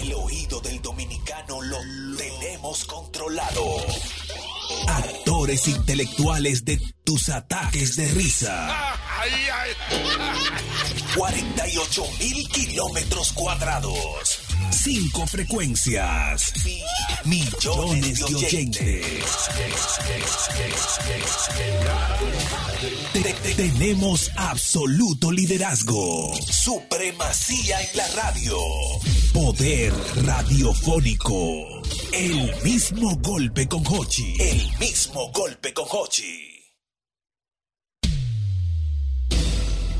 El oído del dominicano lo tenemos controlado. Actores intelectuales de tus ataques de risa. 48 mil kilómetros cuadrados. Cinco frecuencias. Millones de oyentes. Te- te- Tenemos absoluto liderazgo. Supremacía en la radio. Poder radiofónico. El mismo golpe con Hochi. El mismo golpe con Hochi.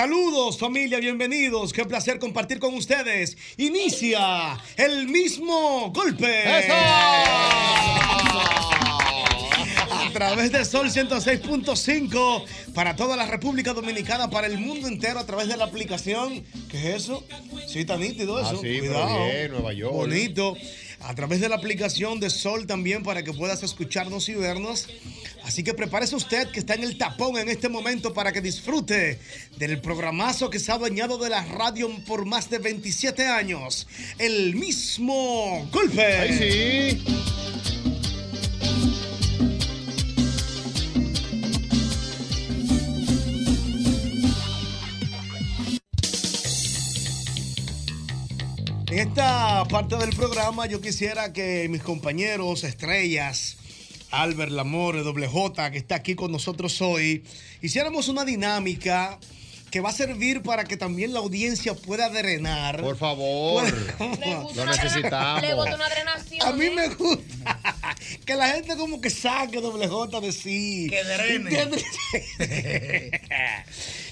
Saludos familia, bienvenidos. Qué placer compartir con ustedes. Inicia el mismo golpe. A través de Sol 106.5 para toda la República Dominicana, para el mundo entero a través de la aplicación. ¿Qué es eso? Sí, está nítido eso. Ah, sí, Cuidado. bien, Nueva York. Bonito. A través de la aplicación de Sol también para que puedas escucharnos y vernos. Así que prepárese usted que está en el tapón en este momento para que disfrute del programazo que se ha adueñado de la radio por más de 27 años. El mismo golpe. Ay, sí. En esta parte del programa yo quisiera que mis compañeros estrellas, Albert Lamore, Doble J, que está aquí con nosotros hoy, hiciéramos una dinámica que va a servir para que también la audiencia pueda drenar. Por favor. Lo necesitamos. Le gusta una drenación. A mí ¿eh? me gusta que la gente como que saque doble J de sí. Que drene.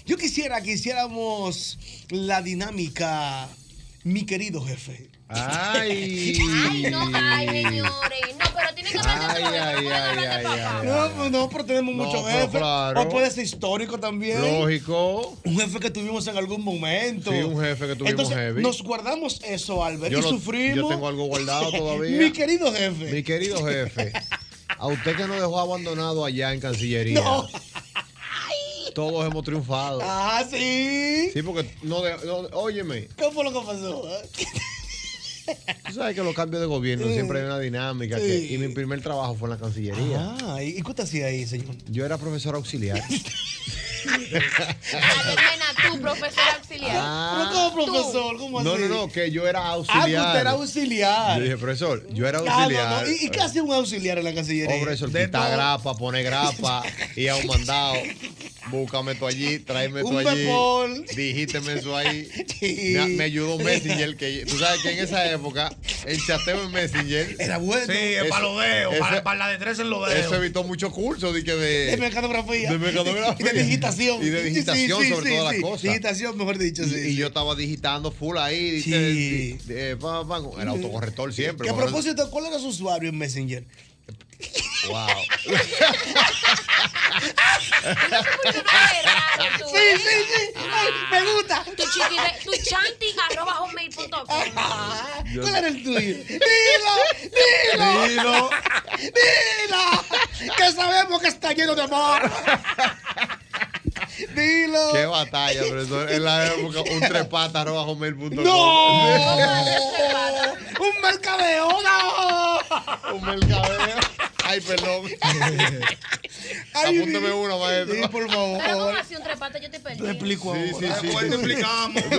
Yo quisiera que hiciéramos la dinámica, mi querido jefe. Ay. Ay, no, ay, señores. No, pero tiene que Ay, ay, ay, hablar de ay, papá. ay. No, no, pero tenemos No, muchos jefes. claro. O puede ser histórico también. Lógico. Un jefe que tuvimos en algún momento. Sí, un jefe que tuvimos Entonces, heavy. Nos guardamos eso, Albert, Yo y lo- sufrimos. yo tengo algo guardado todavía. Mi querido jefe. Mi querido jefe, a usted que nos dejó abandonado allá en Cancillería. No. Todos hemos triunfado. Ah, sí. Sí, porque no, de, no óyeme, ¿Qué fue lo que pasó? tú sabes que los cambios de gobierno Sí. siempre hay una dinámica. Sí. que- y mi primer trabajo fue en la Cancillería. Ah, ¿y qué usted hacía ahí, señor? Yo era profesor auxiliar. Albermena, tú, profesor auxiliar. Ah. ¿Pero cómo, profesor? ¿Cómo No, así? no, no, que yo era Ah, auxiliar. usted era auxiliar. Yo dije, profesor, yo era Ah, no, auxiliar. no. ¿Y, y qué hace un auxiliar en la cancillería? Oh, profesor, quita grapa, pone grapa, y a un mandado. Búscame tú allí, tráeme tú allí. pepol. Digíteme eso ahí. Sí. Me, me ayudó Messenger, que tú sabes que en esa época el chateo en Messenger. Era bueno. Sí, es Eso- para los dedos, para, para la de tres en los dedos. Eso evitó muchos cursos de que de, De mecanografía. de mecanografía. Y de digitación. Y de digitación sí, sobre sí, todas sí. las cosas. Digitación, mejor dicho, Y, sí. y yo estaba digitando full ahí. Sí. de- de- de- pa, pa, con el autocorrector siempre. Que a propósito, ¿cuál era su usuario en Messenger? Wow. Sí, Sí, sí, sí. Ay, me gusta. Tu chiquire, tu chanti arroba hotmail.com. Ah, ¿Cuál era el tuyo? Dilo, dilo, Dilo. dilo. Que sabemos que está lleno de amor. Dilo. Qué batalla, profesor. En la época, un trepata arroba hotmail.com. ¡No! ¡Un mercadeo! ¡No! Un mercadeo. Ay, perdón. Mi- una, maestro. Sí, por Pero ¿cómo favor. así un trepate? Yo te perdí. Te explico Sí, ahora. sí, sí. Después te explicamos. No,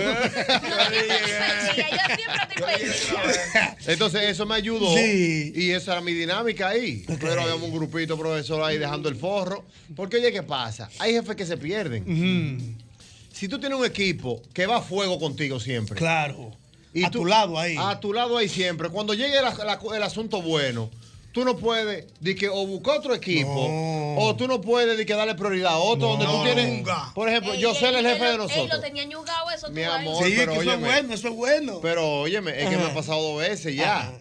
yo siempre estoy perdida. Entonces eso me ayudó Sí. y esa era mi dinámica ahí. Pero habíamos un grupito profesor ahí dejando el forro. Porque oye, ¿qué pasa? Hay jefes que se pierden. Si tú tienes un equipo que va a fuego contigo siempre. Claro. y a tú- tu lado ahí. A tu lado ahí siempre. Cuando llegue la- la- el asunto bueno, tú no puedes de que o buscar otro equipo No. o tú no puedes de que darle prioridad a otro donde tú No, tienes. nunca. Por ejemplo, Ey, yo ey, soy el jefe lo- de Él lo nosotros. tenía ñugado eso. Mi tú ahí. amor. sí, pero que eso es bueno, eso es bueno. Pero óyeme, es que me ha pasado dos veces ya. Ajá.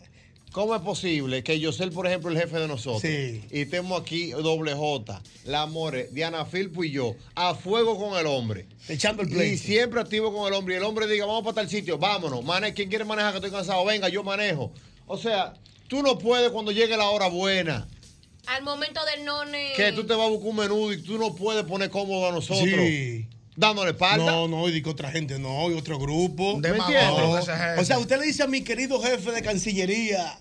¿Cómo es posible que yo sea, por ejemplo, el jefe de nosotros? Sí. Y estemos aquí, doble J, la More, Diana Filpo y yo, a fuego con el hombre. Echando el Y play. siempre activo con el hombre. Y el hombre diga, vamos para tal sitio, vámonos. Mane, ¿quién quiere manejar que estoy cansado? Venga, yo manejo. O sea, tú no puedes cuando llegue la hora buena. Al momento del none. Que tú te vas a buscar un menudo y tú no puedes poner cómodo a nosotros. Sí. Dándole espalda. No, no, y di que otra gente no, y otro grupo. De ¿Me más entiendes? O sea, usted le dice a mi querido jefe de Cancillería.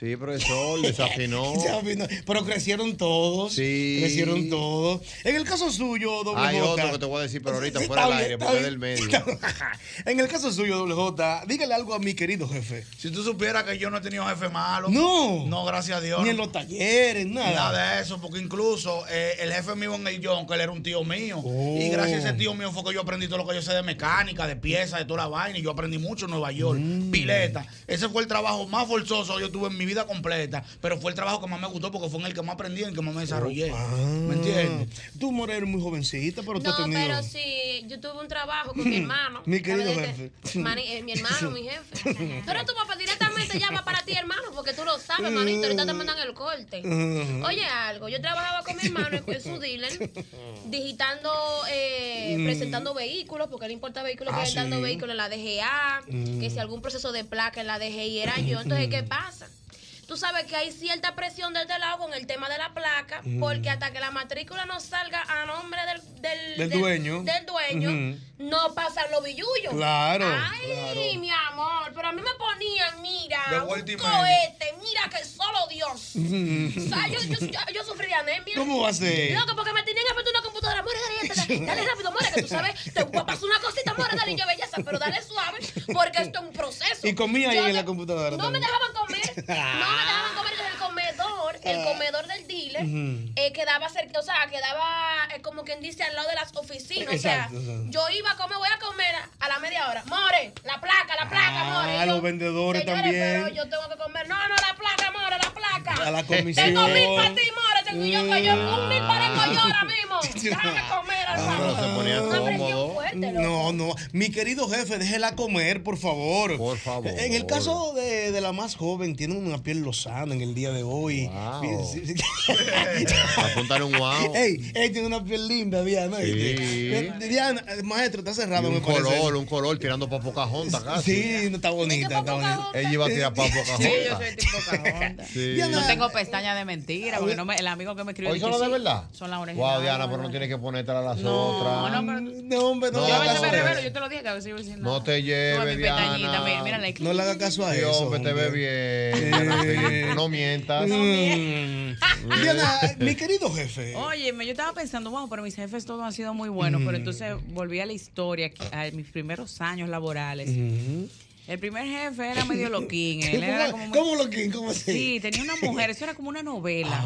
Sí, profesor, desafinó. Se afinó. Pero crecieron todos. Sí. Crecieron todos. En el caso suyo, doble Hay otro que te voy a decir, pero ahorita fuera del aire, porque del medio. en el caso suyo, doble J, dígale algo a mi querido jefe. Si tú supieras que yo no he tenido jefe malo. No. No, gracias a Dios. Ni en los talleres, nada. Nada de eso, porque incluso eh, el jefe mío en el John, que él era un tío mío. Oh. Y gracias a ese tío mío fue que yo aprendí todo lo que yo sé de mecánica, de piezas, de toda la vaina. Y yo aprendí mucho en Nueva York. Mm. Pileta. Ese fue el trabajo más forzoso que yo tuve en mi vida completa. Pero fue el trabajo que más me gustó porque fue en el que más aprendí, en el que más me desarrollé. Ah. ¿Me entiendes? Tú, More, eres muy jovencita, pero tú No, has tenido... pero sí, yo tuve un trabajo con mi hermano. Mi querido jefe. Mani- eh, mi hermano, mi jefe. Pero tu papá directamente llama para ti, hermano, porque tú lo sabes, manito. Ahorita te mandan el corte. Oye, algo, yo trabajaba con mi hermano en su dealer, digitando, eh, presentando vehículos, porque le importa vehículos, Mm. Ah, sí. Mm. vehículos en la DGA, que si algún proceso de placa en la DGI era yo. Entonces, ¿qué pasa? Tú sabes que hay cierta presión de este lado con el tema de la placa, Mm. porque hasta que la matrícula no salga a nombre del, del, Del dueño. del dueño. No pasan los billullos. Claro, Ay, mi amor, pero a mí me ponían, mira, De un cohete, mira que solo Dios. o sea, yo, yo, yo, yo sufrí de anemia. ¿Cómo va a ser? Loco, porque me tenían que meter una computadora. More, dale, dale, dale rápido, more, que tú sabes, te voy a pasar una cosita, more, dale, yo belleza, pero dale suave, porque esto es un proceso. Y comía ahí en la computadora No me también. dejaban comer, no me dejaban comer en el comedor, Ah. el comedor del dealer, eh, quedaba cerca, o sea, quedaba eh, como quien dice al lado de las oficinas. Exacto, o sea, exacto. yo iba a comer, voy a comer a, a la media hora. More, la placa, la placa, Ah, more. Y los vendedores "Señores, también. Pero yo tengo que comer. No, no, la placa, more, la placa. A la Tengo comisión. mil para ti, more. Tengo yo que yo un mil parezco yo ahora mismo. Déjame comer, hermano. Pero se ponía Una presión cómodo. fuerte, loco. No, no. Mi querido jefe, déjela comer, por favor. Por favor. En el caso de, de la más joven, tiene una piel lozana en el día de hoy. Wow. Sí, sí. Apuntar un wow. Ey, ey, tiene una piel linda, Diana. Sí. ¿viste? Diana, eh, maestro, está cerrado, Y me un parece. color, un color tirando para Pocahontas casi. Sí, no, está bonita, ¿Qué está bonita. Ella iba a tirar para Pocahontas. Sí, yo soy tipo Pocahontas. Sí. No tengo pestañas de mentira, porque no me, el amigo que me escribió. ¿Hoy son las de sí, verdad? Son las originales. Wow, Diana, pero no tienes que ponértela a las No, otras. no, pero- No, hombre, no, No, Yo a veces me a revelo, yo te lo dije que a veces yo decía, No te lleves, Toma mi pestañita, Diana. mira, mira la No le haga caso a eso. hombre, te ve bien. No mientas. Mm. Diana, mi querido jefe. Óyeme, yo estaba pensando, wow, pero mis jefes todos han sido muy buenos, pero entonces volví a la historia, que- a mis primeros años laborales. El primer jefe era medio loquín, él era como muy- ¿Cómo lo que? ¿Cómo así? Sí, tenía una mujer, eso era como una novela.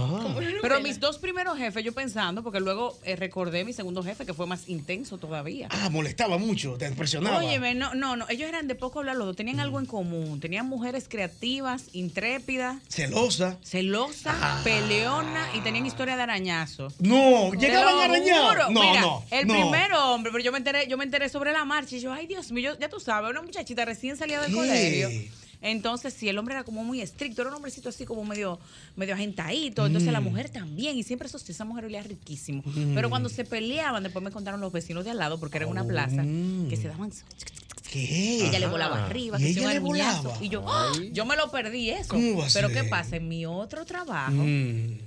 Pero mis dos primeros jefes, yo pensando, porque luego eh, recordé mi segundo jefe, que fue más intenso todavía. Ah, molestaba mucho, te impresionaba. Óyeme, no, no, no, ellos eran de poco hablar los dos, tenían algo en común, tenían mujeres creativas, intrépidas, Celosa. celosa, Ah. peleona y tenían historia de arañazo. No, llegaban a arañar. No, Mira, no. El no. primer hombre, pero yo me enteré, yo me enteré sobre la marcha y yo, ay Dios mío, yo- ya tú sabes, una muchachita recién salida del ¿Qué? colegio. Entonces, sí, el hombre era como muy estricto, era un hombrecito así como medio, medio agentadito. Entonces, Mm. la mujer también, y siempre eso esa mujer olía riquísimo. Pero cuando se peleaban, después me contaron los vecinos de al lado, porque era en una plaza, que se daban. ¿Qué? Ella le volaba arriba, ¿Y que se ella le volaba? Y yo, ¡ah! yo me lo perdí eso. ¿Cómo va a Pero ser? ¿qué pasa? En mi otro trabajo, Mm.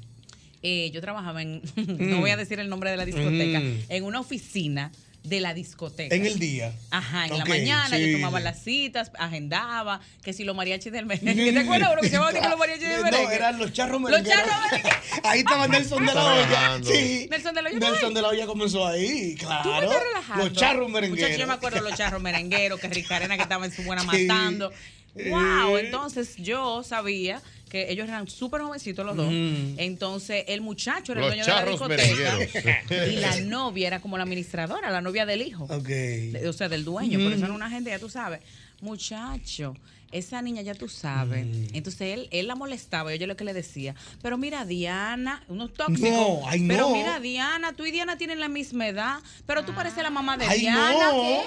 eh, yo trabajaba en, no voy a decir el nombre de la discoteca, Mm. en una oficina de la discoteca. En el día. Ajá, en la mañana sí, yo tomaba sí. las citas, agendaba, que si los mariachis del merengue. ¿Te acuerdas uno que se llamaba que los mariachis del merengue? No, eran los charros Los merengueros. charros merengueros. Ahí estaba Nelson de la Olla. Sí. Nelson de la Olla Nelson de la Olla comenzó ahí, Tú me claro. estás relajando. Los charros merengueros. Muchachos, yo me acuerdo de los charros merengueros, que Ricarena que estaba en su buena Sí. matando. Wow, Eh. entonces yo sabía que ellos eran súper jovencitos los dos. Entonces el muchacho era el dueño de la discoteca y la novia era como la administradora, la novia del hijo. Ok. De- o sea, del dueño, por eso era una gente, ya tú sabes. Muchacho, esa niña ya tú sabes. Entonces él, él la molestaba, yo lo que le decía, pero mira, Diana, unos tóxicos. No, ay, pero no. mira, Diana, tú y Diana tienen la misma edad, pero tú pareces la mamá de Ay, Diana. no.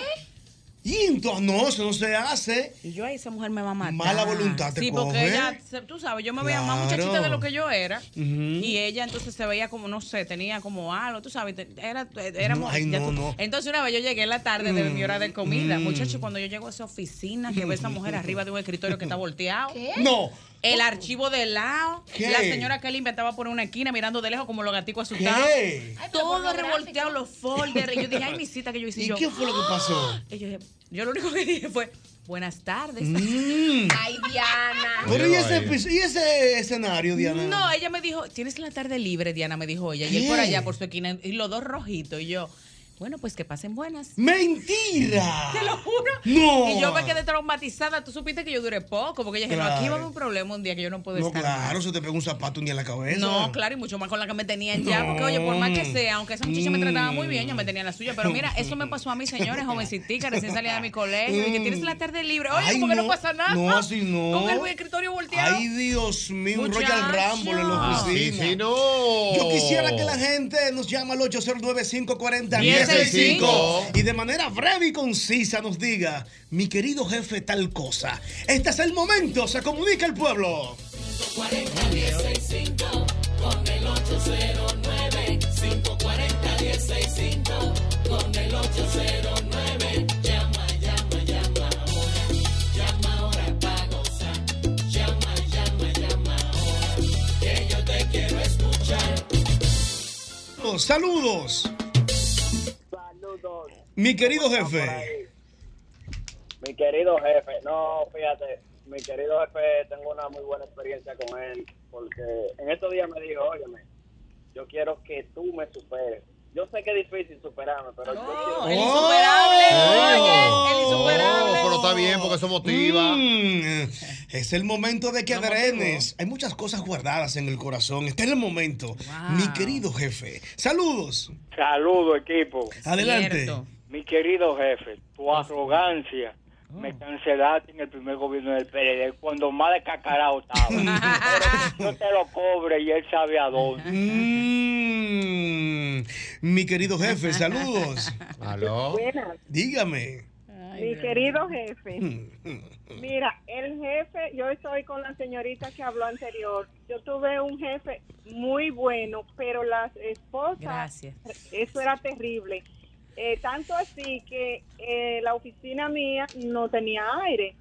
Y entonces, no, eso no se hace. Y yo, ay, esa mujer me va a matar. Mala voluntad te Sí, porque ella, tú sabes, yo me veía más muchachita de lo que yo era. Y ella entonces se veía como, no sé, tenía como algo, tú sabes, era, éramos, no, tú- no. Entonces una vez yo llegué en la tarde de mi hora de comida. Mm. Muchacho, cuando yo llego a esa oficina, que ve a esa mujer arriba de un escritorio que está volteado. No. El archivo de lado. ¿Qué? La señora que limpia estaba por una esquina mirando de lejos como los gaticos asustados. ¿Qué? Todo revolteado, los folders. Y yo dije, ay, mi cita que yo hice. ¿Y yo, qué fue lo que pasó? y yo, dije- yo lo único que dije fue, buenas tardes. Mm. Ay, Diana. Pero ¿y ese, y ese escenario, Diana? No, ella me dijo, tienes la tarde libre, Diana, me dijo ella. Y él por allá, por su esquina, y los dos rojitos. Y yo, bueno, pues que pasen buenas. ¡Mentira! Te lo juro. No. Y yo me quedé traumatizada. Tú supiste que yo duré poco, porque ella dijo, no, aquí va a Claro. haber un problema un día que yo no puedo No, estar. claro, más". se te pega un zapato un día en la cabeza. No, claro, y mucho más con la que me tenían ya. Porque, oye, por más que sea, aunque esa muchacha me trataba muy bien, yo me tenía la suya. Pero mira, eso me pasó a mí, señores, jovencitica, recién salida de mi colegio. Y que tienes la tarde libre. Oye, Ay, como que no no. pasa nada. No, así no. Con el escritorio volteado. Ay, Dios mío, un. Royal Rumble en la Ah, sí, oficina. sí, no. Yo quisiera que la gente nos llame al 809-540-1065 y de manera breve y concisa nos diga, mi querido jefe, tal cosa. Este es el momento, se comunica el pueblo. Saludos. Saludos. Mi querido ¿Cómo están por jefe. ahí? Mi querido jefe, no, fíjate, mi querido jefe, tengo una muy buena experiencia con él, porque en estos días me dijo, óyeme, yo quiero que tú me superes. Yo sé que es difícil superarme, pero yo quiero... El Oh. insuperable. Oye, el Oh, insuperable. pero está bien porque eso motiva. Mm, es el momento de que No drenes. Hay muchas cosas guardadas en el corazón. Está en el momento. Wow. Mi querido jefe. Saludos. Saludos, equipo. Adelante. Cierto. Mi querido jefe, tu arrogancia me cancelaste en el primer gobierno del PLD cuando más de cacarao estaba. Pero yo te lo cobre y él sabe a dónde. Mm, mi querido jefe, saludos. ¿Aló? Buenas, Dígame. mi querido jefe. Mira, el jefe, yo estoy con la señorita que habló anterior. Yo tuve un jefe muy bueno, pero las esposas, Gracias. eso era terrible. Eh, tanto así que eh, la oficina mía no tenía aire.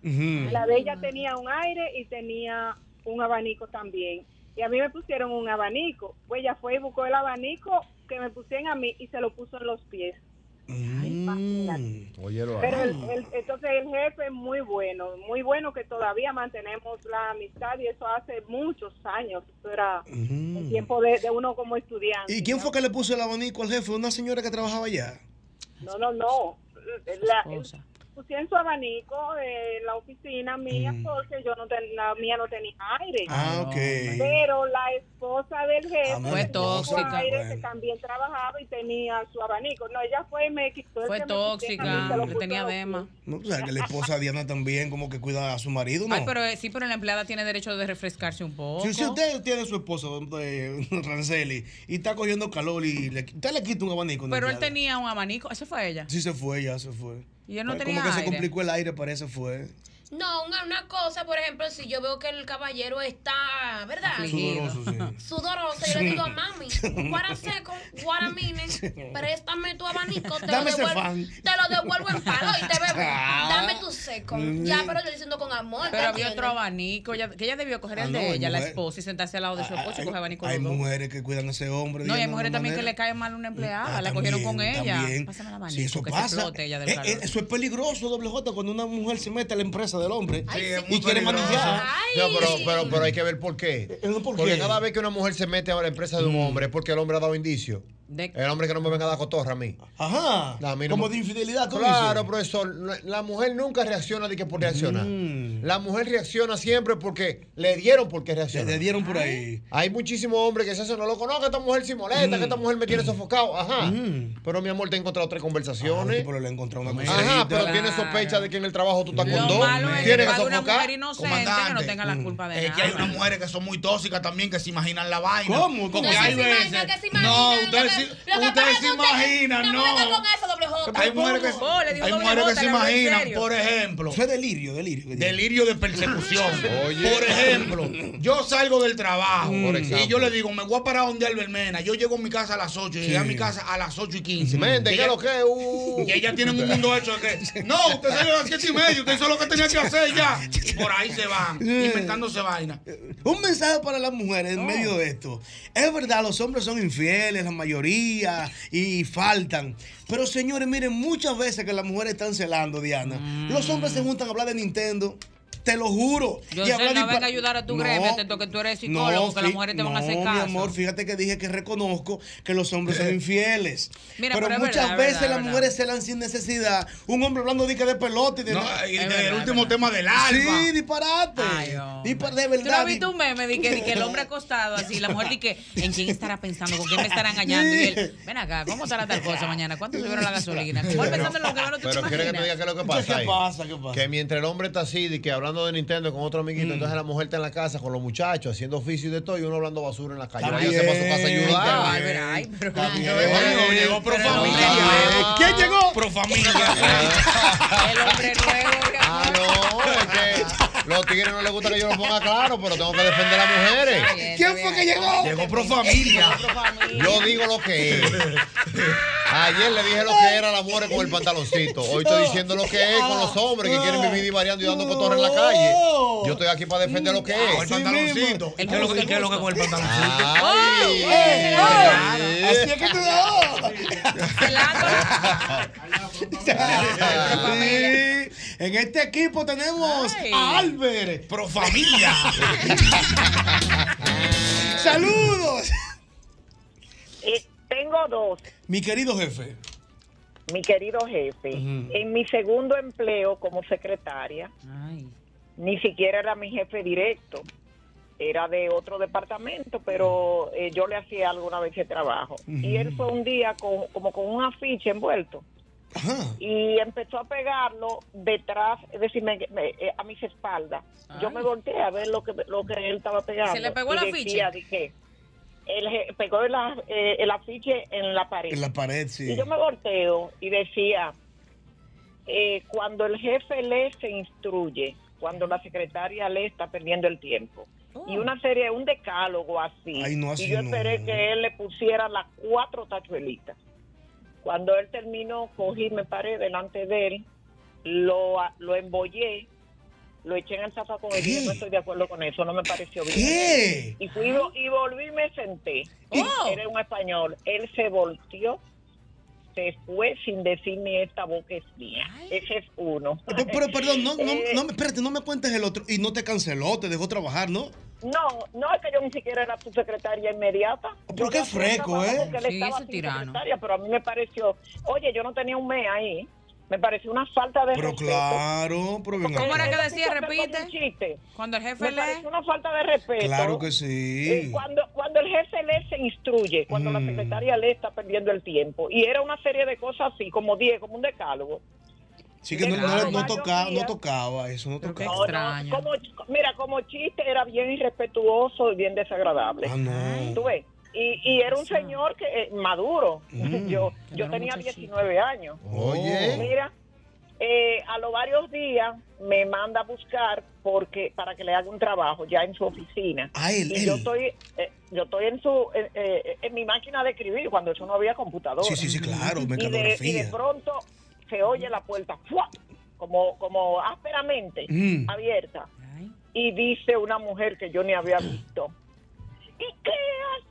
La de ella tenía un aire y tenía un abanico también. Y a mí me pusieron un abanico. Pues ella fue y buscó el abanico que me pusieron a mí y se lo puso en los pies. Mm. Óyelo Pero el, el- entonces el jefe es muy bueno, muy bueno que todavía mantenemos la amistad y eso hace muchos años. Eso era Mm. el tiempo de, de uno como estudiante. ¿Y quién ¿no? fue que le puso el abanico al jefe? Una señora que trabajaba allá. No, no, no. La. Pusieron su abanico en la oficina mía Mm. porque yo no ten- la mía no tenía aire. Ah, ok. Pero la esposa del jefe Ah, Fue tóxica. aire, Bueno. que también trabajaba y tenía su abanico. No, ella fue y me quitó el Fue tóxica, le tenía pies. No, o sea, que la esposa de Diana también como que cuida a su marido, ¿no? Ay, pero eh, sí, pero la empleada tiene derecho de refrescarse un poco. Si, si usted tiene su esposo, eh, Ranceli, y está cogiendo calor y le, usted le quita un abanico. Pero él tenía un abanico. Eso fue ella. Sí se fue, ya se fue. Y él no Como que se complicó el aire, parece fue. No, una, una cosa, por ejemplo, si yo veo que el caballero está, ¿verdad? Sudoroso, sí. Sudoroso, yo le digo, mami, Guaraseco, Guaramine, préstame tu abanico, te Dame lo devuelvo, fan. te lo devuelvo en palo y te bebo. Ah. Dame tu seco. Ya, pero yo diciendo con amor. ¿te Pero había otro abanico, ella- que ella debió coger Ah, el no, de hay ella, la mujer- esposa, y sentarse al lado de su esposo y coger abanico Hay los dos. mujeres que cuidan a ese hombre. No, y hay mujeres también que manera- le cae mal una empleada, Ah, la cogieron con ella. también. Pásame el abanico, Sí, eso que se pasa. explote ella del Eh, calor. eh, eso es peligroso, doble J, cuando una mujer se mete a la empresa del hombre sí. y quiere manillar. No, pero, pero, pero hay que ver por qué. ¿por porque qué? cada vez que una mujer se mete a la empresa de un hombre es porque el hombre ha dado indicio. De- El hombre que no me venga a dar cotorra a mí. Ajá. No, a mí no Como me- de infidelidad, tú Claro, dices. profesor. La, mujer nunca reacciona de que por reaccionar. Mm. La mujer reacciona siempre porque le dieron por qué Le, reacciona. le dieron por ahí. Hay muchísimos hombres que se hacen, no lo conozco, esta mujer sí molesta, que esta mujer me tiene sofocado. Ajá. Pero mi amor, te he encontrado tres Ah, conversaciones. sí, pero le he encontrado una cosa. Ajá, pero Claro. tienes sospecha de que en el trabajo tú estás con dos. malo es que Tienes que para una sofocar. mujer inocente que no tenga la culpa de Es nada. que hay unas mujeres que son muy tóxicas también, que se imaginan la vaina. ¿Cómo? ¿Cómo? Porque Que se que se No, ustedes ustedes es se imaginan, no. Hay mujeres que, hay mujeres se imaginan, por ejemplo, Eso es delirio, delirio. delirio de persecución. Por ejemplo, yo salgo del trabajo y yo le digo, me voy a parar donde Albermena. Yo llego a mi casa a las 8 y llegué a mi casa a las 8 y 15. Mente, Y ¿qué lo que? Uh. Y ellas tienen un mundo hecho de que, no, usted salió a las 7 y media, usted hizo lo que tenía que hacer ya. Por ahí se van, inventándose vaina. Un mensaje para las mujeres en medio de esto. Es verdad, los hombres son infieles, la mayoría, y faltan. Pero señores, miren, muchas veces que las mujeres están celando, Diana, los hombres se juntan a hablar de Nintendo. Te lo juro. Yo Y sé, no venga a ayudar a tu No, gremio, atento que tú eres psicólogo, que las mujeres te van a hacer no, caso. mi amor, fíjate que dije que reconozco que los hombres son infieles. Mira, pero, pero muchas verdad, es veces verdad, las es mujeres celan sin necesidad. Un hombre hablando de que de pelota y de No, nada. y Es del verdad, es último verdad. tema del alfa. Sí, disparate. Ay. Dispar- de ¿Tú no has verdad. visto un meme de que, de que el hombre acostado así, la mujer dice que en quién estará pensando, con quién me estará engañando? Y él, ven acá, ¿cómo estará tal cosa mañana? ¿Cuánto subieron la gasolina? Él pensando en lo que no te Pero quiere que te diga qué es lo que pasa. ¿Qué pasa? ¿Qué pasa? Que mientras el hombre está así, de que hablando de Nintendo con otro amiguito, entonces la mujer está en la casa con los muchachos haciendo oficio y de todo, y uno hablando basura en la calle. Está Váyase para su casa a bien, ayudar. Ay, pero, ay, pero. Oye, llegó pro familia. ¿Quién llegó? Pro familia. el hombre nuevo. Ah, no, es que los tigres no les gusta que yo lo ponga claro, pero tengo que defender a las mujeres. bien, ¿Quién fue que llegó? Llegó pro familia. Yo digo lo que es. Ayer le dije lo que era las mujeres con el pantaloncito. Hoy estoy diciendo lo que es con los hombres que quieren vivir divariando y dando cotorra en la calle. Yo estoy aquí para defender lo que Con el es. pantaloncito. ¿Y qué es lo que, es lo que con el pantaloncito? Ay, Ay, Así es que te Sí. En este equipo tenemos Ay. a Albert. Pro familia. Saludos. Tengo dos, Mi querido jefe. mi querido jefe. En mi segundo empleo como secretaria, Ay. ni siquiera era mi jefe directo. Era de otro departamento, pero eh, yo le hacía alguna vez ese trabajo. Y él fue un día con, como con un afiche envuelto Ajá. y empezó a pegarlo detrás, es decir, me- me- eh, a mis espaldas. Yo me volteé a ver lo que lo que él estaba pegando. ¿Se le pegó Y el decía, afiche? dije, él pegó el, eh, el afiche en la pared. En la pared, sí. Y yo me volteo y decía, eh, cuando el jefe lee se instruye, cuando la secretaria lee está perdiendo el tiempo. Y una serie, un decálogo así. Ay, no, así y yo no. esperé que él le pusiera las cuatro tachuelitas. Cuando él terminó, cogí, me paré delante de él, lo, lo embollé, lo eché en el zafacón y dije, no estoy de acuerdo con eso, no me pareció bien. ¿Qué? Y fui y volví y me senté. Oh. Era un español. Él se volteó, se fue sin decir ni esta boca es mía. Ese es uno. Pero, pero, perdón, no, no, Eh, no, me- espérate, no me cuentes el otro. Y no te canceló, te dejó trabajar, ¿no? No, no es que yo ni siquiera era su secretaria inmediata. Pero Yo qué freco, ¿eh? porque él Sí, estaba sin tirano. secretaria, pero a mí me pareció, oye, yo no tenía un mes ahí. Me pareció una falta de Pero respeto. claro, pero ven ¿Cómo era que decía? Repite. un chiste. Cuando el jefe Me lee. pareció una falta de respeto. Claro que Eh, sí. Cuando, cuando el jefe lee se instruye, cuando la Mm. secretaria lee está perdiendo el tiempo. Y era una serie de cosas así, como 10, como un decálogo. Sí que no, no, Claro. no tocaba, no tocaba, eso no tocaba. No, no, Extraño. como, mira, como chiste era bien irrespetuoso y bien desagradable. Ah, no. ¿Tú ves? Y, y era un señor que eh, maduro. Mm. yo yo tenía muchachito. 19 años. Oye. Mira, Eh, a los varios días me manda a buscar porque para que le haga un trabajo ya en su oficina. Ah, él, y yo estoy eh, yo estoy en su eh, en mi máquina de escribir cuando eso no había computadora. Sí, sí, sí, claro, y de, y de pronto se oye la puerta ¡fua! como como ásperamente Mm. abierta y dice una mujer que yo ni había visto. ¿Y qué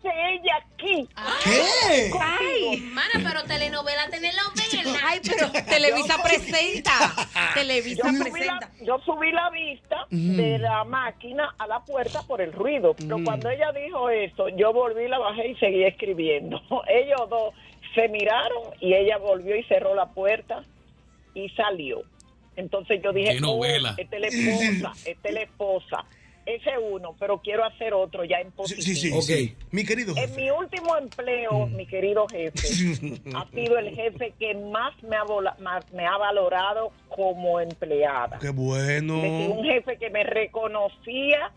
hace ella aquí? ¿Qué? Ay, mana, pero telenovela, telenovela. Ay, pero Televisa presenta. Televisa yo subí, presenta. la, yo subí la vista de la máquina a la puerta por el ruido. Pero Mm. cuando ella dijo eso, yo volví, la bajé y seguí escribiendo. Ellos dos se miraron y ella volvió y cerró la puerta y salió. Entonces yo dije, Qué novela. "Oh, esta es la esposa, esta es la esposa. Ese es uno, pero quiero hacer otro ya en positivo. Sí, sí, sí. Mi querido En mi último empleo, Mm. mi querido jefe, ha sido el jefe que más me ha, más me ha valorado como empleada. Qué bueno. Un jefe que me reconocía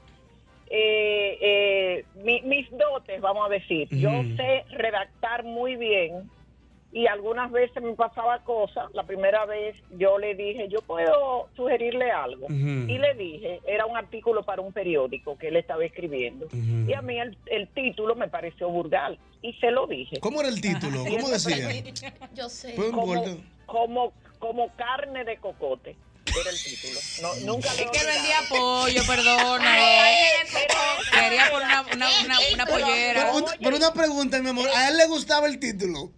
eh, eh, mi- mis dotes, vamos a decir. Yo sé redactar muy bien y algunas veces me pasaba cosas. La primera vez yo le dije, yo puedo sugerirle algo. Y le dije, era un artículo para un periódico que él estaba escribiendo. Y a mí el, el título me pareció vulgar y se lo dije. ¿Cómo era el título? ¿Cómo decía? Yo sé. Como, como, como carne de cocote. Era el título. No, nunca Es que vendía pollo, perdona. Quería poner una, una, una, una pollera. Pero una pregunta, mi amor. ¿A él le gustaba el título?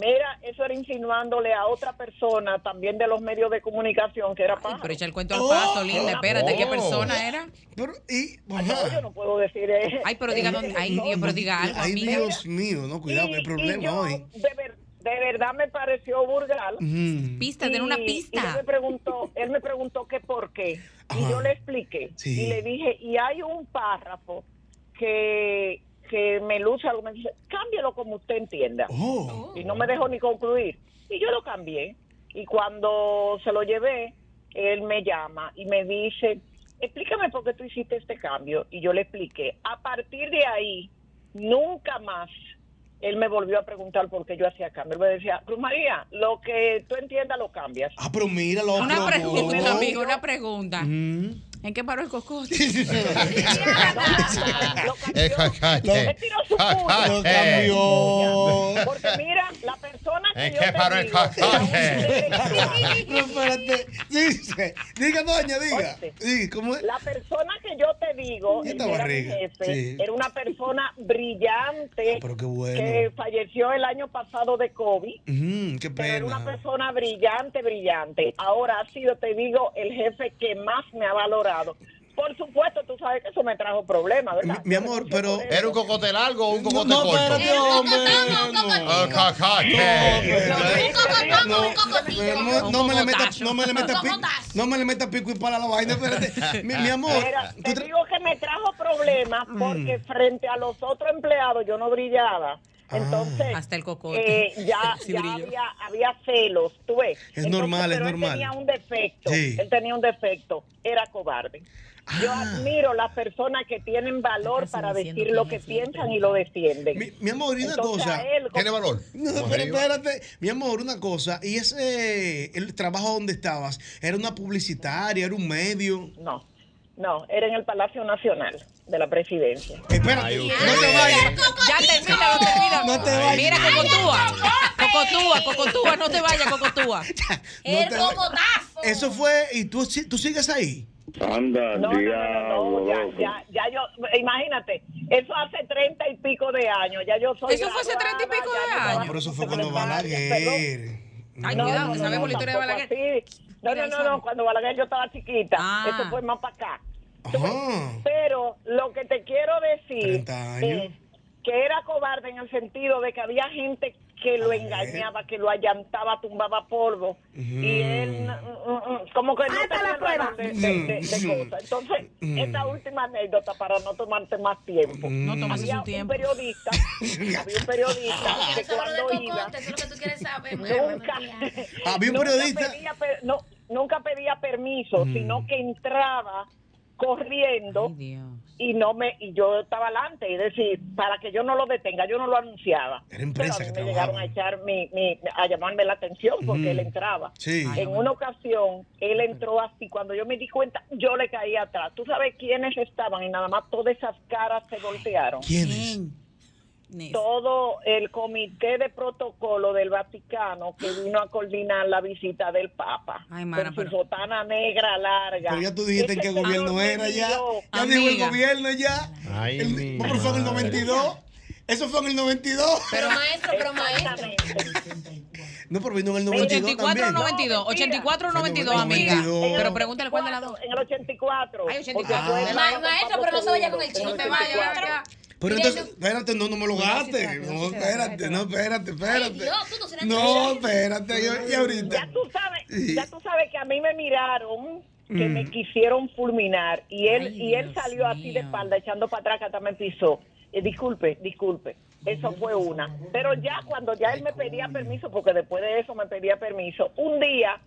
Mira, eso era insinuándole a otra persona también de los medios de comunicación que era pájaro. Pero echa el cuento al paso, linda. Espérate, ¿qué persona era? Pero, y, Ay, no, yo no puedo decir eso. Ay, pero diga dónde. Ay, Dios, pero diga algo, Ay, amiga. Dios mío, no, cuidado, hay problema yo, hoy. De, ver- de verdad me pareció vulgar. Ujú. Pista, ten una Y- pista. Y él me preguntó, él me preguntó que por qué. Y yo le expliqué. Sí. Y le dije, y hay un párrafo que, que me luce algo. Me dice, cámbialo como usted entienda. Oh. Y no me dejó ni concluir. Y yo lo cambié. Y cuando se lo llevé, él me llama y me dice, explícame por qué tú hiciste este cambio. Y yo le expliqué. A partir de ahí, nunca más él me volvió a preguntar por qué yo hacía cambio. Él me decía, Cruz María, lo que tú entiendas lo cambias. Ah, pero mira lo Una pregunta, amigo, una pregunta. ¿En qué paró el cocote? Su punto. Cacache. cambió. Porque mira, la persona que ¿En yo qué te paró el digo, cacache? No, espérate. Dice, diga, doña, diga. ¿cómo es? La persona que yo te digo, ¿Y el esta que era mi barriga? jefe, Sí. era una persona brillante Pero qué bueno. que falleció el año pasado de COVID. Ujú, qué Pero era una pena. persona brillante, brillante. Ahora ha sido, te digo, el jefe que más me ha valorado. Por supuesto, tú sabes que eso me trajo problemas, ¿verdad? Mi amor, pero. ¿Era un cocote largo o un cocote no, corto? espérate, hombre. No, no me le meta, no me le meta pico, no me le meta pico y para la vaina, espérate. Mi, mi amor, tú te digo que me trajo problemas porque Mm. frente a los otros empleados yo no brillaba. Ah. Entonces, Hasta el cocote. eh, ya, Sí ya brilló. había, había celos, tú ves. Es normal, es normal. Él tenía un defecto, Sí. él tenía un defecto, era cobarde. Yo Ah. admiro las personas que tienen valor para decir lo que piensan y lo defienden. Mi, mi amor, y una Entonces, cosa. él, ¿Tiene valor? No, pero espérate. Mi amor, una cosa. ¿Y ese, el trabajo donde estabas, era una publicitaria, era un medio? No, no, era en el Palacio Nacional de la Presidencia. Espérate, Ay, no te vayas. Ya termina, no termina. No te vayas. Mira, Cocotúa. Cocotúa, Cocotúa, no te vayas, Cocotúa. El cocotazo. Eso fue, y tú, tú sigues ahí. Anda, No, no, no, no, diablo, ya, ya, ya yo, imagínate, eso hace treinta y pico de años, ya yo soy Eso fue hace 30 y pico de yo años. Pero eso fue cuando Balaguer. Ay, No, cuidado, no, que no, sabemos no, la historia de Balaguer. así. No, no, no, no, cuando Balaguer yo estaba chiquita, Ah. eso fue más para acá. Ajá. Pero lo que te quiero decir 30 años. es que era cobarde en el sentido de que había gente que lo engañaba, que lo allantaba, tumbaba polvo. Y él, mm, mm, mm, como que no tenía el valor de, de- de- de cosas. Entonces, esta última anécdota, para no tomarte más tiempo. No tomas había un tiempo. periodista, había un periodista que cuando iba, cocote, eso es lo que tú quieres saber. nunca, Había un nunca periodista. pedía per- no, nunca pedía permiso, sino que entraba corriendo y no me y yo estaba adelante, es decir, para que yo no lo detenga, yo no lo anunciaba. Era empresa Pero a mí que me llegaron a echar mi, mi- a llamarme la atención porque él entraba. Sí. En una ocasión él entró así, cuando yo me di cuenta, yo le caí atrás. ¿Tú sabes quiénes estaban? Y nada más todas esas caras se voltearon. ¿Quiénes? Todo el comité de protocolo del Vaticano que vino a coordinar la visita del Papa. mana, con su sotana negra larga. Pero ya tú dijiste en qué gobierno era ya. Ya dijo el gobierno ya. Ay, El- pero fue en el madre. 92. Eso fue en el 92. Pero maestro, pero maestro. No, pero vino en el 92 84 o también. 92, 84 o Fue en el 92, amiga. 92. Pero pregúntale cuál de las dos. En el 84. Ay, 84. porque fue Ah. Ma- maestro, pero no se vaya con el vaya, 84. vaya. Pero entonces, espérate, no, no me lo gastes. No, espérate, no, espérate, espérate. No espérate, yo, y Ya ahorita. tú sabes, ya tú sabes que a mí me miraron, que Mm. me quisieron fulminar y él y él salió así de espalda echando para atrás que hasta me pisó. Eh, disculpe, disculpe. Eso fue una. Pero ya cuando ya él me pedía permiso, porque después de eso me pedía permiso, un día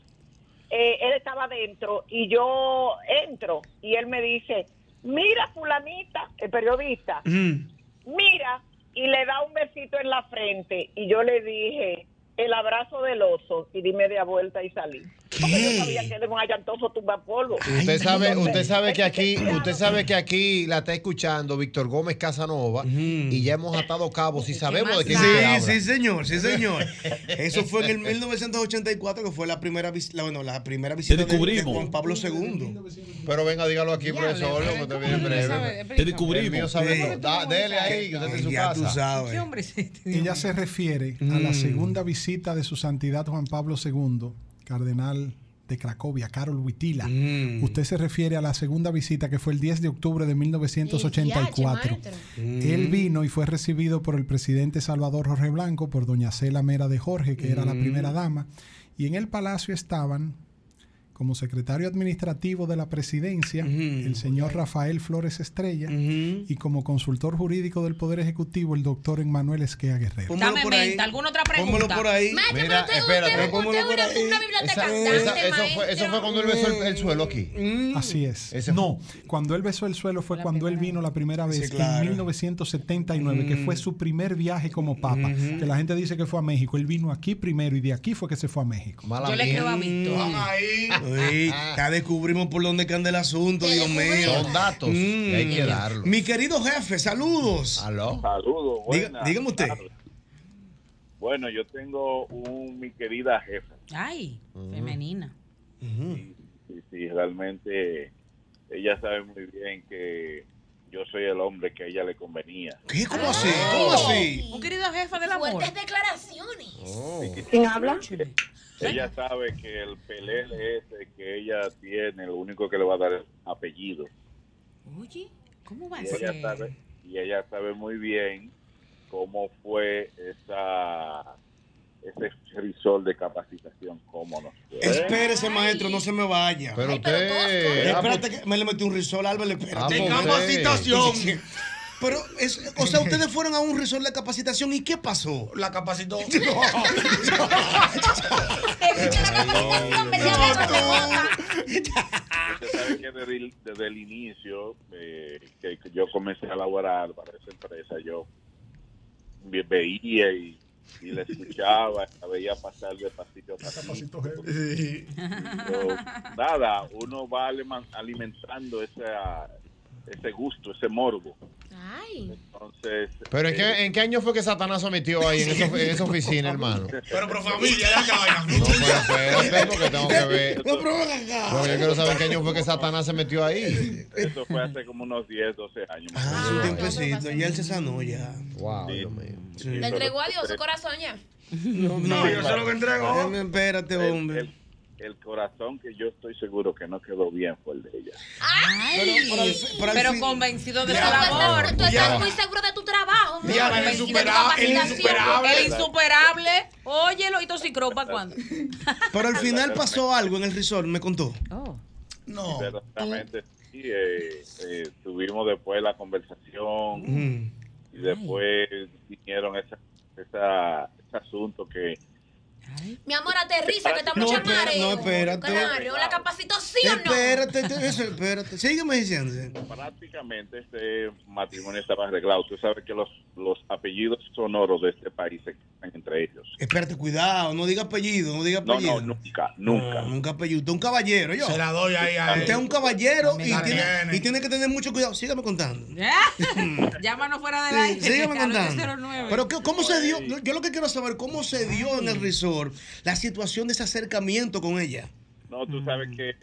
eh, él estaba adentro y yo entro y él me dice, mira fulanita, el periodista, mira, y le da un besito en la frente. Y yo le dije, el abrazo del oso. Y di media vuelta y salí. Porque yo sabía que era un allantoso tumba polvo. Usted sabe, usted sabe que aquí, usted sabe que aquí la está escuchando Víctor Gómez Casanova y ya hemos atado cabos y sabemos de quién se Sí, sí, señor, sí, señor. Eso fue en el 1984 que fue la primera visita, bueno, la primera visita de-. Juan Pablo II. Pero venga, dígalo aquí, profesor, lo que usted viene en breve. Te descubrimos. El mío sabe Sí. todo. Da- Dele ahí, que usted está en su Ya casa. tú sabes. ¿Qué hombre es este? Ella se refiere a la segunda visita de su santidad Juan Pablo II, cardenal de Cracovia, Karol Witila. Usted se refiere a la segunda visita que fue el 10 de octubre de 1984. Él vino y fue recibido por el presidente Salvador Jorge Blanco, por doña Cela Mera de Jorge, que era la Mm. primera dama, y en el palacio estaban como secretario administrativo de la presidencia, el señor Rafael Flores Estrella, y como consultor jurídico del Poder Ejecutivo, el doctor Emmanuel Esquea Guerrero. Dame mente, ¿alguna otra pregunta? Pónmelo por ahí. Maestro, Mira, pero usted, espérate. usted, Pónmelo usted por una, ahí. una biblioteca Esa- eso, fue, maestro. eso fue cuando él besó el, el suelo aquí. Así es. no, cuando él besó el suelo fue cuando él vino la primera vez claro. en 1979, que fue su primer viaje como papa. Que la gente dice que fue a México. Él vino aquí primero y de aquí fue que se fue a México. Yo le creo a Víctor. Uy, ya descubrimos por dónde que anda el asunto, Dios mío. Son datos hay que darlos. Mi querido jefe, saludos. Aló. Saludos, buenas dígame usted. Bueno, yo tengo un, mi querida jefa. Ay, femenina. Sí, sí, realmente ella sabe muy bien que yo soy el hombre que a ella le convenía. ¿Qué? ¿Cómo así? ¿Cómo así? Un querido jefe del amor. Fuertes declaraciones. ¿Quién habla? Ella sabe que el pelele ese que ella tiene, lo único que le va a dar es apellido. Oye, ¿cómo va a Y ella ser? sabe, y ella sabe muy bien cómo fue esa ese risol de capacitación, cómo nos fue. Espérese, maestro, no se me vaya. Pero usted. Espérate que me le metí un risol, Álvaro, espérate. De capacitación. Pero, es, o sea, ustedes fueron a un resort de capacitación y ¿qué pasó? La capacitó. Usted sabe que desde el, desde el inicio eh, que, que yo comencé a laborar para esa empresa, yo ve- veía y, y la escuchaba, la veía pasar de pasillo a pasillo. Yo, nada, uno va alimentando esa, ese gusto, ese morbo. Ay. Entonces, Pero ¿en eh, qué, ¿en qué año fue que Satanás se metió ahí en, esa- en esa oficina, hermano? Pero por familia, ya acaba. No, pero espérate, porque tengo que ver. No, pero acá. Yo quiero saber en qué año fue que Satanás se metió ahí. Eso fue hace como unos 10, 12 años. más o Ah, menos. un tiempecito. Ya él se sanó ya. Wow, Sí. Dios mío. Sí, Le entregó a Dios su corazón ya. No, No, yo sé lo que entregó. Déjame, Espérate, el, hombre. el- el corazón que yo estoy seguro que no quedó bien fue el de ella. Ay, Pero- convencido de su Ya, labor. Tú estás muy seguro de tu trabajo. mi Diana, amor, el y de tu insupera- el insuperable. El insuperable. Óyelo, y cuándo. Pero al final pasó algo en el resort, me contó. Oh. No. Exactamente, sí. eh, eh, tuvimos después la conversación Mm. Y después vinieron esa, esa, ese asunto que Mi amor, aterriza, que está No, mucho espera, mareo. no, espérate. Claro, ¿la capacitó sí o no? Espérate, eso, espérate. Sígueme diciendo. Prácticamente este matrimonio estaba arreglado. Tú sabes que los, los apellidos sonoros de este país se quedan entre ellos. Espérate, cuidado, no diga apellido, no diga No, apellido. no, nunca, nunca. No, nunca apellido. Usted es un caballero, yo. Se la doy ahí a él. Usted es un caballero y La tiene, y tiene que tener mucho cuidado. Sígame contando. Llámanos fuera del Sí, aire. sígame contando. 809. Pero ¿qué- ¿cómo se dio? Yo lo que quiero saber, ¿cómo se dio en el resort la situación de ese acercamiento con ella? No, tú sabes que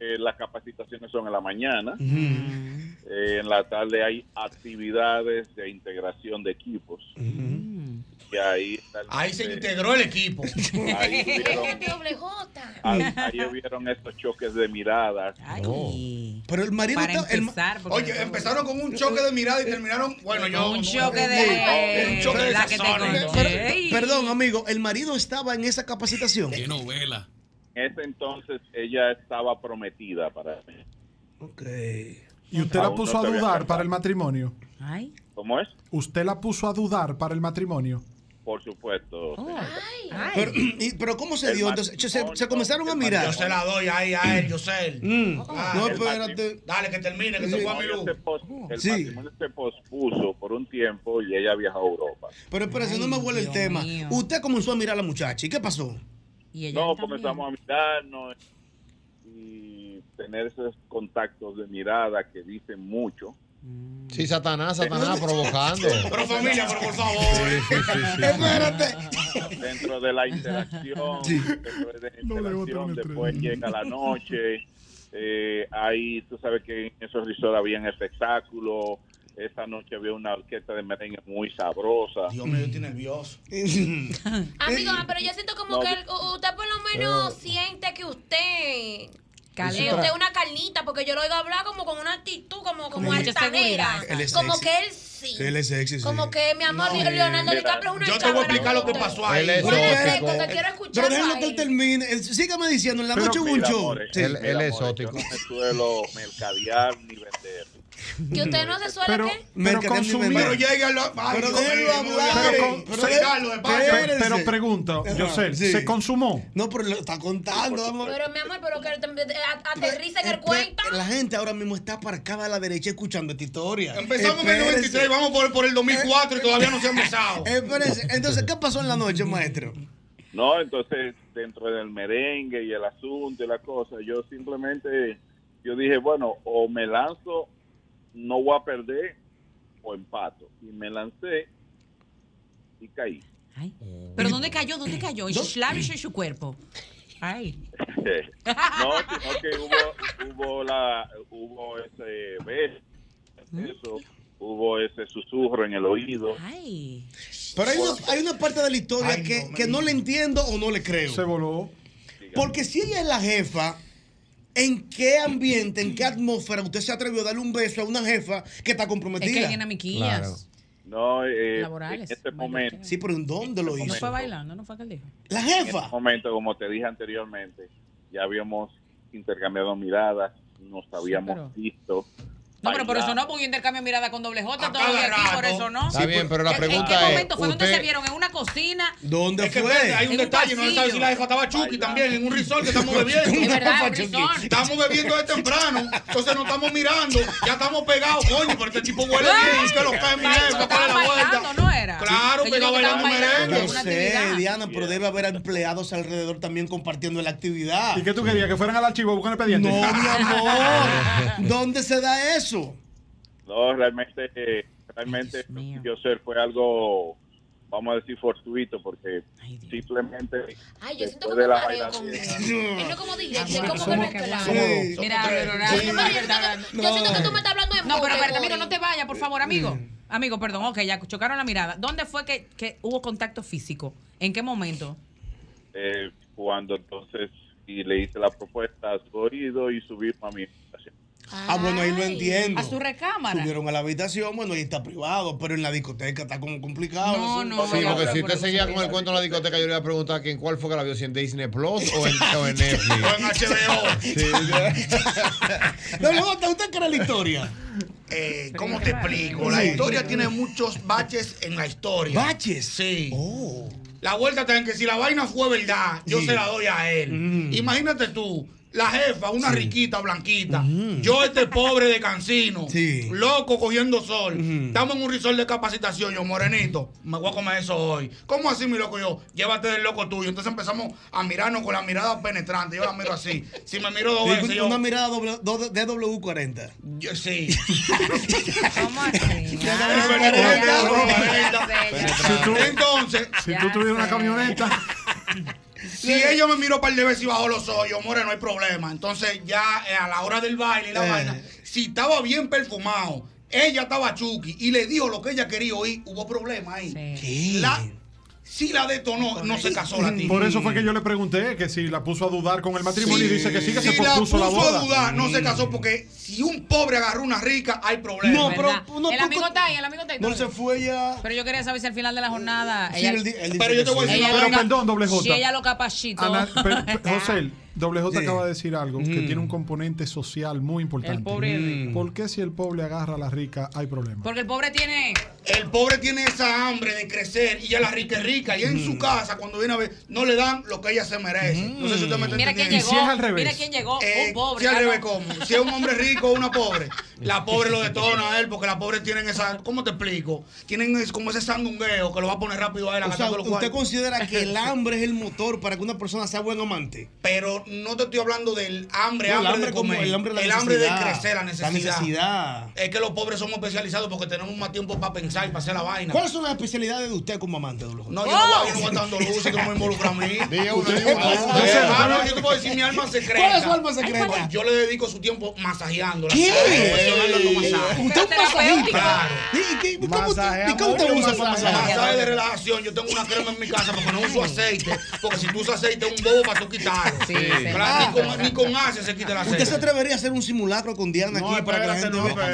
eh, las capacitaciones son en la mañana. Eh, en la tarde hay actividades de integración de equipos. Y ahí, Ahí se integró el equipo. Ahí hubieron, Doble J. ahí, ahí hubieron estos choques de miradas. Pero el marido Para está- empezar, Oye, empezaron con un choque de mirada y terminaron, bueno, yo... Un choque de- un choque de la que te sazones. conté. Pero- Ey. perdón, amigo, el marido estaba en esa capacitación. Qué novela. En ese entonces ella estaba prometida para mí. Ok. ¿Y usted la no puso a dudar para el matrimonio? Ay. ¿Cómo es? ¿Usted la puso a dudar para el matrimonio? Por supuesto. señor. Pero, y- pero ¿cómo se El dio? Entonces, se, se comenzaron a mirar. Yo se la doy ahí a él, yo sé él. Mm. Ah, No, el espérate. Dale, que termine, que se fue a mi luz. se pos- el Sí. matrimonio se pospuso por un tiempo y ella viajó a Europa. Pero espérate, no me vuelve el tema. Usted comenzó a mirar a la muchacha. ¿Y qué pasó? Y No, comenzamos a mirarnos y tener esos contactos de mirada que dicen mucho. Sí, Satanás, Satanás provocando. Pero familia, pero por favor. Sí, sí, sí, sí. Espérate. Dentro de la interacción, dentro de la interacción después llega la noche. Eh, ahí tú sabes que en esos resorts habían espectáculos. Esa noche había una orquesta de merengue muy sabrosa. Dios mío, yo estoy nervioso. Amigo, pero yo siento como No, que usted por lo menos siente que usted... Eh, usted es una carnita, porque yo lo oigo hablar como con una actitud, como, como altanera. Como que él sí. Él es sexy, sí. Como que mi amor, No, Leonardo DiCaprio es una Yo te voy a explicar lo que pasó ahí. Él es exótico. te quiero Pero escucharlo déjenlo que él termine. Eh, Sígame diciendo, en la Pero- noche hubo un show. Él- es exótico. Yo no me suelo mercadear ni vender. ¿Que usted no se suele Pero, qué? pero ni consumir. Pero. Ay, Pero déjenlo hablar. Pero, Pero- pero, pero-. Pero, pero sí. ¿se consumó? No, pero lo está contando. Pero mi amor, pero que a- aterriza en el cuento. La gente ahora mismo está aparcada a la derecha escuchando esta historia. Empezamos en el Espérense. 93, vamos por, por el 2004 y todavía no se ha empezado. Espérense. Entonces, ¿qué pasó en la noche, maestro? No, entonces dentro del merengue y el asunto y la cosa, yo simplemente, yo dije, bueno, o me lanzo, no voy a perder, o empato. Y me lancé y caí. Ay. ¿Pero dónde cayó? ¿Dónde cayó? ¿En sus labios o en su cuerpo? Ay. no, sino que hubo, hubo, la, hubo ese beso, eso, hubo ese susurro en el oído. Ay. Pero hay una, hay una parte de la historia Ay, que, no, que no le entiendo o no le creo. Se voló. Porque si ella es la jefa, ¿en qué ambiente, en qué atmósfera usted se atrevió a darle un beso a una jefa que está Es comprometida? que hay dinamiquillas. Claro. No, eh, Laborales. en este momento, Sí, pero ¿en dónde lo No hizo? fue bailando, no fue que él dijo. La en jefa. este momento, como te dije anteriormente, ya habíamos intercambiado miradas, nos habíamos pero- visto. No, pero por eso no, porque yo intercambio mirada con doble J todavía cada aquí, por eso no. Está bien, pero la ¿En- ¿En qué pregunta es, momento fue? ¿Dónde usted- se vieron? ¿En una cocina? ¿Dónde Es que fue? hay un detalle, no se sabe si la jefa estaba Chucky también en un resort que estamos bebiendo. Es. Estamos bebiendo de temprano, entonces nos estamos mirando, ya estamos pegados, coño, pero este tipo huele bien, que lo es mi Bailando, jefa, ¿cuál es estaban la vuelta? ¿no era? Claro, pegado estaban bailando merengue. Yo una sé. Diana, pero debe haber empleados alrededor también compartiendo la actividad. ¿Y qué tú querías? ¿Que fueran al archivo a buscar el expediente? No, mi amor. ¿Dónde se da eso? No, realmente, realmente sé, fue algo, vamos a decir, fortuito, porque Ay, simplemente Ay, yo siento de la mareo con Él no es como directo, es como que mezclado. Sí. Mira. Leonardo, Yo siento que- Leonardo. Yo siento que tú me estás hablando de No, pero espérate, amigo, no te vayas, por favor, amigo. Amigo, perdón, ok, ya chocaron la mirada. ¿Dónde fue que, que hubo contacto físico? ¿En qué momento? eh, cuando entonces y le hice la propuesta a su oído y subimos a mi habitación. Ah, bueno, ahí lo entiendo. A su recámara. Subieron a la habitación, bueno, ahí está privado, pero en la discoteca está como complicado. No, no, Sí, porque si usted seguía con el cuento en la discoteca, yo le iba a preguntar que en cuál fue que la vio, si en Disney Plus o en, o en Netflix. O en HBO. Sí. J, ¿usted cree la historia? Eh, ¿Cómo te explico? La historia tiene muchos baches en la historia. ¿Baches? Sí. Oh. La vuelta está en que si la vaina fue verdad, yo Sí. se la doy a él. Mm. Imagínate tú, la jefa, una riquita, blanquita. Yo, este pobre de cancino, Mm. Sí. loco cogiendo sol. Estamos en un resort de capacitación, yo, morenito, me voy a comer eso hoy. ¿Cómo así, mi loco? Yo, llévate del loco tuyo. Entonces empezamos a mirarnos con la mirada penetrante. Yo la miro así. Si me miro dos Sí, veces, yo, una mirada doble- do- de W40. yo- sí. ¿Cómo así? Si tú, Entonces, si tú tuvieras una camioneta, Si ella me miró un par de veces y bajó los ojos, yo, more, no hay problema. Entonces, ya eh, a la hora del baile y la Eh. vaina, si estaba bien perfumado, ella estaba chuki y le dijo lo que ella quería oír, hubo problema ahí. ¿Qué? La, si la detonó, no se casó la tía. por eso fue que yo le pregunté que si la puso a dudar con el matrimonio y dice que sí, que si se la pospuso puso la boda. a dudar, no se casó porque si un pobre agarró una rica, hay problema. No, pero- no, el amigo está ahí, el amigo está ahí. No se fue ya. Pero yo quería saber si al final de la jornada. Sí, ella- él dice Pero yo te voy a decir Pero perdón, doble J. Si ella lo capacitó. Ana- pe- pe- José, doble J acaba de decir algo que Mm. tiene un componente social muy importante. El pobre es rico. ¿Por qué si el pobre agarra a la rica hay problema? Porque el pobre tiene. El pobre tiene esa hambre de crecer y ya la rica es rica. Y en su casa, cuando viene a ver, no le dan lo que ella se merece. No sé si usted me está Mira quién llegó. si es al revés? Mira quién llegó. Eh, un pobre. si al ah, revés. ¿cómo? Si es un hombre rico o una pobre, la pobre lo detona a él porque la pobre tienen esa. ¿Cómo te explico? Tienen es- como ese sandungueo que lo va a poner rápido a él a O sea, ¿usted considera que el hambre es el motor para que una persona sea buen amante? Pero no te estoy hablando del hambre, No, el hambre, hambre de como comer. el hambre de la hambre de crecer, la necesidad. La necesidad. Es que los pobres somos especializados porque tenemos más tiempo para pensar y para hacer la vaina. ¿Cuáles son las especialidades de usted como amante, doble J? No, yo no voy, yo no voy a estar dando luz y que no me involucra a mí. Yo te puedo decir mi alma secreta. ¿Cuál es su alma secreta? Pues Yo le dedico su tiempo masajeando. ¿Qué? ¿Usted es un masajista? ¿Y cómo, usted usa para masajea. masajear? Masaje de relajación, yo tengo una crema en mi casa porque no uso aceite. Porque si tú usas aceite es un bobo para tú quitarlo. Sí. Claro, ni, con, ni con Asia se quita aceite. ¿Usted se atrevería a hacer un simulacro con Diana No, aquí para que la gente no. No, pero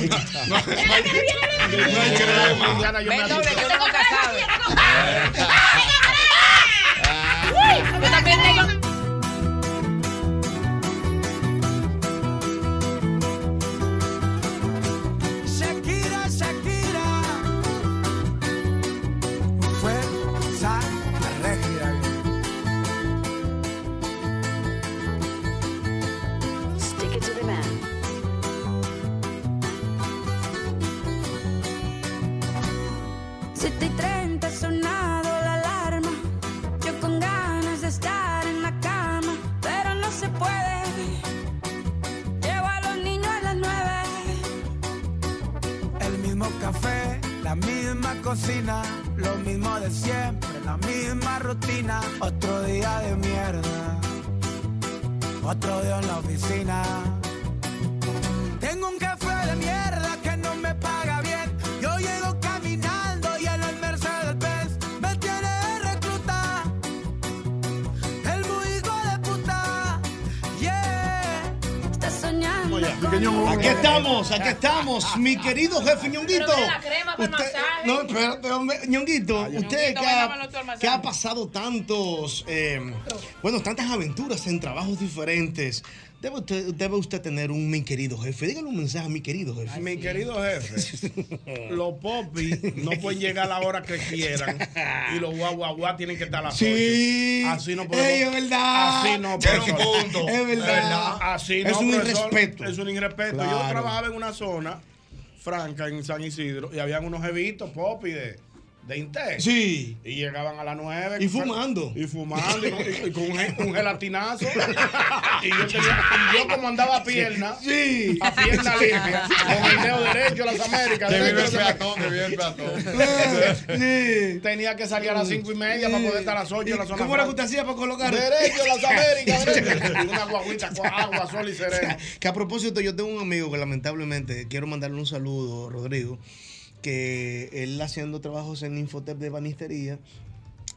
venga. No, no hay- no hay crema. Indiana, yo me Ven, doble, asusto. que tengo casado. Yo también tengo. Estamos, mi querido jefe Ñonguito. Usted-. No, espérate, hombre, Ñonguito, usted Ñonguito, que ha, que ha pasado tantos, eh, bueno, tantas aventuras en trabajos diferentes, debe usted, debe usted tener un mi querido jefe. Dígale un mensaje a mi querido jefe. Mi querido jefe, los popis no pueden llegar a la hora que quieran y los guaguaguá tienen que estar a las Sí. 8. Así no podemos. Ey, es verdad. Así no, un profesor. punto. Es verdad. Así Es no, un profesor. irrespeto. Es un irrespeto. Yo trabajaba en una zona franca en San Isidro y habían unos jevitos popis de, de Intel. Sí. Y llegaban a las 9. Y fumando. Y fumando. Y con, y con un, ge- un gelatinazo. y yo, tenía, y yo como andaba a pierna. Sí. A pierna limpia. Con el dedo derecho a las Américas. Que vive el peatón, que vive el peatón. Sí. Tenía que salir a las 5 y media para poder estar a las 8 en la zona. ¿Cómo era que usted hacía para colocar? Derecho a las Américas. derecho. Una guaguita con agua, sol y sereno. Que a propósito, yo tengo un amigo que lamentablemente quiero mandarle un saludo, Rodrigo, que él haciendo trabajos en Infotep de banistería,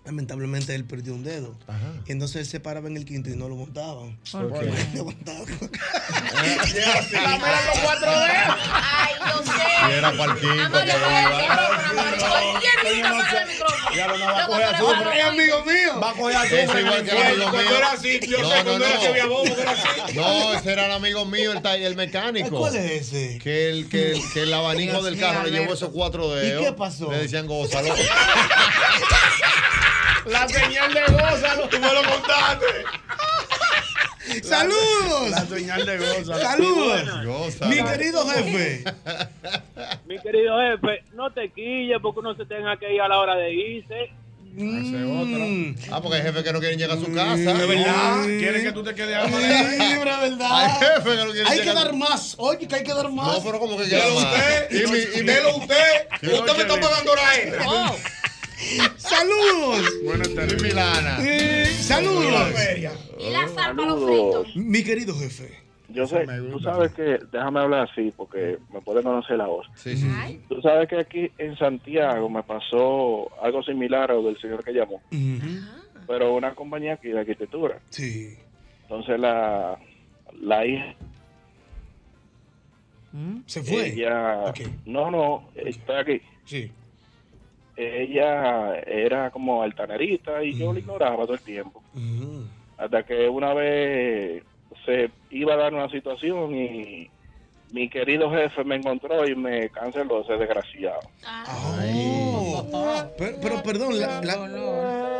Lamentablemente él perdió un dedo. Y entonces él se paraba en el quinto y no lo montaban. ¿Por qué? Lo montaban. Los cuatro dedos. Ay, yo sé. Y era quinto Amor, le coge el micrófono, amor. ¿Quién vino a apagar el micrófono? Ya lo no va a coger malo. Es amigo mío. Va a coger Ese azufre. igual que el amigo Cuando mío. era así, yo No, sé no, cuando era no. que había bobo, que era así. No, ese era el amigo mío, el, mecánico. ¿Cuál es ese? Que el, que el, que el abanico del carro le llevó esos cuatro dedos. qué pasó? Le decían gózalo. La señal de gózalo. Tú me lo contaste. ¡Saludos! La señal de gózalo. ¡Saludos! Gózalo. Mi querido jefe. Mi querido jefe, no te quilles porque uno se tenga que ir a la hora de irse. Mm. Ah, porque hay jefes que no quieren llegar a su casa. De verdad. Quieren que tú te quedes Sí, ahí. pero es Hay verdad. jefes que no quieren Hay que llegar a dar más. Oye, que hay que dar más. No, pero como que Delo quieren más. usted. Y y Delo usted. Usted me está pagando la extra. ¡Saludos! Buenas tardes. Milana. Eh, ¡Saludos! Y la salpa los fritos. Mi querido jefe. Yo sé, tú sabes que, déjame hablar así porque me puede conocer la voz. Sí, sí. Ay. Tú sabes que aquí en Santiago me pasó algo similar a lo del señor que llamó, pero una compañía aquí de arquitectura. Sí. Entonces la, la hija, ¿Se fue? ella, no, no, estoy aquí. Sí. Ella era como altanerita y yo la ignoraba todo el tiempo. Mm. Hasta que una vez se iba a dar una situación y mi querido jefe me encontró y me canceló ese desgraciado. Oh. Pero, pero perdón, la, la-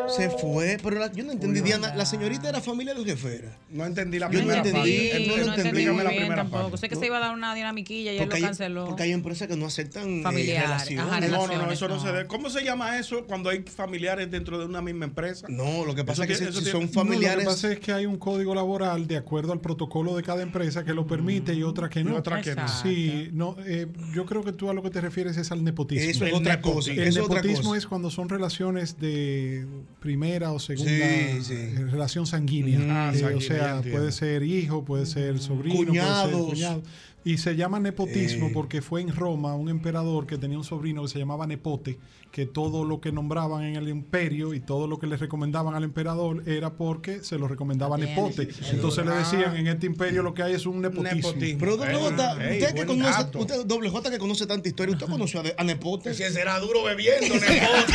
se fue, pero la- yo no entendí, Diana, la señorita era familia del jefe era. No entendí la Yo no primera entendí, parte. no lo no entendí entendí. muy la bien primera tampoco. parte. Sé que se iba a dar una dinamiquilla y él lo hay, canceló. porque hay empresas que no aceptan eh, Familiares, relaciones. ajá, No, no, no, relaciones, eso no, no. se debe. ¿Cómo se llama eso cuando hay familiares dentro de una misma empresa? No, lo que pasa Eso es que tiene- si, eso si tiene- son No, familiares. lo que pasa es que hay un código laboral de acuerdo al protocolo de cada empresa que lo permite y otra que Y no. otra que no. Sí, no, eh, yo creo que tú a lo que te refieres es al nepotismo. Eso es otra cosa. El nepotismo es cuando son relaciones de primera o segunda Sí, sí. eh, relación sanguínea. Ah, Eh, sanguínea, o sea, entiendo. puede ser hijo, puede ser sobrino, puede Cuñados. ser cuñado. Y se llama nepotismo Eh. porque fue en Roma un emperador que tenía un sobrino que se llamaba Nepote, que todo lo que nombraban en el imperio y todo lo que le recomendaban al emperador era porque se lo recomendaba Bien. Nepote. Entonces le decían, en este imperio lo que hay es un nepotismo. Nepotismo. Pero doble Eh, J, ey, usted que conoce, dato. usted, doble J que conoce tanta historia, ¿usted conoció a, Nepote? Si será duro bebiendo, nepote.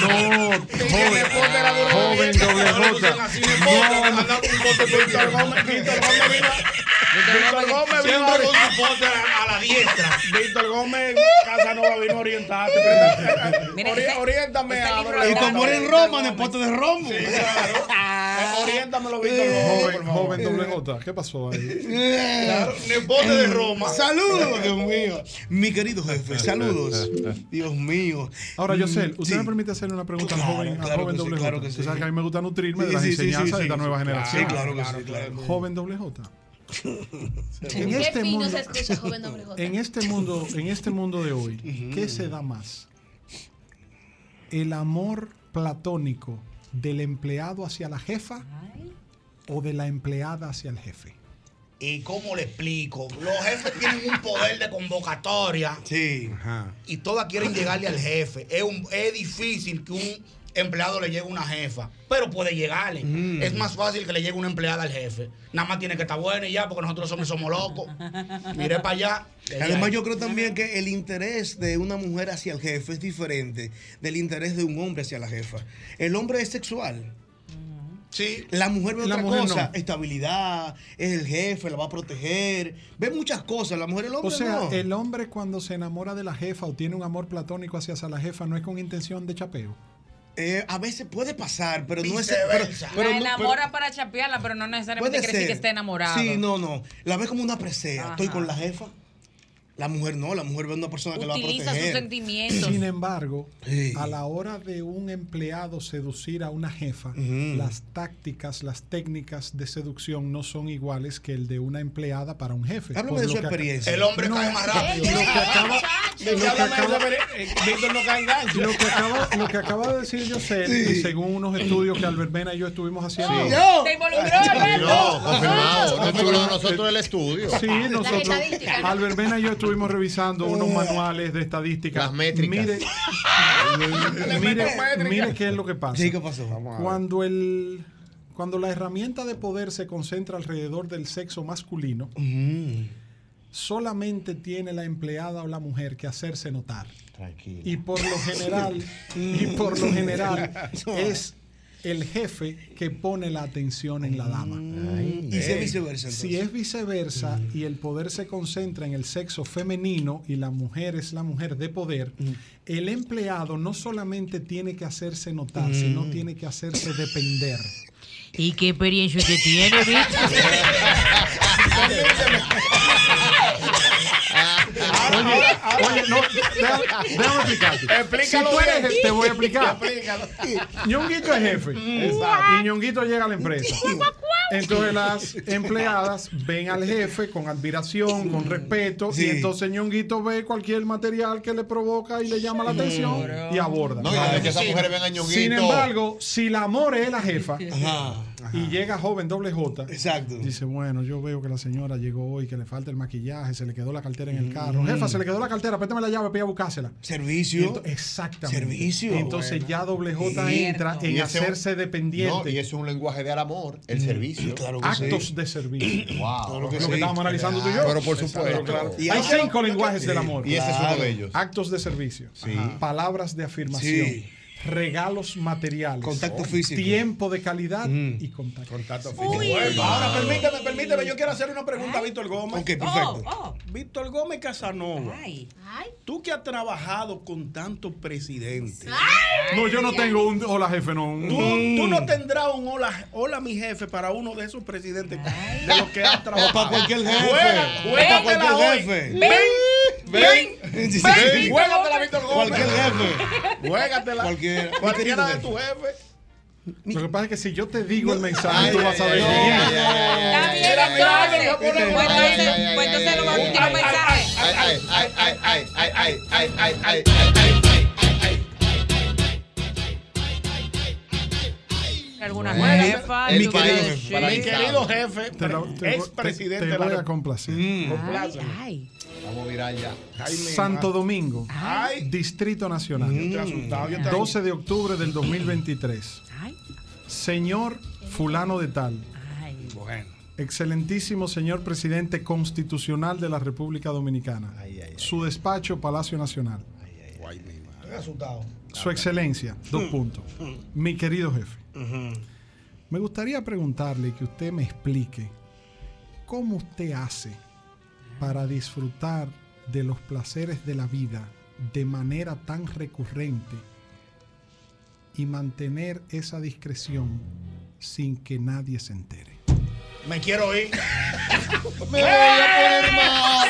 No, Joven, nepote era duro joven doble J. dicen así, nepote, Víctor Gómez. Víctor Gómez vino. A- su pote a, a la diestra. Víctor Gómez Casanova vino a orientarte. Oriéntame a Y como era en Roma, Nepote de Romo. Sí, claro. Eh, Oriéntamelo, Víctor Gómez, por Joven, favor. joven doble J, ¿qué pasó ahí? Claro, Nepote de Roma. Saludos, Dios mío. Mi querido jefe, saludos. Dios mío. Ahora, Yosel, ¿usted Sí. me permite hacerle una pregunta Claro, al joven, joven que sí, doble claro que Usted sí. sabe que a mí me gusta nutrirme de las enseñanzas sí, de esta sí, nueva sí, generación. Sí, claro que sí, claro. Joven doble J. En Qué este fino mundo, se escucha, joven doble J. en este mundo, en este mundo de hoy, ¿qué se da más? ¿El amor platónico del empleado hacia la jefa o de la empleada hacia el jefe? ¿Y cómo le explico? Los jefes tienen un poder de convocatoria Sí. y todas quieren llegarle al jefe. Es, un- es difícil que un empleado le llegue a una jefa, pero puede llegarle. Mm. Es más fácil que le llegue una empleada al jefe. Nada más tiene que estar buena y ya, porque nosotros hombres somos locos. Miré para allá. Además, yo creo también que el interés de una mujer hacia el jefe es diferente del interés de un hombre hacia la jefa. El hombre es sexual. Sí. La mujer ve La otra mujer cosa, no. estabilidad, es el jefe, la va a proteger, ve muchas cosas, la mujer el hombre O sea, no. el hombre cuando se enamora de la jefa o tiene un amor platónico hacia la jefa no es con intención de chapeo. Eh, a veces puede pasar, pero no es pero, pero la enamora pero- para chapearla, pero no necesariamente quiere decir que esté enamorado. Sí, no, no. La ve como una presea. Ajá. Estoy con la jefa. La mujer no, la mujer ve a una persona que la va a Utiliza sus proteger. sentimientos. Sin embargo, Sí. a la hora de un empleado seducir a una jefa, Ujú. las tácticas, las técnicas de seducción no son iguales que el de una empleada para un jefe. Háblame de su experiencia. El hombre No, cae más lo- rápido. Lo que acaba, Lo lo que acaba- eh, Víctor no cae en gancho. lo que acaba, lo que acaba de decir José, y según unos estudios que Albert Mena y yo estuvimos haciendo. Yo. Te involucró, Alberto. No, confirmado. No nosotros el estudio. Sí, nosotros, estadísticas. Albert Mena y yo estuvimos estuvimos revisando unos manuales de estadística. Las métricas. Mire, mire, mire qué es lo que pasa. Sí, ¿qué pasó? Cuando el cuando la herramienta de poder se concentra alrededor del sexo masculino, solamente tiene la empleada o la mujer que hacerse notar. Tranquilo. Y por lo general, y por lo general es el jefe que pone la atención en la dama. Y si es viceversa, Si es viceversa y el poder se concentra en el sexo femenino y la mujer es la mujer de poder, el empleado no solamente tiene que hacerse notar, sino tiene que hacerse depender. ¿Y qué experiencia usted tiene, Oye, oye, no, déjame, déjame explicarte. Explícalo Si tú eres bien. te voy a explicar. Explícalo. Ñonguito es jefe. Exacto. Y Ñonguito llega a la empresa. Entonces las empleadas ven al jefe con admiración, con respeto, Sí. y entonces Ñonguito ve cualquier material que le provoca y le llama la atención y aborda. No, y que esas mujeres ven a Ñonguito. Sin embargo, si la amor es la jefa Ajá. Y llega joven doble J, Exacto. dice, bueno, yo veo que la señora llegó hoy, que le falta el maquillaje, se le quedó la cartera en el carro. Jefa, se le quedó la cartera, pétame la llave para ir a buscársela. Servicio. Ento- exactamente. Servicio. Entonces Bueno. ya doble J entra en Y hacerse dependiente. No, y eso es un lenguaje de amor, el servicio. Claro que sí. Actos de servicio. Wow. Lo que estábamos analizando tú y yo. Pero por supuesto. Claro. Y Hay cinco lenguajes Sí. del amor. Y ese es uno de ellos. Actos de servicio. Sí. Palabras de afirmación. Regalos materiales. Contacto físico. Tiempo de calidad y contacto. Contacto físico. Bueno, ahora permíteme, permíteme, yo quiero hacer una pregunta a Víctor Gómez. Ok, perfecto. Oh, oh. Víctor Gómez Casanova. Tú que has trabajado con tantos presidentes. No, yo no tengo un hola jefe, no. Tú, tú no tendrás un hola, hola mi jefe para uno de esos presidentes de los que has trabajado. para cualquier jefe. Juega, O para cualquier jefe. Ven, ven, ven, sí. juégatela, Víctor Gómez. Cualquier jefe. Juégatela. Cualquiera. Cualquiera de tu jefe. Lo que pasa es que si yo te digo el mensaje, Ay, tú vas a ver ay, Está bien, entonces. Pues entonces, pues lo mira, último mira, mensaje. Ay, ay, ay, ay, ay, ay, ay, ay, ay, ay, ay, ay, ay. Alguna Bueno, jefa. país puedes para Mi querido jefe, Te, lo- te- expresidente te- te de la voy a República. complacer. Ay, Vamos a mirar ya. Mi Santo Domingo, Ay, Distrito Nacional. yo estoy asustado. Yo estoy 12 de octubre del 2023. ay, Señor fulano de tal, ay. Bueno. excelentísimo señor presidente constitucional de la República Dominicana. Su despacho, Palacio Nacional. Estoy asustado. Su excelencia, dos puntos. Mi querido jefe, me gustaría preguntarle que usted me explique cómo usted hace para disfrutar de los placeres de la vida de manera tan recurrente y mantener esa discreción sin que nadie se entere. Me quiero ir. Me voy a poner mal.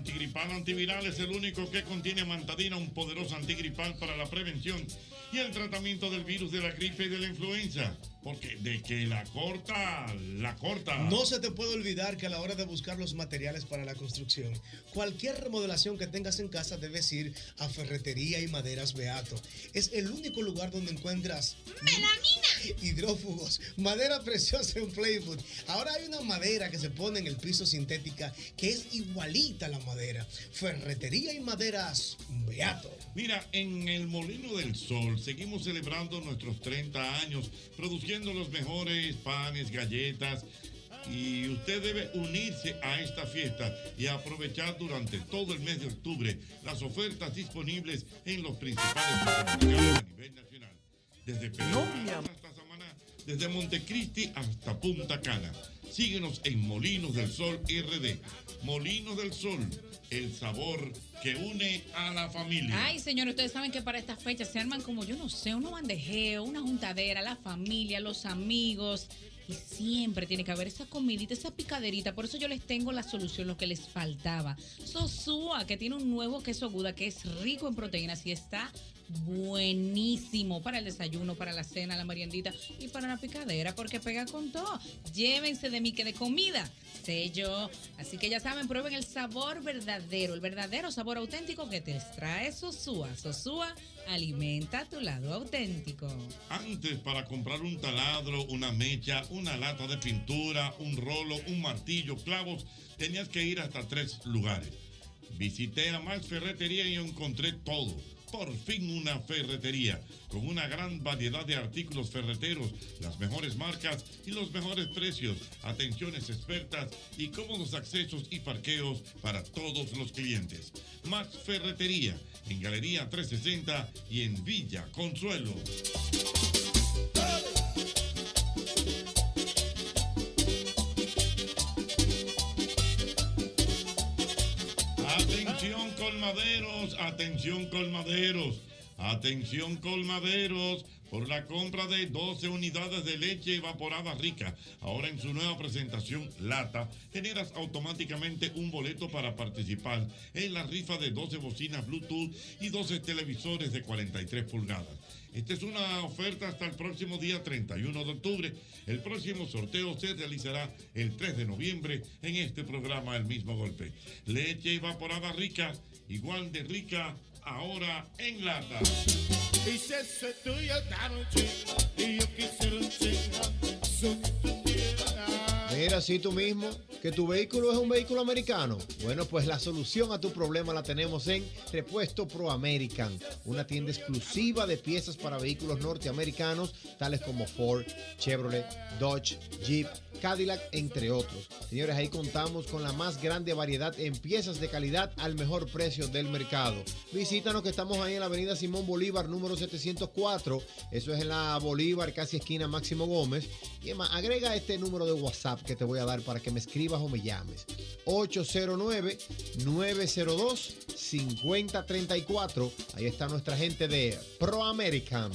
Antigripal, antiviral es el único que contiene mantadina, un poderoso antigripal para la prevención y el tratamiento del virus de la gripe y de la influenza. Porque de que la corta, la corta. No se te puede olvidar que a la hora de buscar los materiales para la construcción, cualquier remodelación que tengas en casa debes ir a Ferretería y Maderas Beato. Es el único lugar donde encuentras melamina, hidrófugos, madera preciosa en Playwood. Ahora hay una madera que se pone en el piso sintética que es igualita a la madera. Ferretería y Maderas Beato. Mira, en el Molino del Sol seguimos celebrando nuestros 30 años, produciendo los mejores panes, galletas. Y usted debe unirse a esta fiesta y aprovechar durante todo el mes de octubre las ofertas disponibles en los principales supermercados a nivel nacional. Desde Pereira hasta Samaná, desde Montecristi hasta Punta Cana. Síguenos en Molinos del Sol RD. Molinos del Sol, el sabor que une a la familia. Ay, señores, ustedes saben que para estas fechas se arman como, yo no sé, unos bandejeo, una juntadera, la familia, los amigos. Y siempre tiene que haber esa comidita, esa picaderita. Por eso yo les tengo la solución, lo que les faltaba. Sosúa, que tiene un nuevo queso aguda que es rico en proteínas y está buenísimo para el desayuno, para la cena, la meriendita y para la picadera, porque pega con todo. Llévense de mí que de comida sé yo. Así que ya saben, prueben el sabor verdadero, el verdadero sabor auténtico que te trae Sosúa. Sosúa alimenta tu lado auténtico. Antes, para comprar un taladro, una mecha, una lata de pintura, un rolo, un martillo, clavos, tenías que ir hasta tres lugares. Visité a Max Ferretería y encontré todo. Por fin una ferretería con una gran variedad de artículos ferreteros, las mejores marcas y los mejores precios, atenciones expertas y cómodos accesos y parqueos para todos los clientes. Max Ferretería en Galería 360 y en Villa Consuelo. Atención colmaderos, atención colmaderos por la compra de 12 unidades de leche evaporada rica. Ahora en su nueva presentación lata, generas automáticamente un boleto para participar en la rifa de 12 bocinas Bluetooth y 12 televisores de 43 pulgadas. Esta es una oferta hasta el próximo día 31 de octubre. El próximo sorteo se realizará el 3 de noviembre en este programa El mismo golpe. Leche evaporada rica, igual de rica, ahora en lata. Y yo Mira, si tú mismo, que tu vehículo es un vehículo americano. Bueno, pues la solución a tu problema la tenemos en Repuesto Pro American, una tienda exclusiva de piezas para vehículos norteamericanos, tales como Ford, Chevrolet, Dodge, Jeep, Cadillac, entre otros. Señores, ahí contamos con la más grande variedad en piezas de calidad al mejor precio del mercado. Visítanos que estamos ahí en la avenida Simón Bolívar, número 704. Eso es en la Bolívar, casi esquina Máximo Gómez. Y además, agrega este número de WhatsApp que te voy a dar para que me escribas o me llames. 809-902-5034. Ahí está nuestra gente de Pro American.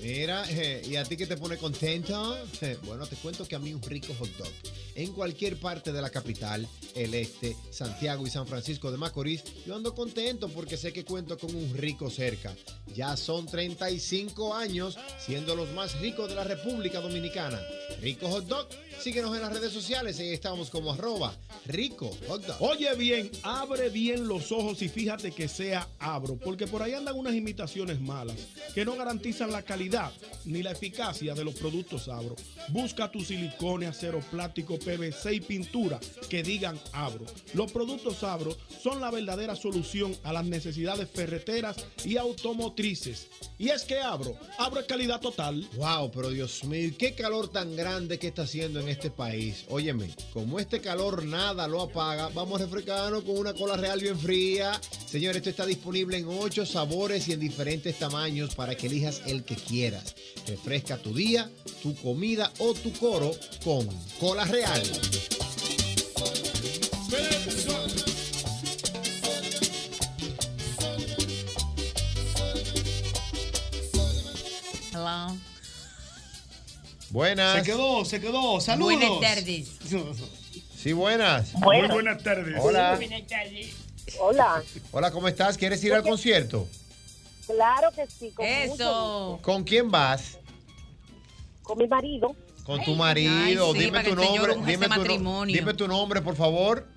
Mira, eh, ¿y a ti que te pone contento? Eh, bueno, te cuento que a mí un rico hot dog. En cualquier parte de la capital, el este, Santiago y San Francisco de Macorís, yo ando contento porque sé que cuento con un rico cerca. Ya son 35 años siendo los más ricos de la República Dominicana. Rico Hot Dog, síguenos en las redes sociales y ahí estamos como arroba rico hot dog. Oye bien, abre bien los ojos y fíjate que sea abro, porque por ahí andan unas imitaciones malas que no garantizan la calidad ni la eficacia de los productos abro. Busca tu silicone, acero plástico, PVC y pintura que digan abro. Los productos abro son la verdadera solución a las necesidades ferreteras y automotrices. Y es que abro, abro es calidad total. Wow, pero Dios mío, ¿y qué calor tan grande que está haciendo en este país? Óyeme, como este calor nada lo apaga, vamos a refrescarnos con una cola real bien fría. Señor, esto está disponible en ocho sabores y en diferentes tamaños para que elijas el que quieras. Refresca tu día, tu comida o tu coro con cola real. Hello. Buenas. Se quedó, se quedó. Saludos. Buenas tardes. Sí, buenas. Buenas. Muy buenas tardes. Hola. Hola. Hola, ¿cómo estás? ¿Quieres ir al concierto? Claro que sí. Con Eso. mucho gusto. ¿Con quién vas? Con mi marido. Con tu marido. Ay, sí, dime tu nombre. Dime ese tu, no- matrimonio. dime tu nombre, por favor.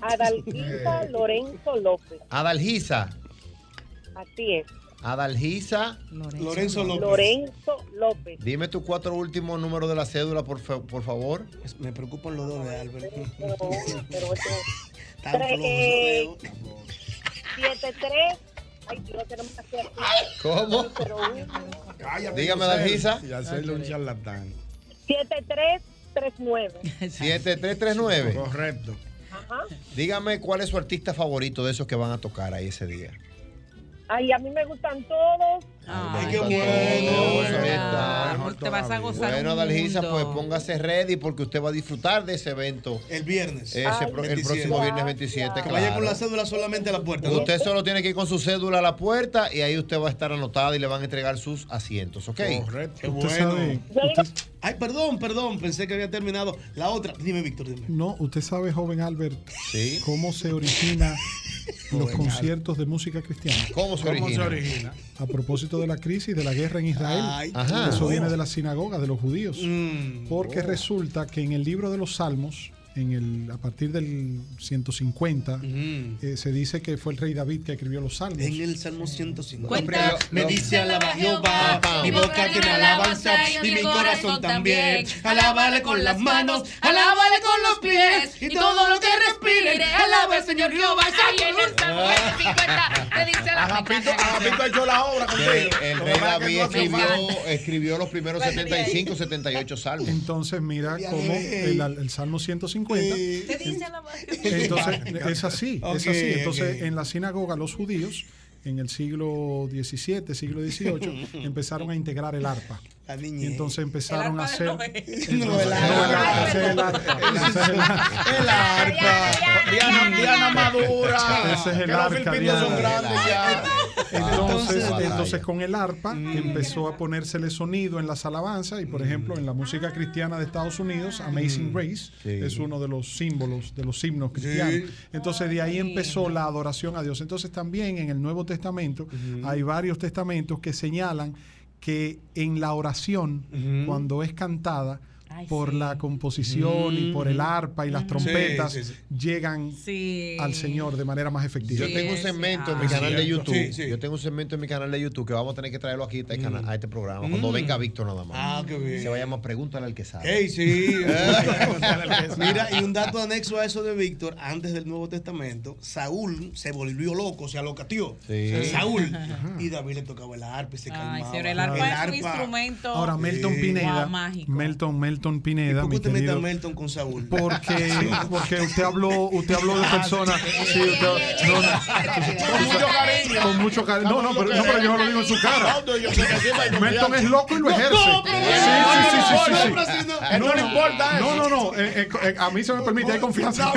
Adalgisa Lorenzo López. Adalgisa. Así es. Adalgisa. Lorenzo López. Lorenzo López. Dime tus cuatro últimos números de la cédula, por, fa- por favor. Me preocupan los dos de Albert. Pero, pero dedos. 73. Ay, Dios, tenemos que hacer aquí. ¿Cómo? Cállate, Dígame. Adalgisa. Y hacerle un charlatán. 7339. 7339. Correcto. Ajá. Dígame cuál es su artista favorito de esos que van a tocar ahí ese día. Ay, a mí me gustan todos. Ay, qué bueno. Ahí te vas a gozar Bueno, mundo. pues póngase ready porque usted va a disfrutar de ese evento. El viernes. Ese Ay, pro- el 27. próximo viernes 27, Que vaya con la cédula solamente a la puerta. ¿no? Usted solo tiene que ir con su cédula a la puerta y ahí usted va a estar anotado y le van a entregar sus asientos, ¿ok? Correcto. Qué bueno. Ay, perdón, perdón. Pensé que había terminado. La otra. Dime, Víctor, dime. no, usted sabe, joven Albert, Sí. cómo se origina los conciertos de música cristiana. ¿Cómo se ¿Cómo se origina? origina? A propósito de la crisis, de la guerra en Israel. Ay, Ajá. Eso viene de la sinagoga de los judíos. Mm. Porque Oh. resulta que en el libro de los Salmos, en el, a partir del 150, eh, se dice que fue el rey David que escribió los salmos. En el Salmo 150. Cuenta- me dice alaba a Jehová, mi boca tiene alabanza y mi corazón también. Alábale con las manos, alábale con los pies y todo lo que respire. Alaba al Señor Jehová. Ay, en el Salmo 50 te dice la Agapito, ha hecho la obra contigo. El, el rey David escribió, escribió los primeros 75, 78 salmos. Entonces, mira cómo el, el Salmo 150. Te dice la Entonces, es así, Ok, es así. Entonces, ok. en la sinagoga, los judíos, en el siglo XVII, siglo XVIII, empezaron a integrar el arpa. La Y entonces empezaron a hacer. No, el arpa. arpa, el arpa. Arpa. Arpa. Diana, Diana Madura. Ese es el Que los son grandes ya. Entonces, Batalla. entonces con el arpa empezó a ponérsele sonido en las alabanzas y por ejemplo en la música cristiana de Estados Unidos, Amazing Grace es uno de los símbolos de los himnos cristianos. Entonces de ahí empezó la adoración a Dios. Entonces también en el Nuevo Testamento hay varios testamentos que señalan que en la oración, cuando es cantada, por la composición y por el arpa y las trompetas, Sí, sí, llegan al Señor de manera más efectiva. Yo tengo un segmento en mi canal de. YouTube. Sí, sí. Yo tengo un segmento en mi canal de YouTube que vamos a tener que traerlo aquí a este, a este programa. Cuando Mm. venga Víctor nada más. Ah, qué bien. Se va a llamar Pregúntale al que sabe. Sí. Mira, y un dato anexo a eso de Víctor, antes del Nuevo Testamento, Saúl se volvió loco, se alocateó. Sí. Saúl. Y David le tocaba el arpa y se calmaba. Ay, señor, el arpa es un instrumento. Ahora, Melton Sí. Pineda. Mágico. Melton, Melton Pineda, ¿Por qué usted mete a. Melton con Saúl? Porque, porque usted habló, usted habló de personas. Sí, usted, no, no. Con mucho cariño. Con mucho cariño. No, no, pero, no, pero yo no lo digo en su cara. Melton es loco y lo ejerce. Sí, sí, sí, sí, sí, No, sí. no, no, no le importa No, eso. no, no. eh, eh, eh, a mí se me permite, hay confianza.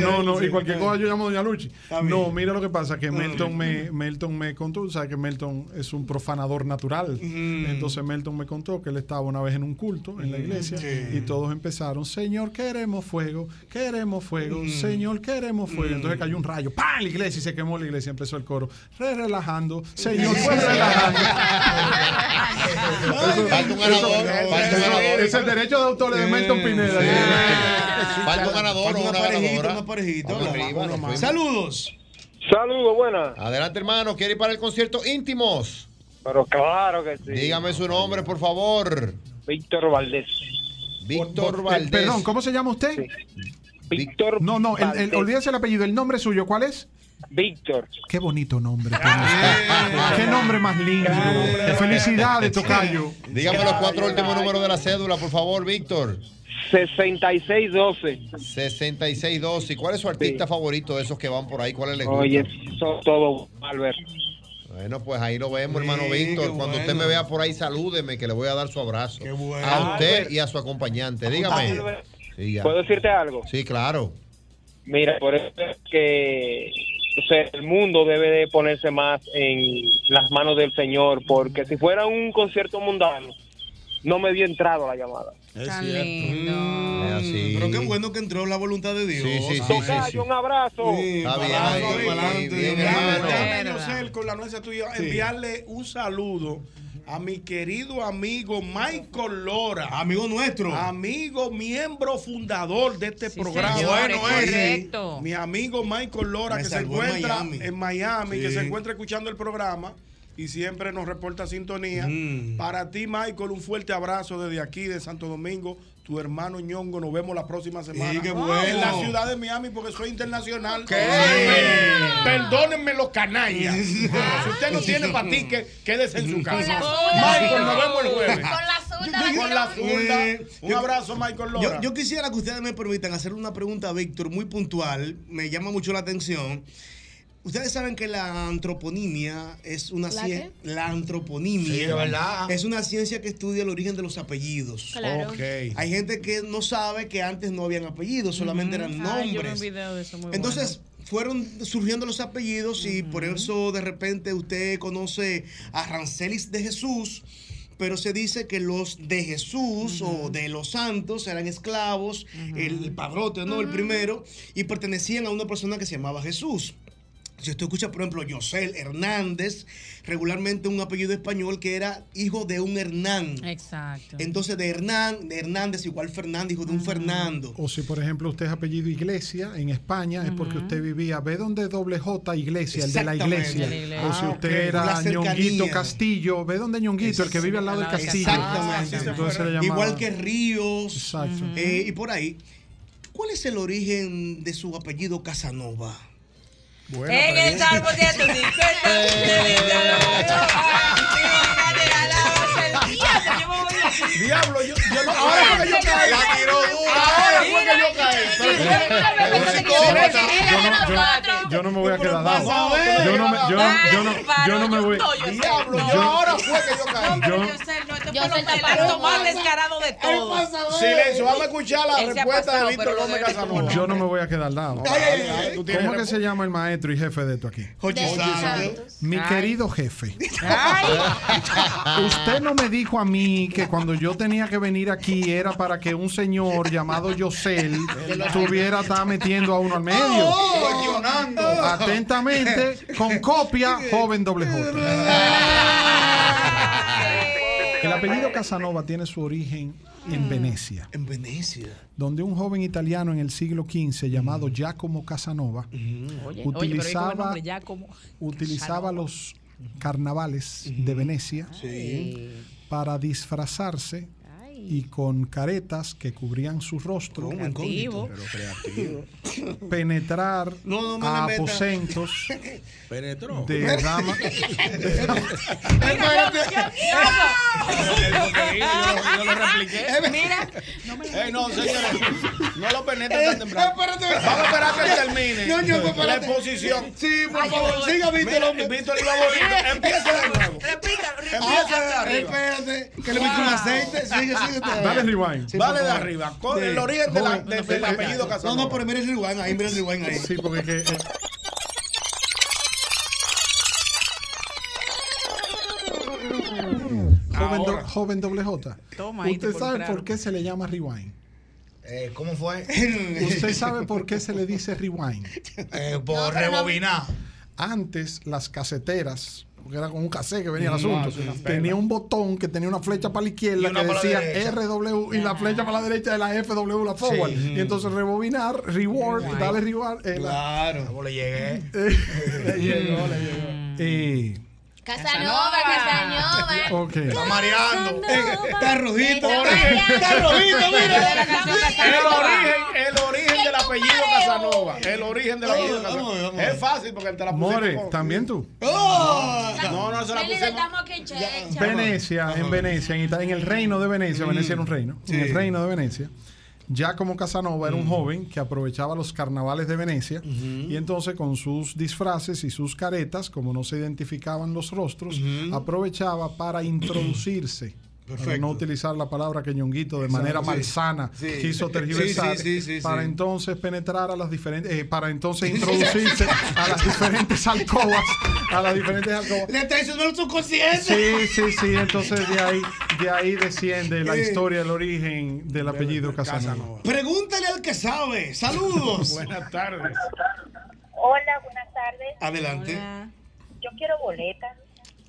No, no, y cualquier cosa yo llamo a Doña Luchi. No, mira lo que pasa, que Melton me, Melton me contó, sabes que Melton es un profanador natural. Entonces Melton me contó que él estaba una vez en un culto en la iglesia y todos empezaron, Señor, queremos fuego, queremos fuego, Señor, queremos fuego. Entonces cayó un rayo, ¡pam! La iglesia y se quemó la iglesia, empezó el coro, re relajando, Señor, fue relajando. Es el derecho de autor de Melton Pineda. Falta un ganador una parejita, una parejita. Saludos. Saludos, buenas. Adelante, hermano. ¿Quiere ir para el concierto íntimos? Pero claro que sí. Dígame su nombre, por favor. Víctor Valdés. Víctor Valdés. Perdón, ¿cómo se llama usted? Víctor No, no, el, el- olvídese el apellido. ¿El nombre suyo cuál es? Víctor. Qué bonito nombre. usted. Qué nombre más lindo. Felicidades, Tocayo. Dígame los cuatro últimos números de la cédula, por favor, Víctor. 6612. 6612. ¿Y cuál es su artista favorito de esos que van por ahí? ¿Cuál le gusta? Oye, son todo, Albert. Bueno, pues ahí lo vemos, hermano Víctor. qué Cuando usted me vea por ahí, salúdeme, que le voy a dar su abrazo. bueno. A usted y a su acompañante. Dígame. Sí, ya. ¿Puedo decirte algo? Sí, claro. Mira, por eso es que o sea, el mundo debe de ponerse más en las manos del Señor, porque si fuera un concierto mundano, no me había entrado la llamada. Tan lindo. Es así. Pero qué bueno que entró la voluntad de Dios. Sí, sí, sí, sí, Tocayo, sí. un abrazo. Sí, Está bien, ahí, bien, con la anuencia tuya, Sí. enviarle un saludo a mi querido amigo Michael Lora. Amigo nuestro. Amigo, miembro fundador de este Sí, programa. señor, bueno, es es. correcto. Mi amigo Michael Lora, Me que se en encuentra Miami. en Miami, que se encuentra escuchando el programa y siempre nos reporta sintonía. Mm. Para ti, Michael, un fuerte abrazo desde aquí, de Santo Domingo. Tu hermano Ñongo, nos vemos la próxima semana. Sí, qué bueno. En la ciudad de Miami, porque soy internacional. ¿Qué? Per- Perdónenme los canallas. si usted no tiene para ti, que, quédese en su casa. Michael, nos vemos el jueves. Con la. Eh, Un yo- abrazo, Michael Lora. Yo, yo quisiera que ustedes me permitan hacer una pregunta a Víctor muy puntual. Me llama mucho la atención. Ustedes saben que la antroponimia es una ¿La ciencia. La antroponimia Sí, de verdad. es una ciencia que estudia el origen de los apellidos. Claro. Ok. Hay gente que no sabe que antes no habían apellidos, solamente eran Ay, yo nombres. video de eso muy Entonces fueron surgiendo los apellidos y por eso de repente usted conoce a Rancelis de Jesús, pero se dice que los de Jesús o de los santos eran esclavos, el padrote, ¿no? El primero, y pertenecían a una persona que se llamaba Jesús. Si tú escuchas, por ejemplo, Yosel Hernández, regularmente un apellido español que era hijo de un Hernán. Exacto. Entonces, de Hernán, de Hernández, igual Fernández, hijo de un Fernando. O si, por ejemplo, usted es apellido Iglesia en España, es porque usted vivía, ve donde doble J Iglesia, el de la Exactamente. iglesia. De la iglesia. O si Ah, usted era. Ñonguito Castillo, ve donde Ñonguito, el que vive al lado del castillo. Exactamente. Entonces se le llamaba- Igual que Ríos. Exacto. eh, y por ahí. ¿Cuál es el origen de su apellido Casanova? En el Salmo 150. Diablo, yo, yo no. Ahora fue que yo caí. La tiró dura. Ahora fue que yo caí. Yo no, yo, yo no me voy a quedar dado. Yo no me, yo, yo no, yo no me voy. Diablo, yo Yo- ahora fue que yo caí. Yo- soy el más descarado de todos. Silencio, vamos a escuchar la respuesta de Víctor Gómez Casanova. Yo no me voy a quedar tienes ¿Cómo que se llama el maestro y jefe de esto aquí? Mi querido jefe. Usted no me dijo a mí que cuando yo tenía que venir aquí era para que un señor llamado Yosel tuviera estar metiendo a uno al medio. Cuestionando. Atentamente, con copia, joven doble J. El apellido Casanova tiene su origen en Venecia, En Venecia. donde un joven italiano en el siglo XV llamado Giacomo Casanova Oye, oye, utilizaba, como. utilizaba los carnavales de Venecia para disfrazarse y con caretas que cubrían su rostro Creativo. Pero creativo. penetrar No, no me a aposentos Penetró. de damas Yo lo repliqué. Mira, Ey, no, señores, no lo penetren tan temprano. Vamos a esperar que termine No, yo, la espérate. exposición. Sí, por favor, siga, Víctor. Mira, hombre. Víctor iba bonito. Empieza de nuevo. Empieza de Ah, arriba. espérate, que le metí un aceite. Sigue, sigue. Dale rewind. Sí, Vale de arriba. Con el origen de de- no, del apellido No, Casanova. no, pero mira el rewind ahí, mira el rewind ahí. Sí, porque que, eh, joven, do- joven doble J. Toma ahí, ¿Usted te sabe por qué se le llama rewind? Eh, ¿Cómo fue? ¿Usted sabe por qué se le dice rewind? Eh, por rebobinar. Antes las caseteras, porque era con un cassette que venía el Mm, asunto, tenía un botón que tenía una flecha para la Y izquierda que la decía. RW y la flecha para la derecha de la FW, la forward. Sí. Y entonces rebobinar, reward, dale reward. eh, la- Claro. ¿Cómo le llegué? le llegó, le llegó. Eh, Casanova, Casanova. ok. Está mareando. Está rojito. Está rojito, mira. El origen, el origen del apellido Casanova. El origen del apellido Casanova. Es fácil porque te la pusimos. More, también tú. ¡Oh! No, no se la pusimos. estamos aquí, checha. Venecia, en Venecia, en, Ita- en el reino de Venecia, Venecia era un reino, Sí. en el reino de Venecia, ya como Casanova era un joven que aprovechaba los carnavales de Venecia y entonces con sus disfraces y sus caretas, como no se identificaban los rostros, aprovechaba para introducirse. Perfecto. no utilizar la palabra que Ñonguito de manera sí. malsana Sí. quiso tergiversar Sí, sí, sí, sí, para sí. entonces penetrar a las diferentes, eh, para entonces introducirse a las diferentes alcobas, a las diferentes alcobas. Le traicionó el subconsciente. Sí, sí, sí. Entonces de ahí, de ahí desciende la historia, el origen del apellido Casanova. Pregúntale al que sabe. Saludos. Buenas tardes. Hola, buenas tardes. Adelante. Yo quiero boletas.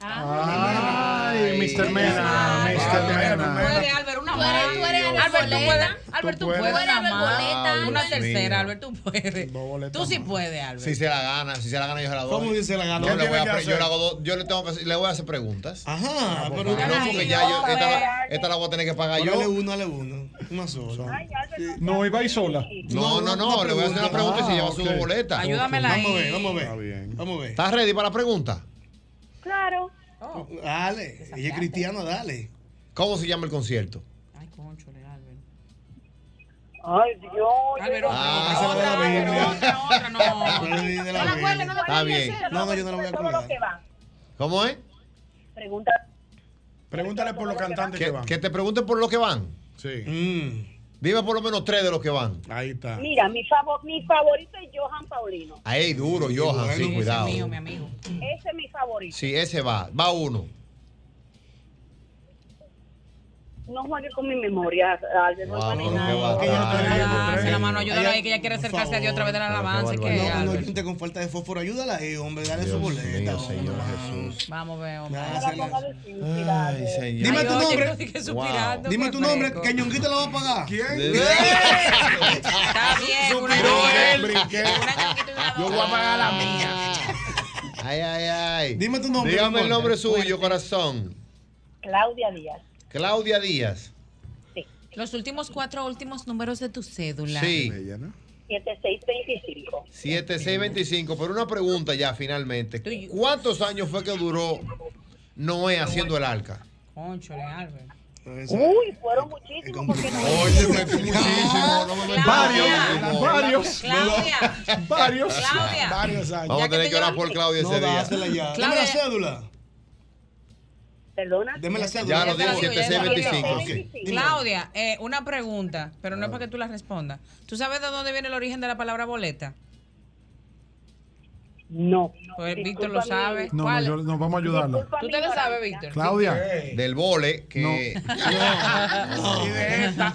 Ay, Mr. Mena, Mr. Mena. Puede, Albert, una Tú eres- más. tú eres Albert, tú boleta. puedes. Albert, tú puedes. una tercera. Albert, tú puedes. Tú sí puedes, Albert. Si se la gana, si se la gana yo se la doy. ¿Cómo dice la gana? Yo le, voy a ¿Qué pre- tiene que yo le hago dos- yo le tengo que hacer- le voy a hacer preguntas. Ajá, pero No, porque ya yo esta, la, esta la voy a tener que pagar Dale yo. uno, dale uno. Una sola. No, iba ahí sola. No, no, no, le voy a hacer una pregunta y se lleva Ah, su ok. boleta. Ayúdamela Vamos a ver, vamos a Está ver. bien. Vamos a ver. ¿Estás ready para la pregunta? Claro. Dale. Ella es cristiana, dale. ¿Cómo se llama el concierto? Ay, conchole, Albert. Ay, Dios. Albert, Ah, esa la de la otra, Biblia. otra, otra, no. No la cuelgue, no la Está bien. No, no, yo no la voy a colgar. ¿Cómo es? Pregunta. Pregúntale por los cantantes que van. que te pregunten por lo que van. Sí. Mm. Dime por lo menos tres de los que van. Ahí está. Mira, mi, favor, mi favorito es Johan Paulino. Ahí, duro, Johan, sí, cuidado. Mío, mi amigo. Ese es mi favorito. Sí, ese va. Va uno. No juegue con mi memoria, Albert. no. Ah, se la mano, ayúdala ahí, que ella quiere acercarse a Dios a través de la alabanza. que No, no oyente con falta de fósforo, ayúdala ahí, hombre, dale su boleta. Señor Jesús. Vamos, ve, hombre. Ay, señor. Dime tu nombre. Dime tu nombre, que Ñonguito la va a pagar. ¿Quién? Está bien, una Suspiró él. brinqué. Yo voy a pagar la mía. Ay, ay, ay. Dime tu nombre, Dígame el nombre suyo, corazón. Claudia Díaz. Claudia Díaz. Los últimos cuatro últimos números de tu cédula. Sí. 7625. 7625. Pero una pregunta ya finalmente. ¿Cuántos años fue que duró Noé haciendo el arca? Conchole, Albert. Uy, fueron muchísimos porque no. Oye, me fui muchísimo. No me metas Varios, varios. Claudia. Varios. Claudia. Varios años. Vamos a tener que orar por Claudia ese día. Claudia. la cédula. Perdona. Deme la cédula. Ya lo digo, 7625. Ok. Claudia, eh, una pregunta, pero no es para que tú la respondas. ¿Tú sabes de dónde viene el origen de la palabra boleta? No. Pues Víctor lo sabe. No, no, ¿Cuál? yo- no, vamos a ayudarla. ¿Tú te lo sabes, Víctor? Claudia. Del vole que,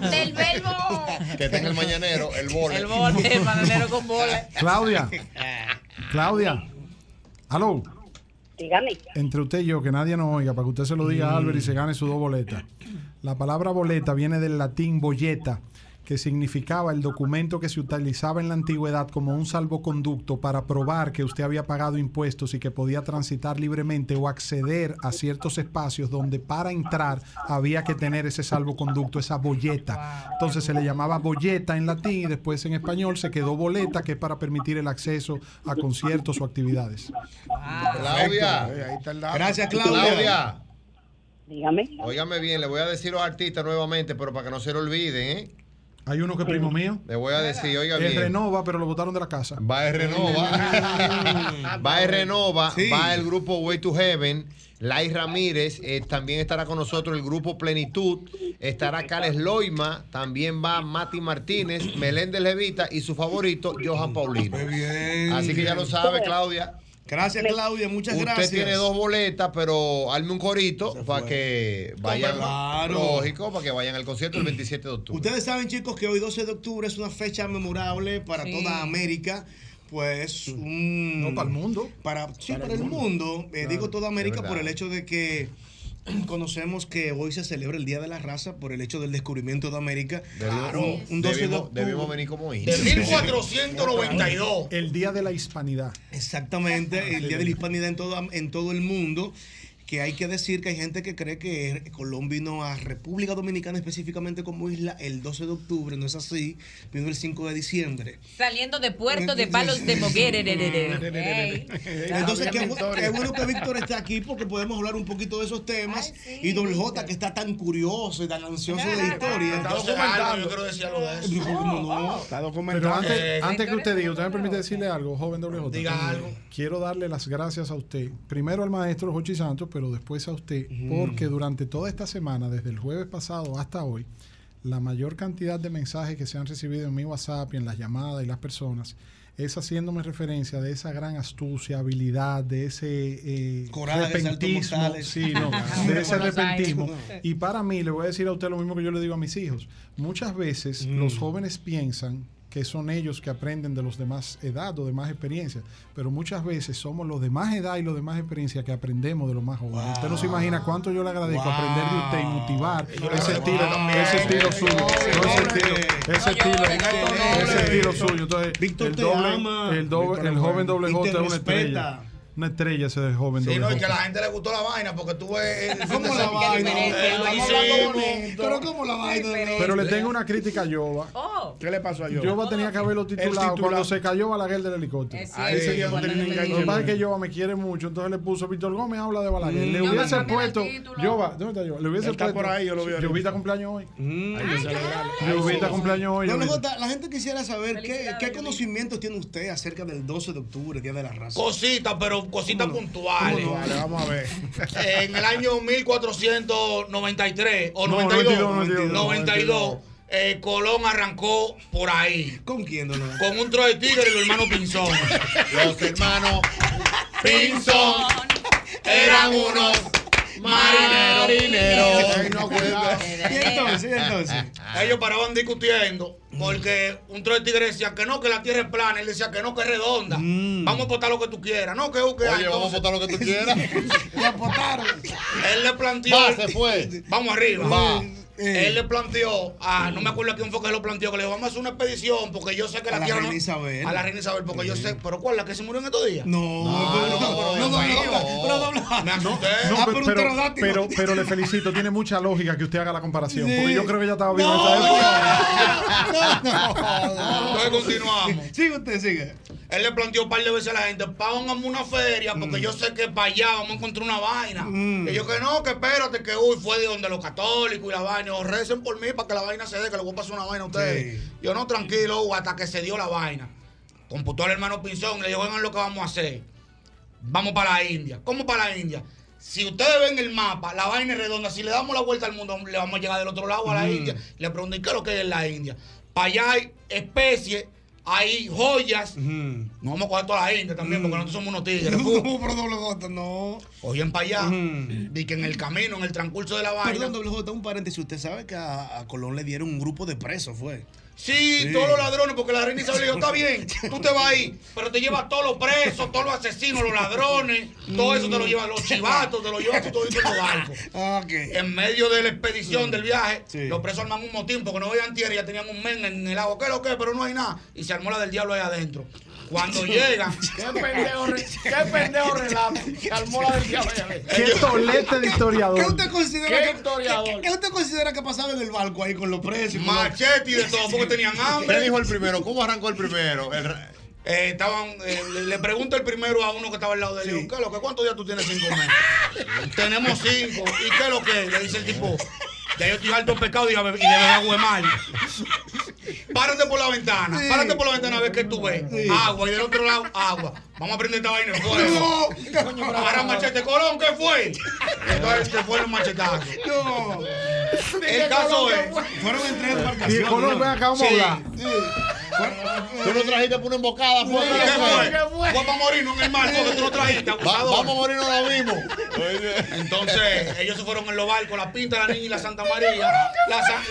Del verbo. que en el mañanero, el vole. El bole, el bananero con bole. Claudia. Claudia. Aló. Dígame. Entre usted y yo, que nadie nos oiga, para que usted se lo diga a Albert y se gane sus dos boletas. La palabra boleta viene del latín bolleta, que significaba el documento que se utilizaba en la antigüedad como un salvoconducto para probar que usted había pagado impuestos y que podía transitar libremente o acceder a ciertos espacios donde para entrar había que tener ese salvoconducto, esa bolleta. Entonces se le llamaba bolleta en latín y después en español se quedó boleta, que es para permitir el acceso a conciertos o actividades. Claudia. Gracias, Claudia. Claudia. Dígame. Óigame bien, le voy a decir los artistas nuevamente, pero para que no se lo olviden, ¿eh? Hay uno que es primo mío. Le voy a decir, oiga bien. renova, pero lo botaron de la casa. Va a Renova. va a Renova. Sí. Va el grupo Way to Heaven. Lai Ramírez. eh, también estará con nosotros el grupo Plenitud. Estará Carles Loima. También va Mati Martínez, Meléndez Levita y su favorito, Johan Paulino. Así que ya lo sabe, Claudia. Gracias, Claudia. Muchas Usted gracias. tiene dos boletas, pero hazme un corito para que vayan. Claro. Lógico, para que vayan al concierto el 27 de octubre. Ustedes saben, chicos, que hoy 12 de octubre es una fecha memorable para Sí. toda América. Pues un. No, para el mundo. Para, sí, Para para, el el mundo. mundo. Eh, Claro, digo toda América por el hecho de que conocemos que hoy se celebra el Día de la Raza por el hecho del descubrimiento de América. Claro. Un, un 12 de Debimos- octubre. debimos venir como De indios. 1492. El Día de la Hispanidad. Exactamente, el Día de la Hispanidad en todo, en todo el mundo. Que hay que decir que hay gente que cree que Colón vino a República Dominicana específicamente como isla el 12 de octubre, no es así, vino el 5 de diciembre. Saliendo de Puerto de Palos de Moguere. Entonces, qué, bu- qué bueno que Víctor esté aquí porque podemos hablar un poquito de esos temas. Y Doble J, que está tan curioso y tan ansioso de la historia. Está documentando. Yo quiero decir algo de eso. Está documentado. Pero antes, Eh, antes que usted diga, usted me permite decirle algo, joven WJ. Diga algo. Quiero darle las gracias a usted. Primero al maestro Jochi Santos, pero después a usted, porque durante toda esta semana, desde el jueves pasado hasta hoy, la mayor cantidad de mensajes que se han recibido en mi WhatsApp y en las llamadas y las personas es haciéndome referencia de esa gran astucia, habilidad, de ese eh, Coraje, saltos repentismo, sí, no, de ese repentismo. Y para mí, le voy a decir a usted lo mismo que yo le digo a mis hijos. Muchas veces los jóvenes piensan que son ellos que aprenden de los de más edad o de más experiencia, pero muchas veces somos los de más edad y los de más experiencia que aprendemos de los más jóvenes. Usted no se imagina cuánto yo le agradezco aprender de usted y motivar ese estilo, ese estilo suyo, no, ese estilo, ese estilo, ese estilo suyo. Entonces, el te doble, ama. el, doble- Víctor el joven doble J te es una respeta. estrella. Una estrella ese de joven Sí, no, y que a la gente le gustó la vaina porque tú ves. ¿Cómo de la vaina? Eh. Pero ¿cómo la vaina? Pero le tengo una crítica a Yoba. ¿Qué le pasó a Yoba? Yoba tenía que haberlo titulado cuando se cayó Balaguer del helicóptero. Lo que pasa es que Yoba me quiere mucho, entonces le puso Víctor Gómez habla de Balaguer. Mm. Le hubiese puesto. Yoba, ¿dónde está Yoba? Le hubiese puesto. por ahí, yo lo vi. Yobita cumpleaños hoy. Yobita cumpleaños hoy. La gente quisiera saber qué, qué conocimientos tiene usted acerca del 12 de octubre, Día de la Raza. Cositas, pero cositas ¿Cómo no? puntuales. ¿Cómo no? Vale, vamos a ver. En el año 1493 o No, 92, 92, 92, eh, Colón arrancó por ahí. ¿Con quién, don? Con un tro de tigre y los hermanos Pinzón. Los hermanos Pinzón eran unos Marinero. Cuidado. Y entonces, y entonces. Ellos paraban discutiendo porque un troll tigre decía que no, que la tierra es plana. Él decía que no, que es redonda. Vamos a votar lo que tú quieras. No, que que Oye, vamos a votar lo que tú quieras. Y apotaron. Él le planteó. Va, se fue. Vamos arriba. Va. Él le planteó, a, no me acuerdo a quién fue que lo planteó, que le dijo, vamos a hacer una expedición porque yo sé que A la, la tierra reina no. Isabel. A la reina Isabel, porque yo sé, pero ¿cuál? ¿La que se murió en estos días? No, no, no, no, no, no, no. No, Ah, pero, pero le felicito, tiene mucha lógica que usted haga la comparación. Porque yo creo que ella estaba viva No, esa época. Entonces continuamos. Sigue usted, sigue. Él le planteó un par de veces a la gente, págame una feria, porque Mm. yo sé que para allá vamos a encontrar una vaina. Y yo que no, que espérate, que uy, fue de donde los católicos y la vaina. O recen por mí para que la vaina se dé, que le voy a pasar una vaina a ustedes. Yo no, tranquilo, hasta que se dio la vaina. Computó al hermano Pinzón y le dijo, vengan lo que vamos a hacer. Vamos para la India. ¿Cómo para la India? Si ustedes ven el mapa, la vaina es redonda. Si le damos la vuelta al mundo, le vamos a llegar del otro lado a la Mm. India. Le pregunté, ¿qué es lo que es la India? Para allá hay especies, hay joyas. No vamos a coger toda la India también, porque nosotros somos unos tigres. No, pero doble J, no. Oyen para allá. Y que en el camino, en el transcurso de la vaina. Perdón, doble J, un paréntesis. Usted sabe que a, a Colón le dieron un grupo de presos, fue. Sí, Sí. todos los ladrones, porque la reina Isabel le dijo, está bien, tú te vas ahí, pero te llevas todos los presos, todos los asesinos, los ladrones, todo eso te lo llevas, los chivatos, te lo llevas tú todo en los barcos. En medio de la expedición del viaje, los presos arman un motín porque no veían tierra, ya tenían un men en el agua, ¿qué lo que? Pero no hay nada. Y se armó la del diablo ahí adentro. Cuando llegan, qué pendejo, qué pendejo relato. Se armó la del diablo. Qué tolete de historiador. ¿Qué usted considera, ¿Qué que, historiador? ¿qué, qué usted considera que pasaba en el barco ahí con los presos? Machete y de todo, porque tenían hambre. ¿Qué dijo el primero? ¿Cómo arrancó el primero? El Eh, estaban, eh, le, le pregunta el primero a uno que estaba al lado de él, ¿qué es lo que? ¿Cuántos días tú tienes sin comer? Tenemos cinco. ¿Y qué es lo que? Le dice el tipo, ya yo estoy alto pecado y de beber agua de mar. Párate por la ventana, párate por la ventana a ver qué tú ves. Agua y del otro lado, agua. Vamos a prender esta vaina en fuego. Ahora machete Colón, ¿qué fue? Entonces se fueron machetazos. No. El caso es. Fueron en tres Y embarcaciones. Colón, ¿no? ven acá, vamos a Sí. hablar. Tú no trajiste por una embocada, fue. ¿Y qué fue? Fue para morirnos en el mar porque tú no trajiste, vamos a morirnos ahora mismo. Entonces, ellos se fueron en los barcos, la Pinta, la Niña y la Santa María. La, Sa-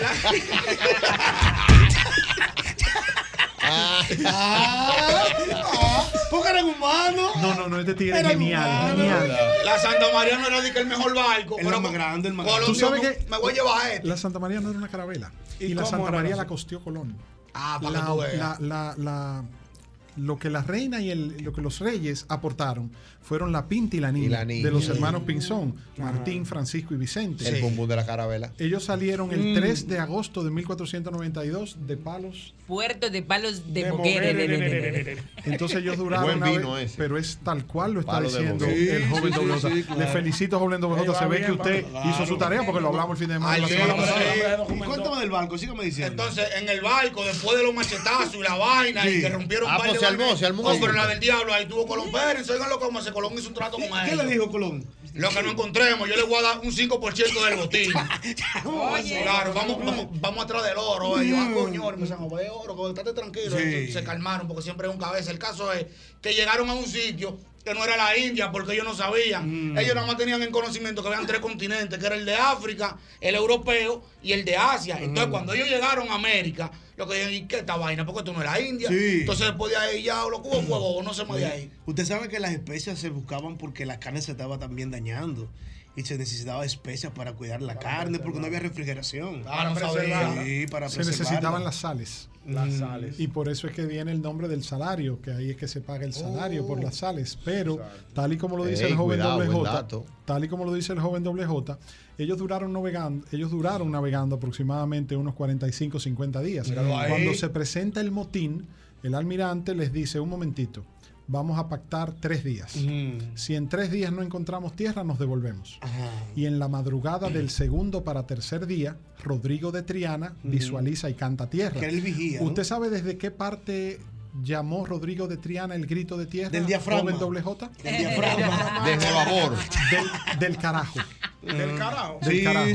Ah, ah, porque eran humanos. No, no, no, este tigre es Era genial, genial. la, Santa María no era de que el mejor barco. El pero más grande, el más Colón Tú sabes "No, que me voy a llevar a este. la Santa María no era una carabela. Y, ¿Y la Santa María eso? la costeó Colón. Ah, para la, que tú veas. la- la- la- lo que la reina y el- lo que los reyes aportaron fueron la pinta y la niña, Y la niña. de los hermanos Pinzón, Martín, Francisco y Vicente. El bumbum de la carabela. Ellos salieron el Mm. 3 de agosto de 1492 de Palos. Puerto de palos de, De. Entonces ellos duraron Buen vino vez, ese. pero es tal cual lo está Palo diciendo el joven sí, WJ. sí, claro. Le felicito, joven WJ. Se ve bien, que usted claro. hizo su tarea porque lo hablamos el fin de semana. la Ayer, semana pasada. sí. Y cuéntame del barco, sígame diciendo. Entonces, en el barco, después de los machetazos y la vaina, y que rompieron Ah, un par pues de armó, se armó No, un pero la del diablo, ahí tuvo Colón Pérez, oigan lo que vamos a hacer, Colón hizo un trato con ¿Qué ellos. le dijo Colón? Lo que no encontremos, yo le voy a dar un 5% del botín. Claro, vamos, vamos, vamos atrás del oro. Ellos, ah, coño, me dicen, oro, estate tranquilo. Sí. Entonces, Se calmaron porque siempre es un cabeza. El caso es que llegaron a un sitio que no era la India porque ellos no sabían. Ellos nada más tenían en conocimiento que habían tres continentes, que era el de África, el europeo y el de Asia. Entonces, cuando ellos llegaron a América, lo que dijeron, ¿y qué esta vaina? Porque esto no la India. Sí. Entonces, después de ahí ya los cubos fuego no se de ahí. Usted sabe que las especias se buscaban porque la carne se estaba también dañando. Y se necesitaba especias para cuidar la carne porque no había refrigeración. Ah, no sabía. Sí, para Se necesitaban las sales. Las sales. Y por eso es que viene el nombre del salario, que ahí es que se paga el salario por las sales. Pero, tal y como lo dice Ey, el joven cuidado, WJ, tal y como lo dice el joven WJ, ellos duraron navegando, ellos duraron navegando aproximadamente unos 45, 50 días. Cuando se presenta el motín, el almirante les dice, un momentito, vamos a pactar tres días. Si en tres días no encontramos tierra, nos devolvemos. Y en la madrugada del segundo para tercer día, Rodrigo de Triana visualiza y canta tierra. Que el vigía, ¿no? ¿Usted sabe desde qué parte llamó Rodrigo de Triana el grito de tierra? Del diafragma. joven doble J? Del diafragma. Babor. Del, del carajo. Del carajo. Del carajo.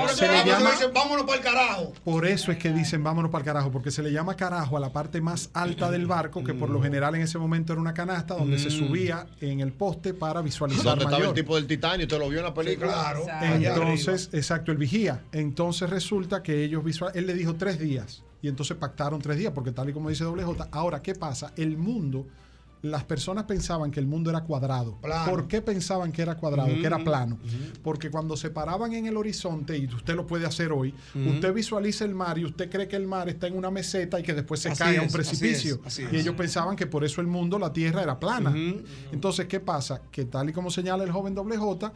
Por eso Se le llama- dicen, vámonos para el carajo. Por eso es que dicen vámonos para el carajo, porque se le llama carajo a la parte más alta del barco, que por lo general en ese momento era una canasta donde se subía en el poste para visualizar Donde estaba el mayor. tipo del titanio, usted lo vio en la película. claro. Entonces, exacto, el vigía. Entonces resulta que ellos visual, él le dijo tres días y entonces pactaron tres días, porque tal y como dice doble J, ahora, ¿qué pasa? El mundo, las personas pensaban que el mundo era cuadrado. Plano. ¿Por qué pensaban que era cuadrado, que era plano? Porque cuando se paraban en el horizonte, y usted lo puede hacer hoy, usted visualiza el mar y usted cree que el mar está en una meseta y que después se Así cae a un es, así es, precipicio. así Y es. ellos pensaban que por eso el mundo, la Tierra era plana. Entonces, ¿qué pasa? Que tal y como señala el joven doble J,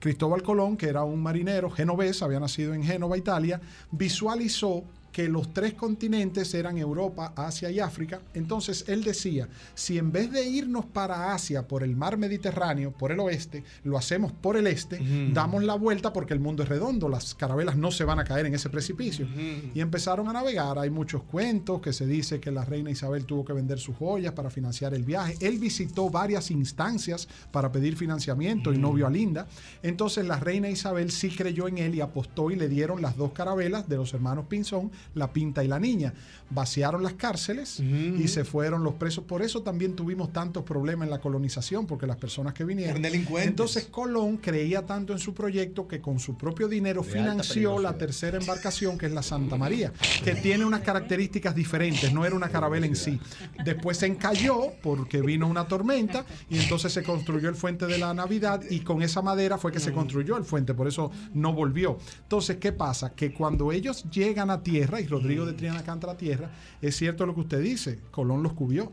Cristóbal Colón, que era un marinero genovés, había nacido en Génova, Italia, visualizó que los tres continentes eran Europa, Asia y África. Entonces él decía, si en vez de irnos para Asia por el mar Mediterráneo, por el oeste, lo hacemos por el este, damos la vuelta porque el mundo es redondo, las carabelas no se van a caer en ese precipicio. Y empezaron a navegar. Hay muchos cuentos que se dice que la reina Isabel tuvo que vender sus joyas para financiar el viaje. Él visitó varias instancias para pedir financiamiento y no vio a Linda. Entonces la reina Isabel sí creyó en él y apostó y le dieron las dos carabelas de los hermanos Pinzón, la Pinta y la Niña. Vaciaron las cárceles y se fueron los presos. Por eso también tuvimos tantos problemas en la colonización, porque las personas que vinieron. Delincuentes. Entonces Colón creía tanto en su proyecto que con su propio dinero De financió la tercera embarcación, que es la Santa María, que tiene unas características diferentes, no era una carabela en sí. Después se encalló porque vino una tormenta y entonces se construyó el fuente de la Navidad y con esa madera fue que se construyó el fuente, por eso no volvió. Entonces, ¿qué pasa? Que cuando ellos llegan a tierra, y Rodrigo de Triana canta la tierra, es cierto lo que usted dice, Colón los cubrió.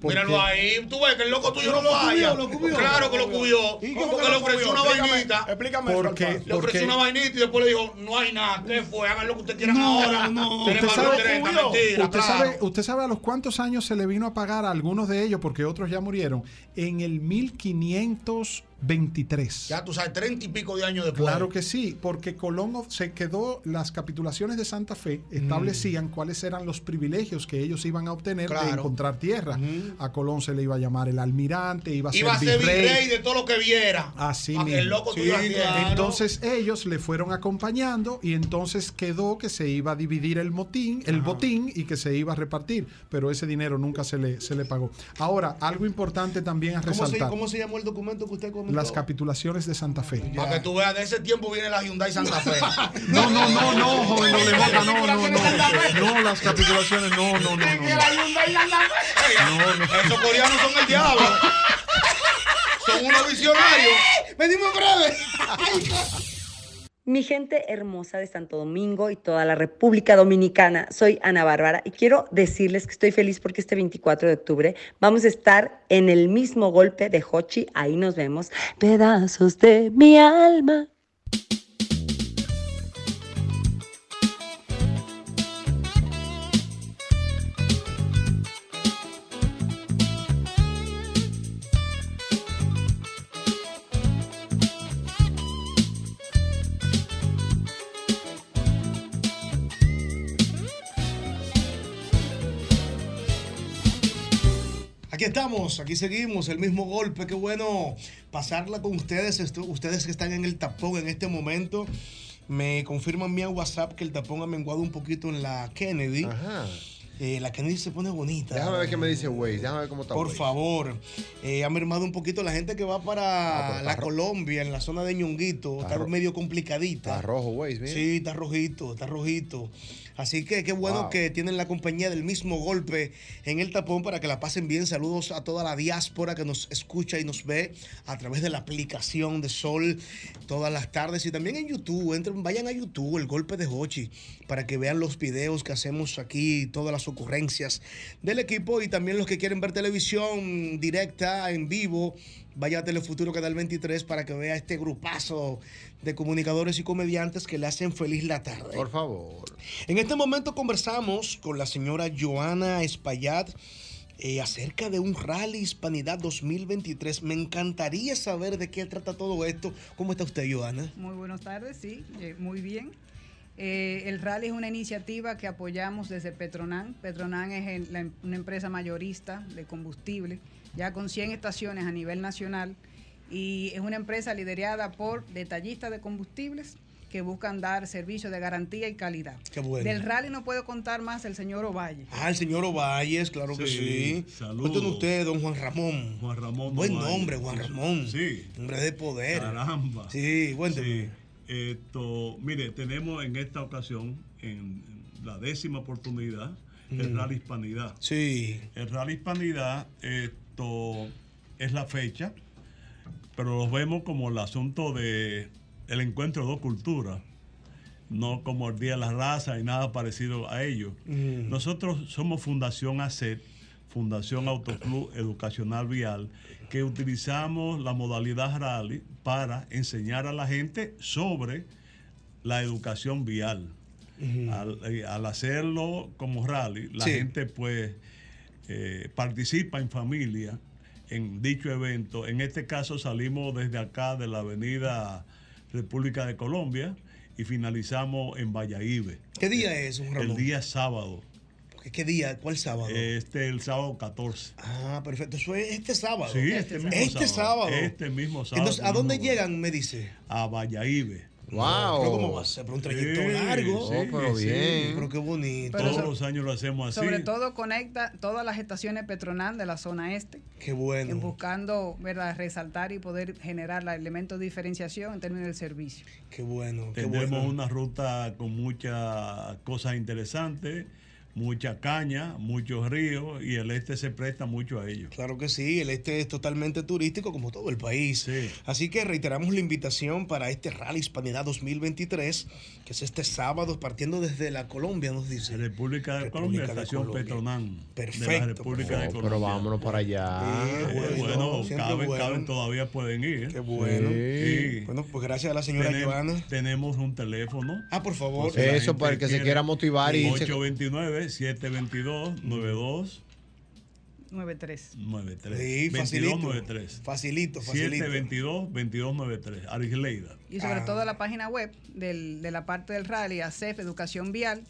Porque- Míralo ahí, tú ves que el loco tuyo no, Lo cubrió, falla. lo cubrió. Claro que lo cubrió. ¿Y ¿Cómo cómo que que le ofreció una Explícame, vainita? explícame eso, Porque- Le ofreció porque- una vainita y después le dijo, no hay nada. ¿Qué fue? Hagan lo que ustedes quieran No, ahora. no. Usted sabe, mentira, usted, claro. sabe, usted sabe a los cuántos años se le vino a pagar a algunos de ellos, porque otros ya murieron, en el 1523. Ya tú sabes, treinta y pico de años después. Claro que sí, porque Colón se quedó, las capitulaciones de Santa Fe establecían cuáles eran los privilegios que ellos iban a obtener de encontrar tierra. A Colón se le iba a llamar el almirante, iba a Iba a ser ser virrey. virrey de todo lo que viera. Así mismo. el loco tuviera tierra. Entonces ellos le fueron acompañando y entonces quedó que se iba a dividir el motín, el botín y que se iba a repartir, pero ese dinero nunca se le, se le pagó. Ahora, algo importante también a ¿Cómo se, resaltar, ¿Cómo se llamó el documento que usted comentó? Las capitulaciones de Santa Fe. Para que tú veas, de ese tiempo viene la Hyundai Santa Fe. No, no, no, no, joven doble J, no, no, no. No, las capitulaciones, no, no, no, no. no. Esos coreanos son el diablo. Son unos visionarios. Venimos breve. Mi gente hermosa de Santo Domingo y toda la República Dominicana, soy Ana Bárbara y quiero decirles que estoy feliz porque este 24 de octubre vamos a estar en el mismo golpe de Hochi, ahí nos vemos, pedazos de mi alma. Estamos, aquí seguimos, el mismo golpe. Qué bueno pasarla con ustedes, esto- ustedes que están en el tapón en este momento. Me confirman mi WhatsApp que el tapón ha menguado un poquito en la Kennedy. Eh, la Kennedy se pone bonita. Déjame ver qué me dice Waze, déjame ver cómo está Por Waze. favor, eh, ha mermado un poquito la gente que va para Ah, la Colombia, en la zona de Ñonguito, está, medio complicadita. Está rojo Waze, mira. Sí, está rojito, está rojito. Así que qué bueno Wow. que tienen la compañía del mismo golpe en el tapón para que la pasen bien. Saludos a toda la diáspora que nos escucha y nos ve a través de la aplicación de Sol todas las tardes y también en YouTube. Entren, vayan a YouTube, el golpe de Hochi, para que vean los videos que hacemos aquí, todas las ocurrencias del equipo y también los que quieren ver televisión directa, en vivo. Vaya a Telefuturo Canal 23 para que vea este grupazo de comunicadores y comediantes que le hacen feliz la tarde. Por favor. En este momento conversamos con la señora Joana Espaillat eh, acerca de un Rally Hispanidad 2023. Me encantaría saber de qué trata todo esto. ¿Cómo está usted, Joana? Muy buenas tardes, sí, eh, muy bien. Eh, el rally es una iniciativa que apoyamos desde Petronan. Petronan es el- la em- una empresa mayorista de combustible, ya con 100 estaciones a nivel nacional y es una empresa liderada por detallistas de combustibles que buscan dar servicios de garantía y calidad. Qué bueno. Del rally no puedo contar más el señor Ovalle. Ah, el señor Ovalles, claro que sí. Saludos. Cuéntenos usted, don Juan Ramón. Juan Ramón. Buen Ovalle. nombre, Juan Ramón. Sí. Hombre de poder. Caramba. Sí, cuénteme. Sí. Esto, mire, tenemos en esta ocasión, en la décima oportunidad, el Mm. Rally Hispanidad. Sí. El Rally Hispanidad, esto es la fecha, pero lo vemos como el asunto de el encuentro de dos culturas, no como el Día de la Raza y nada parecido a ello. Mm. Nosotros somos Fundación ACET, Fundación Autoclub Educacional Vial, que utilizamos la modalidad rally para enseñar a la gente sobre la educación vial. Al, eh, al hacerlo como rally, la Sí. gente pues eh, participa en familia en dicho evento. En este caso salimos desde acá de la avenida República de Colombia y finalizamos en Valladolid. ¿Qué día es, Juan El día sábado. ¿Qué, día? ¿Cuál sábado? Este el sábado 14. Ah, perfecto. Eso es este sábado. Sí, este mismo Este sábado. Este mismo sábado. Entonces, ¿a dónde llegan, me dice? A Valladolid. Wow. Pero ¿cómo va a ser? Pero un trayecto Sí, largo. sí, Oh, pero Sí, bien. Pero qué bonito. Todos los años lo hacemos así. Sobre todo conecta todas las estaciones Petronan de la zona este, Qué bueno. en buscando ¿verdad? resaltar y poder generar la elementos de diferenciación en términos del servicio. Qué bueno, qué Tenemos bueno. una ruta con muchas cosas interesantes, mucha caña, muchos ríos y el este se presta mucho a ello. Claro que sí, el este es totalmente turístico como todo el país. Así que reiteramos la invitación para este Rally Hispanidad 2023, que es este sábado partiendo desde la Colombia, nos dice. República de Colombia, de estación Colombia. Petronán. Perfecto. De la República de Colombia. Pero vámonos para allá. Eh, eh, bueno, bueno, caben, bueno, caben, todavía pueden ir. Qué bueno. Sí. Bueno, pues gracias a la señora Tenem, Joana. Tenemos un teléfono. Ah, por favor. Eso, para el que se quiera motivar y... 829 722-92. 93. 93. Sí, 22, facilito, 93. Facilito, facilito. 722 2293. Arisleida. Y sobre ah. todo la página web de la parte del rally, ACEF, Educación Vial.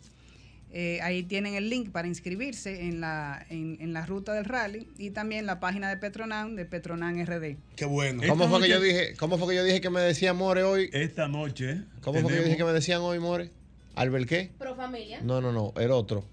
Eh, ahí tienen el link para inscribirse en la, en, la ruta del rally y también la página de Petronan, de Petronan RD. Qué bueno. ¿Cómo fue, que yo dije, ¿Cómo fue que yo dije que me decía More hoy? Esta noche. ¿Cómo fue que yo dije que me decían hoy More? ¿Albert qué? Pro familia. No, no, no, el otro.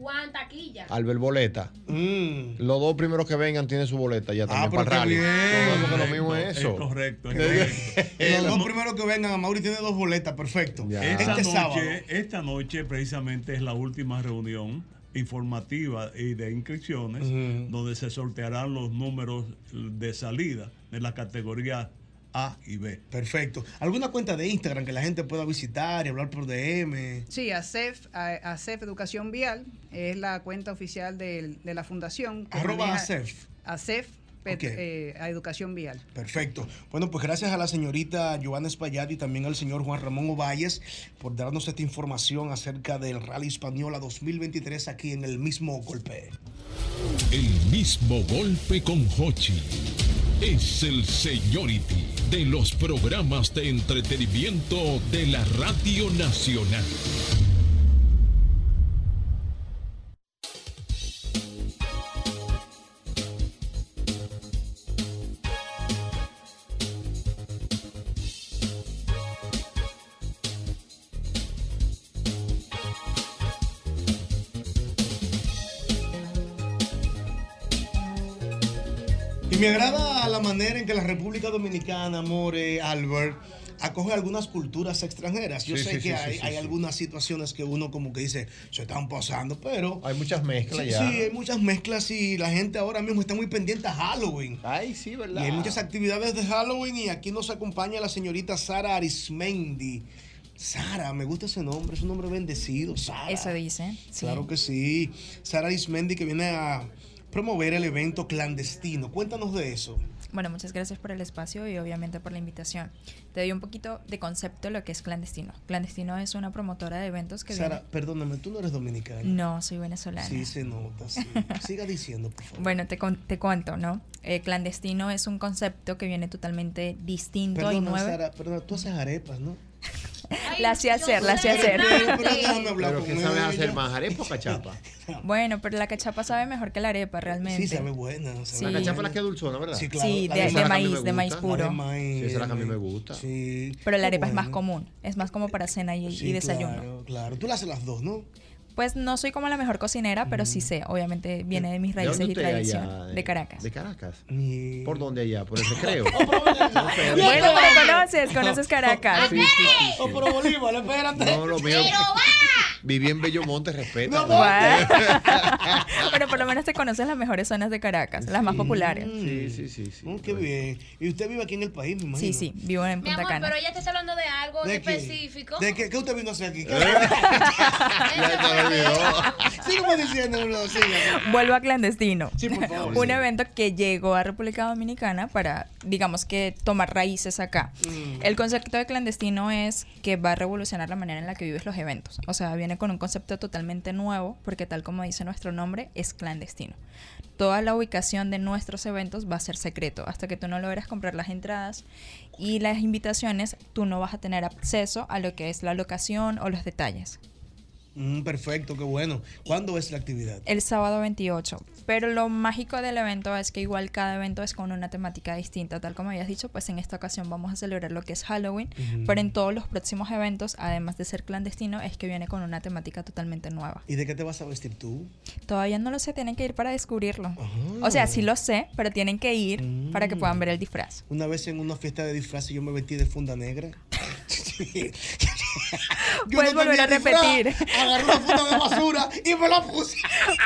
Juan Taquilla. Albert Boleta. Los dos primeros que vengan tienen su boleta ya también Mm. Ah, pero para el rally. porque lo mismo es Es eso. correcto, es Los dos primeros que vengan, a Mauri tiene dos boletas, perfecto. Esta Este sábado. noche, esta noche precisamente es la última reunión informativa y de inscripciones donde se sortearán los números de salida de la categoría A y B. Perfecto. ¿Alguna cuenta de Instagram que la gente pueda visitar y hablar por DM? Sí, ACEF, a- ACEF Educación Vial es la cuenta oficial de, la fundación. que Arroba ACEF. ACEF, eh, a Educación Vial. Perfecto. Bueno, pues gracias a la señorita Joana Espaillat y también al señor Juan Ramón Ovalles por darnos esta información acerca del Rally Española 2023 aquí en el mismo golpe. El mismo golpe con Hochi. Es el Seniority de los programas de entretenimiento de la Radio Nacional. Y me agrada la manera en que la República Dominicana, More, Albert, acoge algunas culturas extranjeras. Yo Sí, sé sí, que sí, hay, sí, hay sí. algunas situaciones que uno como que dice, se están pasando, pero... Hay muchas mezclas Sí, ya. sí, hay muchas mezclas y la gente ahora mismo está muy pendiente a Halloween. Ay, sí, ¿verdad? Y hay muchas actividades de Halloween y aquí nos acompaña la señorita Sara Arismendi. Sara, me gusta ese nombre, es un nombre bendecido, Sara. Eso dice. sí. Claro que sí. Sara Arismendi que viene a promover el evento clandestino. Cuéntanos de eso. Bueno, muchas gracias por el espacio y obviamente por la invitación. Te doy un poquito de concepto de lo que es clandestino. Clandestino es una promotora de eventos que Sara, viene- perdóname, tú no eres dominicana. No, soy venezolana. Sí, se nota, sí. Siga diciendo, por favor. Bueno, te, con- te cuento, ¿no? Eh, clandestino es un concepto que viene totalmente distinto y nuevo. Sara, perdona, tú haces arepas, ¿no? La sé hacer, la sé hacer. Pero ¿qué sabes hacer más, arepa o cachapa? Bueno, pero la cachapa sabe mejor que la arepa, realmente. Sí, sabe buena. Sí. La cachapa es la que es dulzona, ¿verdad? Sí, claro. Sí, de, de que maíz, de maíz puro. Sí, esa es la que a mí me gusta. Sí. Pero la arepa es más común, es más como para cena y, Sí, y desayuno. Claro, claro. Tú la haces las dos, ¿no? Pues no soy como la mejor cocinera, pero sí sé, obviamente viene de mis ¿De dónde raíces y tradición. allá? De Caracas. ¿De Caracas? ¿Por dónde allá? ¿Por el recreo? Bueno, pero conoces, conoces Caracas. Sí, sí, sí, sí. O por Bolívar, espérate. No, lo mío. Viví en Bellomonte, respeta. Bueno. pero por lo menos te conoces las mejores zonas de Caracas, las más populares. Sí, sí, sí. sí. Mm, qué bien. ¿Y usted vive aquí en el país, me imagino? Sí, sí, vivo en Mi Punta amor, Cana. pero ella está hablando de algo ¿De qué? específico. ¿De qué, qué usted vino a hacer aquí? Olvidó. Sígueme diciendo, no, siga. Vuelvo a clandestino. Sí, por favor. Un Sí. evento que llegó a República Dominicana para, digamos que, tomar raíces acá. Mm. El concepto de clandestino es que va a revolucionar la manera en la que vives los eventos. O sea, viene con un concepto totalmente nuevo, porque tal como dice nuestro nombre, es clandestino. Toda la ubicación de nuestros eventos va a ser secreto. Hasta que tú no logres comprar las entradas y las invitaciones, tú no vas a tener acceso a lo que es la locación o los detalles. Mm, perfecto, qué bueno. ¿Cuándo es la actividad? El sábado 28. Pero lo mágico del evento es que igual cada evento es con una temática distinta. Tal como habías dicho, pues en esta ocasión vamos a celebrar lo que es Halloween. Pero en todos los próximos eventos, además de ser clandestino, es que viene con una temática totalmente nueva. ¿Y de qué te vas a vestir tú? Todavía no lo sé, tienen que ir para descubrirlo. O sea, sí lo sé, pero tienen que ir para que puedan ver el disfraz. Una vez en una fiesta de disfraces yo me vestí de funda negra. Puedes no volver a tenía disfraz, repetir. Agarré una funda de basura y me la puse.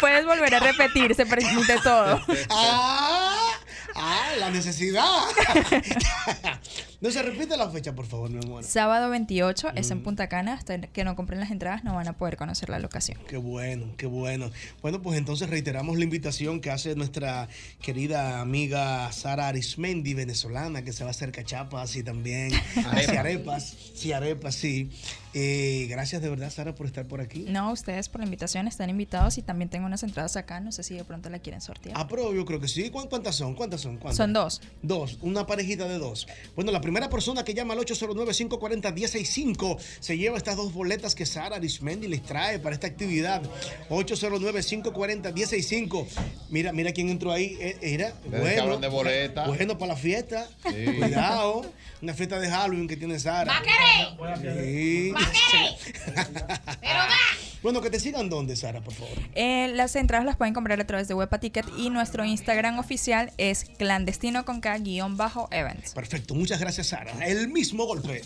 Puedes volver a repetir, se permite todo. Ah, ah, la necesidad. no se repite la fecha, por favor, mi amor. Sábado 28 es Mm. en Punta Cana. Hasta que no compren las entradas no van a poder conocer la locación. Qué bueno, qué bueno. Bueno, pues entonces reiteramos la invitación que hace nuestra querida amiga Sara Arismendi, venezolana, que se va a hacer cachapas y también Arepas. sí, arepas. Sí, arepas, sí. Eh, gracias de verdad, Sara, por estar por aquí. No, ustedes por la invitación están invitados y también tengo unas entradas acá. No sé si de pronto la quieren sortear. Ah, pero yo creo que sí. ¿Cuán- ¿Cuántas son? ¿Cuántas son? ¿Cuántas? Son dos. Dos, una parejita de dos. Bueno, la primera persona que llama al 809-540-165 se lleva estas dos boletas que Sara Arismendi les trae para esta actividad. 809-540-165. Mira, mira quién entró ahí. Eh, Era, bueno. hablan de boleta. Bueno, para la fiesta. Sí. Cuidado. Una fiesta de Halloween que tiene Sara. Sí. Bueno, que te sigan dónde, Sara, por favor. Eh, las entradas las pueden comprar a través de Wepa Ticket y nuestro Instagram oficial es clandestino con K guion bajo events. Perfecto, muchas gracias, Sara. El mismo golpe.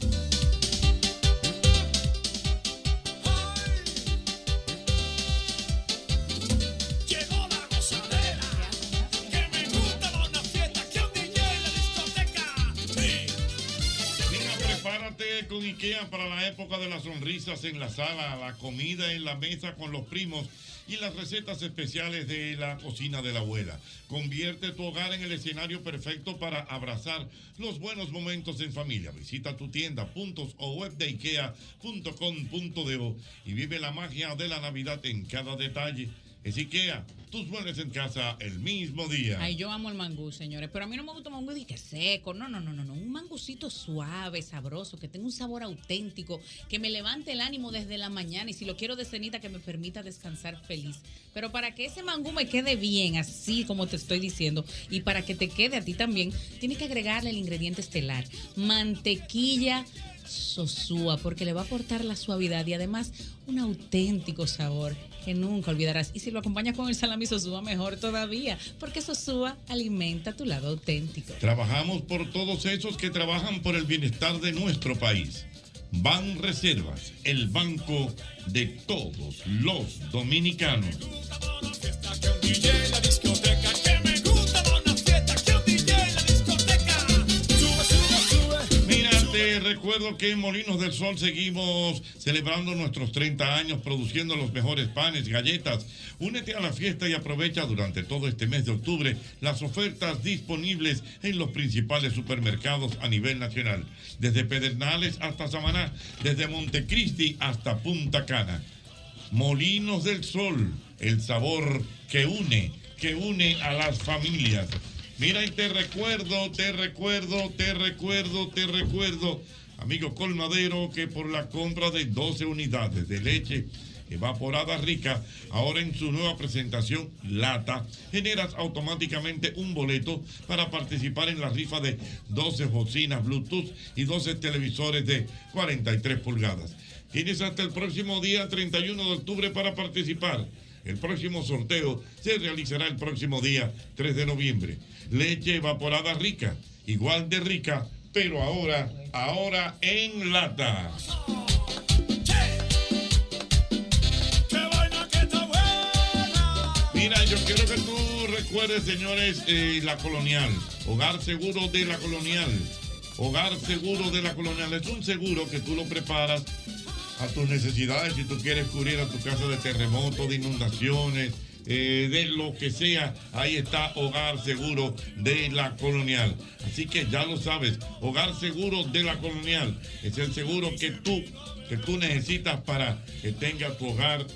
Prepárate con IKEA para la época de las sonrisas en la sala, la comida en la mesa con los primos y las recetas especiales de la cocina de la abuela. Convierte tu hogar en el escenario perfecto para abrazar los buenos momentos en familia. Visita tu tienda, puntos o web de ikea.com.do y vive la magia de la Navidad en cada detalle. Es IKEA, tus muebles en casa el mismo día. Ay, yo amo el mangú, señores. Pero a mí no me gusta un mangú de que seco. No, no, no, no, no. Un mangucito suave, sabroso, que tenga un sabor auténtico, que me levante el ánimo desde la mañana y si lo quiero de cenita, que me permita descansar feliz. Pero para que ese mangú me quede bien, así como te estoy diciendo, y para que te quede a ti también, tienes que agregarle el ingrediente estelar: mantequilla sosúa, porque le va a aportar la suavidad y además un auténtico sabor que nunca olvidarás. Y si lo acompañas con el salami sosúa, mejor todavía, porque sosúa alimenta tu lado auténtico. Trabajamos por todos esos que trabajan por el bienestar de nuestro país. Ban Reservas, el banco de todos los dominicanos. Te recuerdo que en Molinos del Sol seguimos celebrando nuestros 30 años produciendo los mejores panes, galletas. Únete a la fiesta y aprovecha durante todo este mes de octubre las ofertas disponibles en los principales supermercados a nivel nacional. Desde Pedernales hasta Samaná, desde Montecristi hasta Punta Cana. Molinos del Sol, el sabor que une, que une a las familias. Mira y te recuerdo, te recuerdo, te recuerdo, te recuerdo amigo colmadero, que por la compra de 12 unidades de leche evaporada rica, ahora en su nueva presentación lata, generas automáticamente un boleto para participar en la rifa de 12 bocinas Bluetooth y 12 televisores de 43 pulgadas. Tienes hasta el próximo día 31 de octubre para participar. El próximo sorteo se realizará el próximo día 3 de noviembre. Leche evaporada rica, igual de rica, pero ahora, ahora en lata. Mira, yo quiero que tú recuerdes, señores, eh, la colonial. Hogar seguro de la colonial. Hogar seguro de la colonial. Es un seguro que tú lo preparas a tus necesidades. Si tú quieres cubrir a tu casa de terremotos, de inundaciones, eh, de lo que sea, ahí está Hogar Seguro de la Colonial. Así que ya lo sabes, Hogar Seguro de la Colonial es el seguro que tú, que tú necesitas para que tenga tu hogar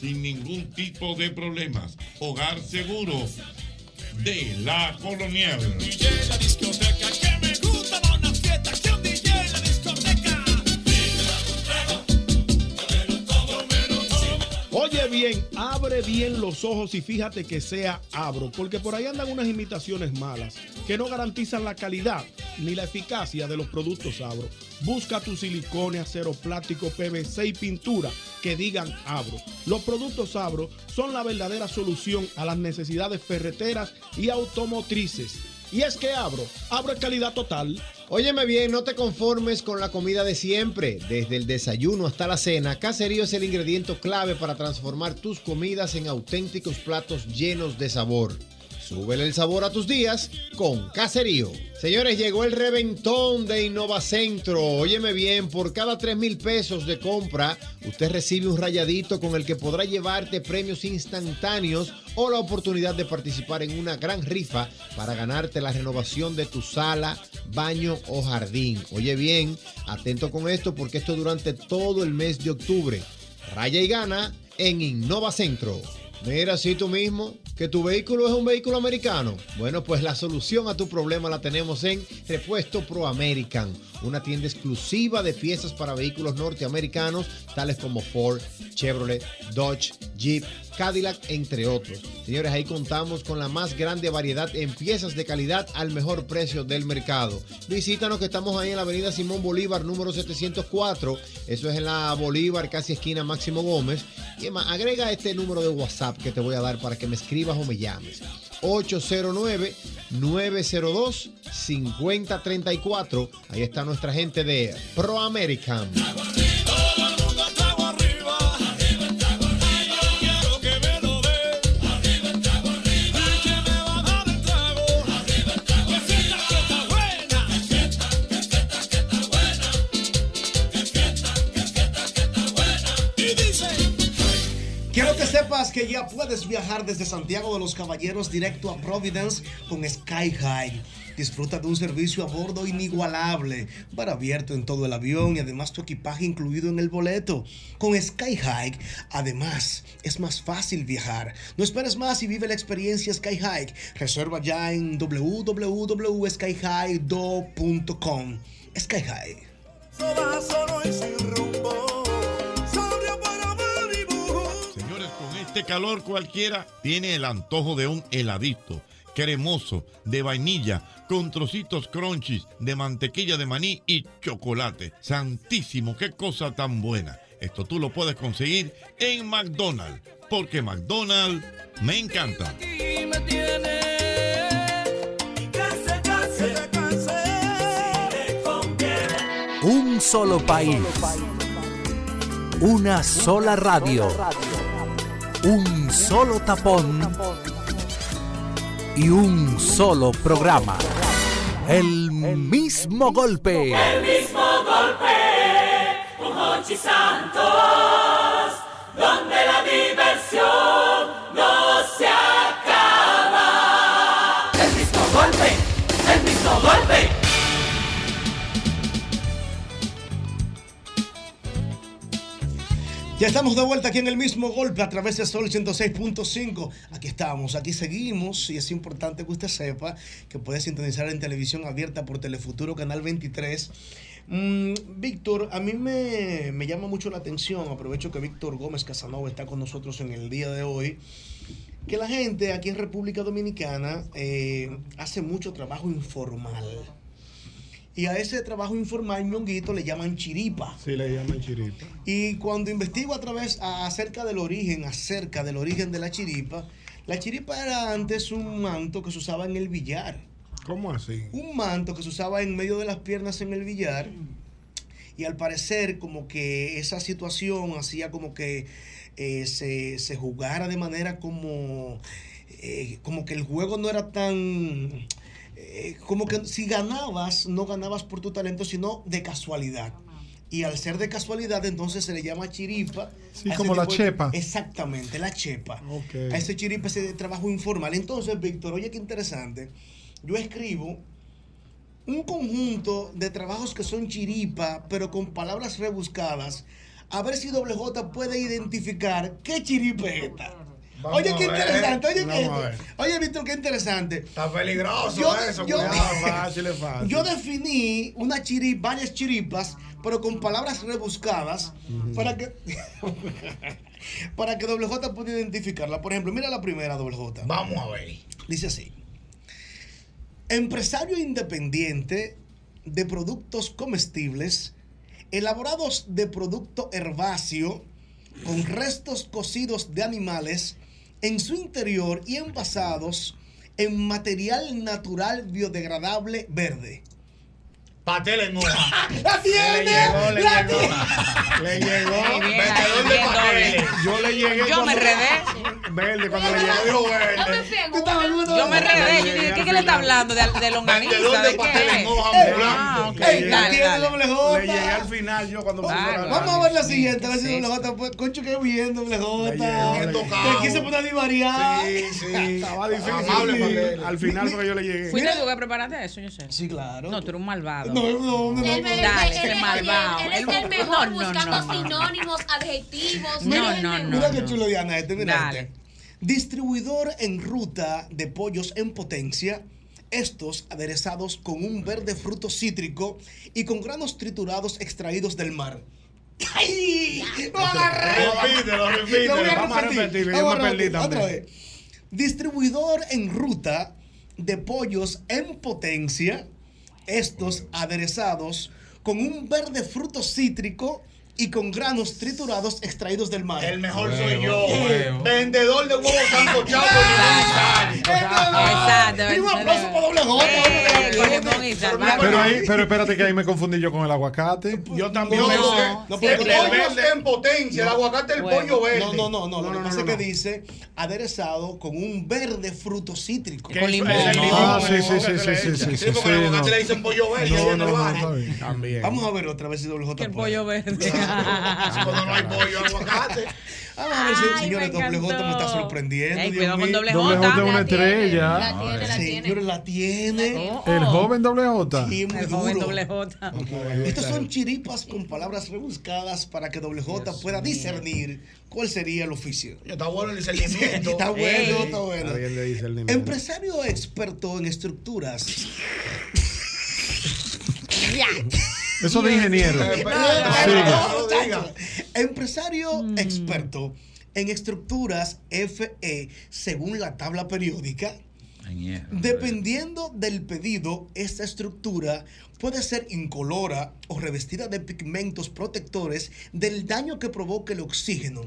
sin ningún tipo de problemas. Hogar Seguro de la Colonial. Oye bien, abre bien los ojos y fíjate que sea abro, porque por ahí andan unas imitaciones malas que no garantizan la calidad ni la eficacia de los productos abro. Busca tu silicone, acero plástico, PVC y pintura que digan abro. Los productos abro son la verdadera solución a las necesidades ferreteras y automotrices. Y es que abro, abro es calidad total. Óyeme bien, no te conformes con la comida de siempre. Desde el desayuno hasta la cena, Caserío es el ingrediente clave para transformar tus comidas en auténticos platos llenos de sabor. Súbele el sabor a tus días con Caserío. Señores, llegó el reventón de Innovacentro. Óyeme bien, por cada 3 mil pesos de compra, usted recibe un rayadito con el que podrá llevarte premios instantáneos o la oportunidad de participar en una gran rifa para ganarte la renovación de tu sala, baño o jardín. Oye bien, atento con esto porque esto durante todo el mes de octubre. Raya y gana en Innovacentro. Mira, si tú mismo, que tu vehículo es un vehículo americano. Bueno, pues la solución a tu problema la tenemos en Repuesto Pro American, una tienda exclusiva de piezas para vehículos norteamericanos, tales como Ford, Chevrolet, Dodge, Jeep, Cadillac, entre otros. Señores, ahí contamos con la más grande variedad en piezas de calidad al mejor precio del mercado. Visítanos que estamos ahí en la avenida Simón Bolívar, número 704. Eso es en la Bolívar, casi esquina Máximo Gómez. Y además, agrega este número de WhatsApp que te voy a dar para que me escribas o me llames. 809-902-5034. Ahí está nuestra gente de Pro American. Quiero que sepas que ya puedes viajar desde Santiago de los Caballeros directo a Providence con Sky High. Disfruta de un servicio a bordo inigualable, bar abierto en todo el avión y además tu equipaje incluido en el boleto. Con Sky High, además, es más fácil viajar. No esperes más y vive la experiencia Sky High. Reserva ya en www.skyhigh.com. Sky High. solo y sin rumbo. Sobrio para Malibu. Señores, con este calor cualquiera tiene el antojo de un heladito cremoso de vainilla con trocitos crunchies de mantequilla de maní y chocolate. Santísimo, qué cosa tan buena. Esto tú lo puedes conseguir en McDonald's, porque McDonald's me encanta. Un solo país. Una sola radio. Un solo tapón. Y un solo programa. El mismo golpe. El mismo golpe con Hochi Santos, Ya estamos de vuelta aquí en el mismo golpe a través de Sol 106.5. Aquí estamos, aquí seguimos y es importante que usted sepa que puede sintonizar en televisión abierta por Telefuturo Canal 23 Mm, Víctor, a mí me, me llama mucho la atención, aprovecho que Víctor Gómez Casanova está con nosotros en el día de hoy, que la gente aquí en República Dominicana eh, hace mucho trabajo informal. Y a ese trabajo informal, ñonguito, le llaman chiripa. Sí, le llaman chiripa. Y cuando investigo a través a- acerca del origen, acerca del origen de la chiripa, la chiripa era antes un manto que se usaba en el billar. ¿Cómo así? Un manto que se usaba en medio de las piernas en el billar. Y al parecer como que esa situación hacía como que eh, se, se jugara de manera como, eh, como que el juego no era tan... eh, como que si ganabas, no ganabas por tu talento, sino de casualidad. Y al ser de casualidad, entonces se le llama chiripa. Sí, como la de- chepa. Exactamente, la chepa. A ese chiripa, ese trabajo informal. Entonces, Víctor, oye qué interesante. Yo escribo un conjunto de trabajos que son chiripa, pero con palabras rebuscadas. A ver si Doble J puede identificar qué chiripa es esta. Vamos oye, qué interesante. Oye, qué- oye, Víctor, qué interesante. Está peligroso Yo- eso, yo- cuidado. Fácil, es fácil. Yo definí una chiri, varias chiripas, pero con palabras rebuscadas para que para que Doble J pueda identificarla. Por ejemplo, mira la primera Doble J. Vamos a ver. Dice así. Empresario independiente de productos comestibles elaborados de producto herbáceo con restos cocidos de animales en su interior y envasados en material natural biodegradable verde. Patel en hoja. ¡La tiene! Le llegó, le ¡La llegó. Le llegó. Muy bien, Vendedor de doble. Yo le llegué. Yo me enredé. Verde, cuando le Dijo llegó. verde. Yo me enredé. Yo dije, ¿qué, qué le está hablando? ¿De, de longaniza? Vendedor de ¿De pastel en hoja Ah, ambulante. ok. Ey, la Dale, tiene dale. Doble J. Le llegué al final yo cuando me puse Bárbaro. la- Vamos a ver la siguiente, a ver si Doble J. Concho, qué bien, Doble J. Le llegó, le Que llegó. aquí se pone a divariar. Sí, sí. Estaba difícil. Al final porque yo le llegué. ¿Fuiste tú que preparaste eso? Yo sé. Sí, claro. No, tú eres un malvado. No, no, no. Él, él- malvado. él es el mejor No, no, buscando no. sinónimos, adjetivos. No, es no, no. Mira qué chulo, Diana, este, mira Dale. este. Distribuidor en ruta de pollos en potencia. Estos aderezados con un verde fruto cítrico y con granos triturados extraídos del mar. ¡Ay! ¡Lo agarré! Repítelo, repítelo. Lo voy a Vamos a repetir. repetir, yo Vamos me a perdí repetir. Otra vez. Distribuidor en ruta de pollos en potencia. Estos aderezados con un verde fruto cítrico y con granos triturados extraídos del mar. El mejor Huevo, soy yo. huevo. Vendedor de huevos sancochados Exacto. Y un aplauso para doble J. Eh, con sal. Pero ahí, pero espérate que ahí me confundí yo con el aguacate. Yo también. No, no, no, el pollo está en potencia, el aguacate el Bueno. pollo verde. No, no, no, no. Lo No, que no, pasa no, es que dice aderezado con un verde fruto cítrico. Que Con limón. es el limón, Ah, sí, sí, sí, sí, le sí, sí, Sí, sí, porque el aguacate le dicen pollo verde. También. Vamos a ver otra vez si doble J el pollo verde. Cuando no hay pollo, aguacate. Vamos a ver si, señores, me doble J me está sorprendiendo. Ey, cuidado con doble Doble J es una estrella. La tiene, la tiene. Señores, la tiene. El oh. joven doble J. Y muy El joven duro. doble J. Estas son chiripas con palabras rebuscadas para que doble J pueda discernir cuál sería el oficio. Está bueno el discernimiento. Está bueno, Ey. está bueno. Empresario experto en estructuras. Eso de ingeniero. Empresario experto en estructuras FE según la tabla periódica. Dependiendo del pedido, esta estructura puede ser incolora o revestida de pigmentos protectores del daño que provoque el oxígeno.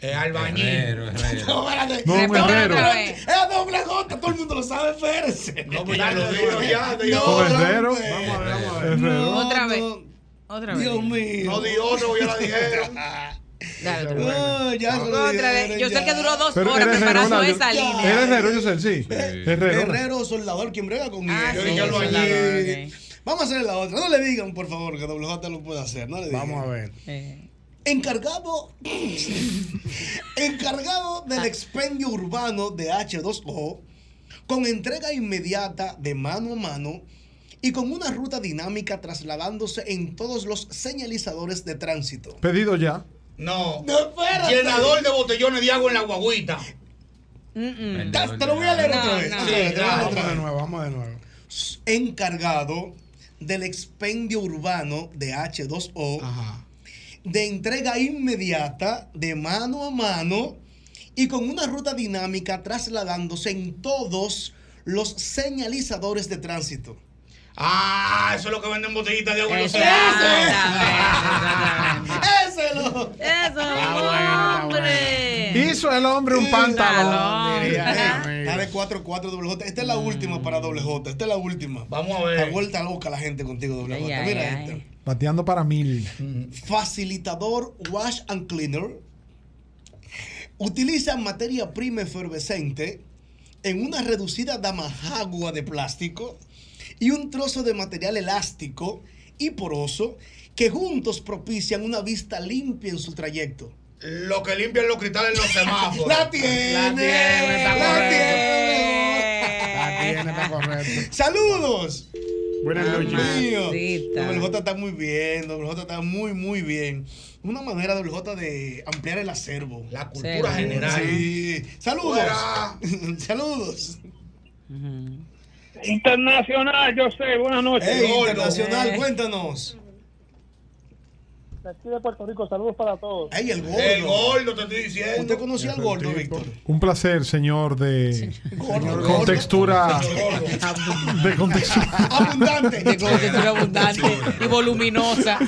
Es albañil. Herrero, herrero. No, espérate. No, un herrero. Es doble J, todo el mundo lo sabe, espérese. No, pues ya lo digo, ya. No, digo. ¿Con otra herrero? vez. Vamos a ver, vamos a ver. Otra vez. no. Otra vez. Dios mío. No di otro, ya la dijeron. Dale, otra vez. No, ya lo Otra vez. Yo sé que duró dos Pero horas preparando esa línea. Era herrero, yo sé, sí. Herrero. Herrero, soldador, quien brega con Ah, Yo añadí. ok. Vamos a hacer la otra. No le digan, por favor, que WJ lo puede hacer. No le digan. Vamos a ver. Encargado, encargado del expendio urbano de H2O, con entrega inmediata de mano a mano y con una ruta dinámica trasladándose en todos los señalizadores de tránsito. Pedido ya. No. No, espérate. Llenador de botellones de agua en la guaguita. mm, Te, te lo voy a leer No, otra vez. no. Vamos de nuevo, vamos de nuevo. encargado del expendio urbano de H2O, de entrega inmediata, de mano a mano y con una ruta dinámica trasladándose en todos los señalizadores de tránsito. Ah, eso es lo que venden botellitas de agua Eso, semáforos. ¡Ese es lo! ¡Eso, hombre! Hizo el hombre un pantalón. De 4-4 doble J. Esta es la última para doble J. Esta es la última. Vamos a ver. Está vuelta loca la gente contigo, doble J. ay, Mira ay. esta. Bateando para mil. Facilitador Wash and Cleaner. Utiliza materia prima efervescente en una reducida damajagua de plástico y un trozo de material elástico y poroso que juntos propician una vista limpia en su trayecto. Lo que limpian los cristales en los semáforos. ¡La tiene! La tiene, está ¡La correcto. tiene! La tiene, está correcto. ¡Saludos! Buenas noches. Doble J está muy bien, Doble J está muy, muy bien. Una manera, Doble J, de ampliar el acervo. La cultura general. Sí. Saludos. Saludos. Internacional, yo sé, buenas noches. Hey, internacional, cuéntanos. De aquí de Puerto Rico, saludos para todos. Ey, el gordo. El gordo, te estoy diciendo. ¿Usted conocía al gordo, Víctor? Un placer, señor de Gordo. con textura de contextura abundante. De contextura abundante y voluminosa.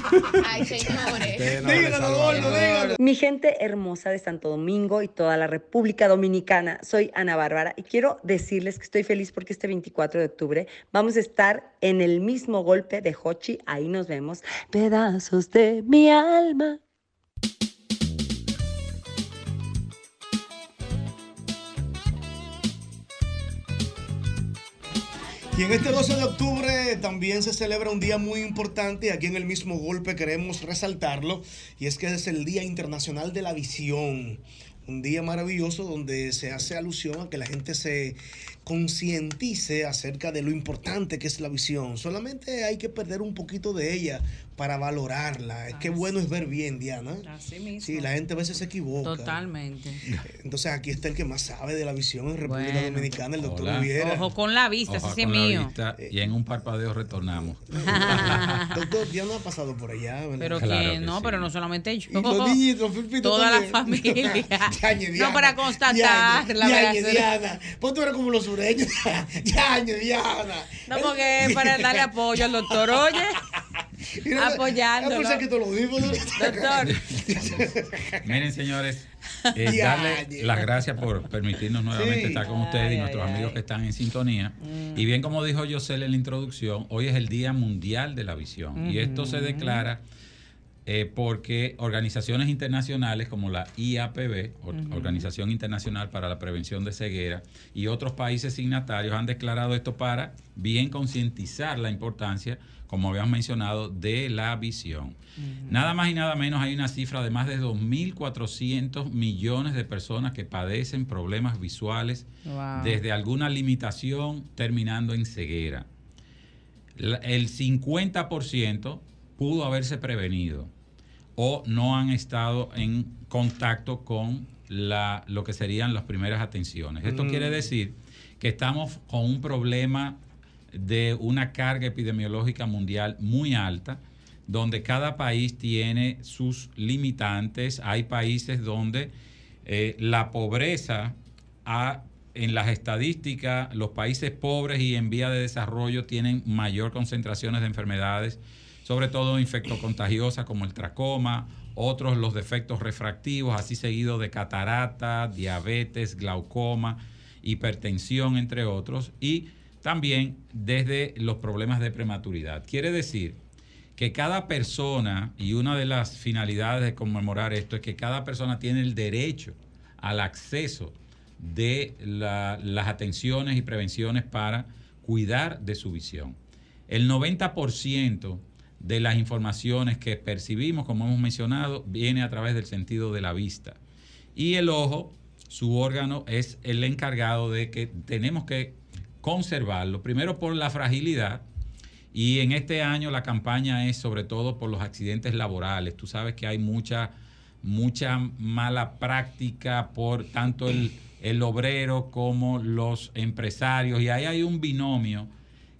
Ay, señores. Dígalo, gordo, dígalo. Mi gente hermosa de Santo Domingo y toda la República Dominicana, soy Ana Bárbara y quiero decirles que estoy feliz porque este 24 de octubre vamos a estar en el mismo golpe de Hochi, ahí nos vemos, pedazos de mi alma. Y en este 12 de octubre también se celebra un día muy importante aquí en el mismo golpe queremos resaltarlo y es que es el Día Internacional de la Visión. Un día maravilloso donde se hace alusión a que la gente se concientice acerca de lo importante que es la visión. Solamente hay que perder un poquito de ella para valorarla. Es que bueno es ver bien, Diana. Así mismo. Sí, la gente a veces se equivoca. Totalmente. Entonces aquí está el que más sabe de la visión en República Bueno. Dominicana, el doctor. Riviera. Ojo con la vista, ese Ojo sí es mío. vista, y en un parpadeo retornamos. Doctor, ya no ha pasado por allá, ¿verdad? Pero Claro que no, sí. pero no solamente yo. Y los niñitos, Toda la familia. Yañe, Diana. no para constatar Yañe, la Yañe, verdad. Diana. Pues tú eres como los sureños. Yañe, Diana. No, porque es para darle apoyo al doctor, oye. Mira, Apoyándolo. Es por que te lo digo. Doctor. Miren, señores, eh, darle las gracias por permitirnos nuevamente Sí. estar con ustedes y nuestros amigos que están en sintonía. Y bien, como dijo José en la introducción, hoy es el Día Mundial de la Visión. Y esto se declara eh, porque organizaciones internacionales como la IAPB, Or-. Organización Internacional para la Prevención de Ceguera, y otros países signatarios han declarado esto para bien concientizar la importancia, como habíamos mencionado, de la visión. Nada más y nada menos hay una cifra de más de 2.400 millones de personas que padecen problemas visuales Wow. desde alguna limitación terminando en ceguera. La- el 50% pudo haberse prevenido o no han estado en contacto con la, lo que serían las primeras atenciones. Esto Mm. quiere decir que estamos con un problema de una carga epidemiológica mundial muy alta, donde cada país tiene sus limitantes. Hay países donde eh, la pobreza ha- en las estadísticas, los países pobres y en vía de desarrollo tienen mayor concentraciones de enfermedades, sobre todo infectocontagiosas como el tracoma, otros los defectos refractivos, así seguido de catarata, diabetes, glaucoma, hipertensión, entre otros, y también desde los problemas de prematuridad. Quiere decir que cada persona, y una de las finalidades de conmemorar esto es que cada persona tiene el derecho al acceso de la- las atenciones y prevenciones para cuidar de su visión. El 90% de las informaciones que percibimos, como hemos mencionado, viene a través del sentido de la vista. Y el ojo, su órgano, es el encargado de que tenemos que conservarlo, primero por la fragilidad, y en este año la campaña es sobre todo por los accidentes laborales. Tú sabes que hay mucha, mucha mala práctica por tanto el, el obrero como los empresarios. Y ahí hay un binomio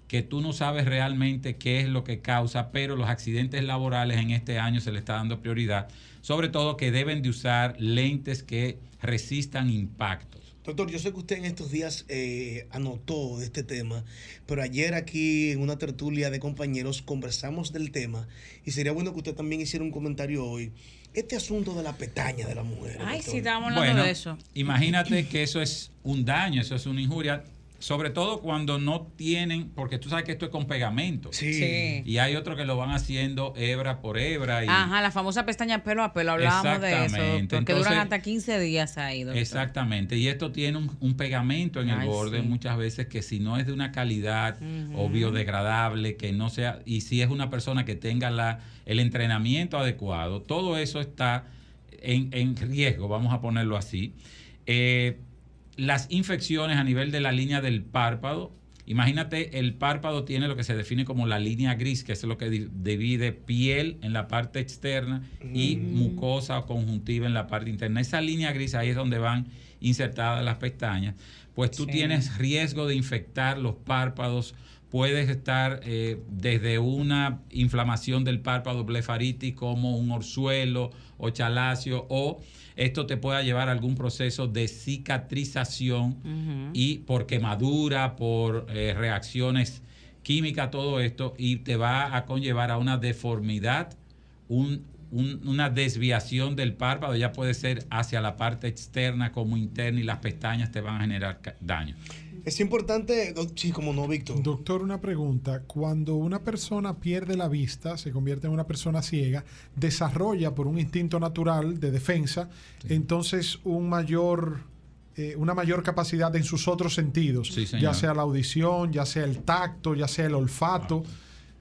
que tú no sabes realmente qué es lo que causa, pero los accidentes laborales en este año se le está dando prioridad, sobre todo que deben de usar lentes que resistan impactos. Doctor, yo sé que usted en estos días eh, anotó de este tema, pero ayer aquí en una tertulia de compañeros conversamos del tema y sería bueno que usted también hiciera un comentario hoy. Este asunto de la pestaña de la mujer. Ay, sí, estábamos hablando Bueno, de eso. imagínate que eso es un daño, eso es una injuria, sobre todo cuando no tienen, porque tú sabes que esto es con pegamento. Sí. Sí. Y hay otros que lo van haciendo hebra por hebra. Y, Ajá, la famosa pestaña pelo a pelo, hablábamos de eso, Exactamente. porque duran Entonces- hasta 15 días ahí, doctor. Exactamente, y esto tiene un, un pegamento en el Ay, borde sí. muchas veces que si no es de una calidad o biodegradable, que no sea, y si es una persona que tenga la, el entrenamiento adecuado, todo eso está en, en riesgo, vamos a ponerlo así. Eh, las infecciones a nivel de la línea del párpado, imagínate, el párpado tiene lo que se define como la línea gris, que es lo que di- divide piel en la parte externa y mucosa o conjuntiva en la parte interna. Esa línea gris ahí es donde van insertadas las pestañas. Pues tú Sí. tienes riesgo de infectar los párpados. Puedes estar eh, desde una inflamación del párpado blefaritis como un orzuelo o chalacio o esto te pueda llevar a algún proceso de cicatrización y por quemadura, por eh, reacciones químicas, todo esto, y te va a conllevar a una deformidad, un- un- una desviación del párpado, ya puede ser hacia la parte externa como interna y las pestañas te van a generar daño. Es importante, sí, como no, Víctor. Doctor, una pregunta. Cuando una persona pierde la vista, se convierte en una persona ciega, desarrolla por un instinto natural de defensa, entonces un mayor, eh, una mayor capacidad en sus otros sentidos, Sí, ya sea la audición, ya sea el tacto, ya sea el olfato.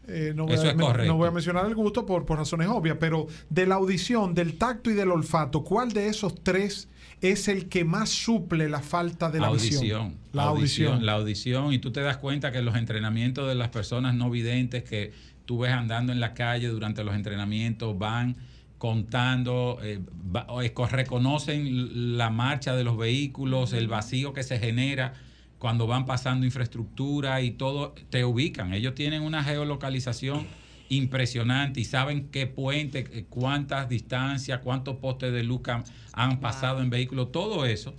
Eh, no, voy Eso a, es men- correcto. no voy a mencionar el gusto por, por razones obvias, pero de la audición, del tacto y del olfato, ¿cuál de esos tres es el que más suple la falta de la audición. visión? La audición. La audición. Y tú te das cuenta que los entrenamientos de las personas no videntes que tú ves andando en la calle durante los entrenamientos van contando, eh, va- es- reconocen la marcha de los vehículos, el vacío que se genera cuando van pasando infraestructura y todo, te ubican. Ellos tienen una geolocalización impresionante y saben qué puente, eh, cuántas distancias, cuántos postes de luz han, han pasado en vehículos, todo eso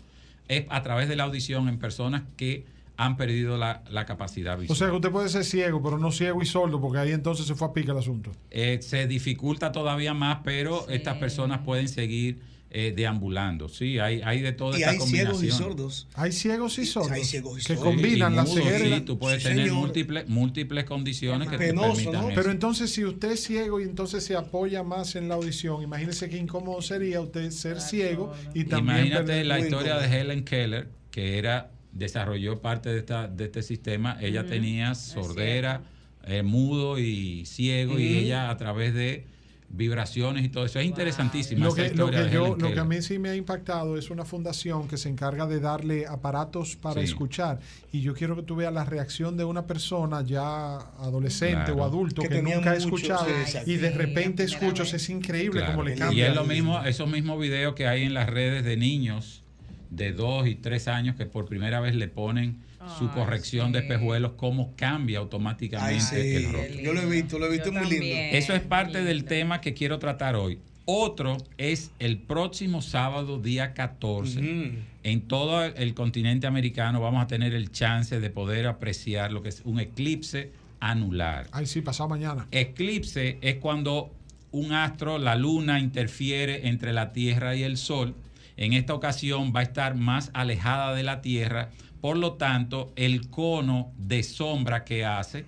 es a través de la audición en personas que han perdido la, la capacidad O visual. sea que usted puede ser ciego, pero no ciego y sordo, porque ahí entonces se fue a pica el asunto. Eh, se dificulta todavía más, pero estas personas pueden seguir eh, deambulando. Sí, hay, hay de toda Y esta hay combinación. ciegos y sordos. Hay ciegos y sordos. Hay ciegos y que sordos. combinan Y la mudos, ceguera. y la- Sí, tú puedes Sí, tener múltiples, múltiples condiciones que Penoso, te permitan ¿no? eso. Pero entonces, si usted es ciego y entonces se apoya más en la audición, imagínese qué incómodo sería usted ser ciego y también. Imagínate la historia incómodo. de Helen Keller, que era desarrolló parte de, esta, de este sistema. Ella tenía sordera, eh, mudo y ciego, y ella a través de vibraciones y todo eso. Es interesantísima Lo esa que, lo, historia que yo, lo que a mí sí me ha impactado es una fundación que se encarga de darle aparatos para Sí. escuchar. Y yo quiero que tú veas la reacción de una persona ya adolescente Claro. o adulto Que nunca ha escuchado sí, y de Sí, repente escuchas. Es increíble Claro. cómo le Y cambia. es lo mismo, esos mismos videos que hay en las redes de niños de dos y tres años que por primera vez le ponen su corrección de espejuelos, cómo cambia automáticamente Ay, sí. el rostro. Yo lo he visto, lo he visto muy lindo. Eso es parte del tema que quiero tratar hoy. Otro es el próximo sábado, día 14. En todo el continente americano vamos a tener el chance de poder apreciar lo que es un eclipse anular. Ay, sí, pasado mañana. Eclipse es cuando un astro, la luna, interfiere entre la Tierra y el Sol. En esta ocasión va a estar más alejada de la Tierra, por lo tanto, el cono de sombra que hace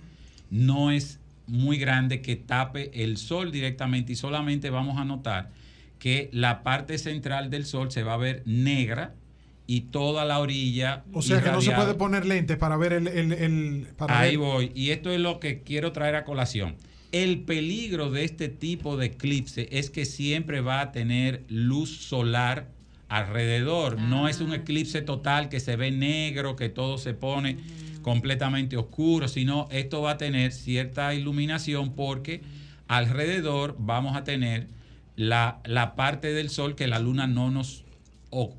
no es muy grande que tape el Sol directamente y solamente vamos a notar que la parte central del Sol se va a ver negra y toda la orilla. O sea que no se puede poner lentes para ver el. el- el- para Ahí ver- voy. Y esto es lo que quiero traer a colación. El peligro de este tipo de eclipse es que siempre va a tener luz solar alrededor. No es un eclipse total que se ve negro, que todo se pone completamente oscuro, sino esto va a tener cierta iluminación porque alrededor vamos a tener la, la parte del sol que la luna no nos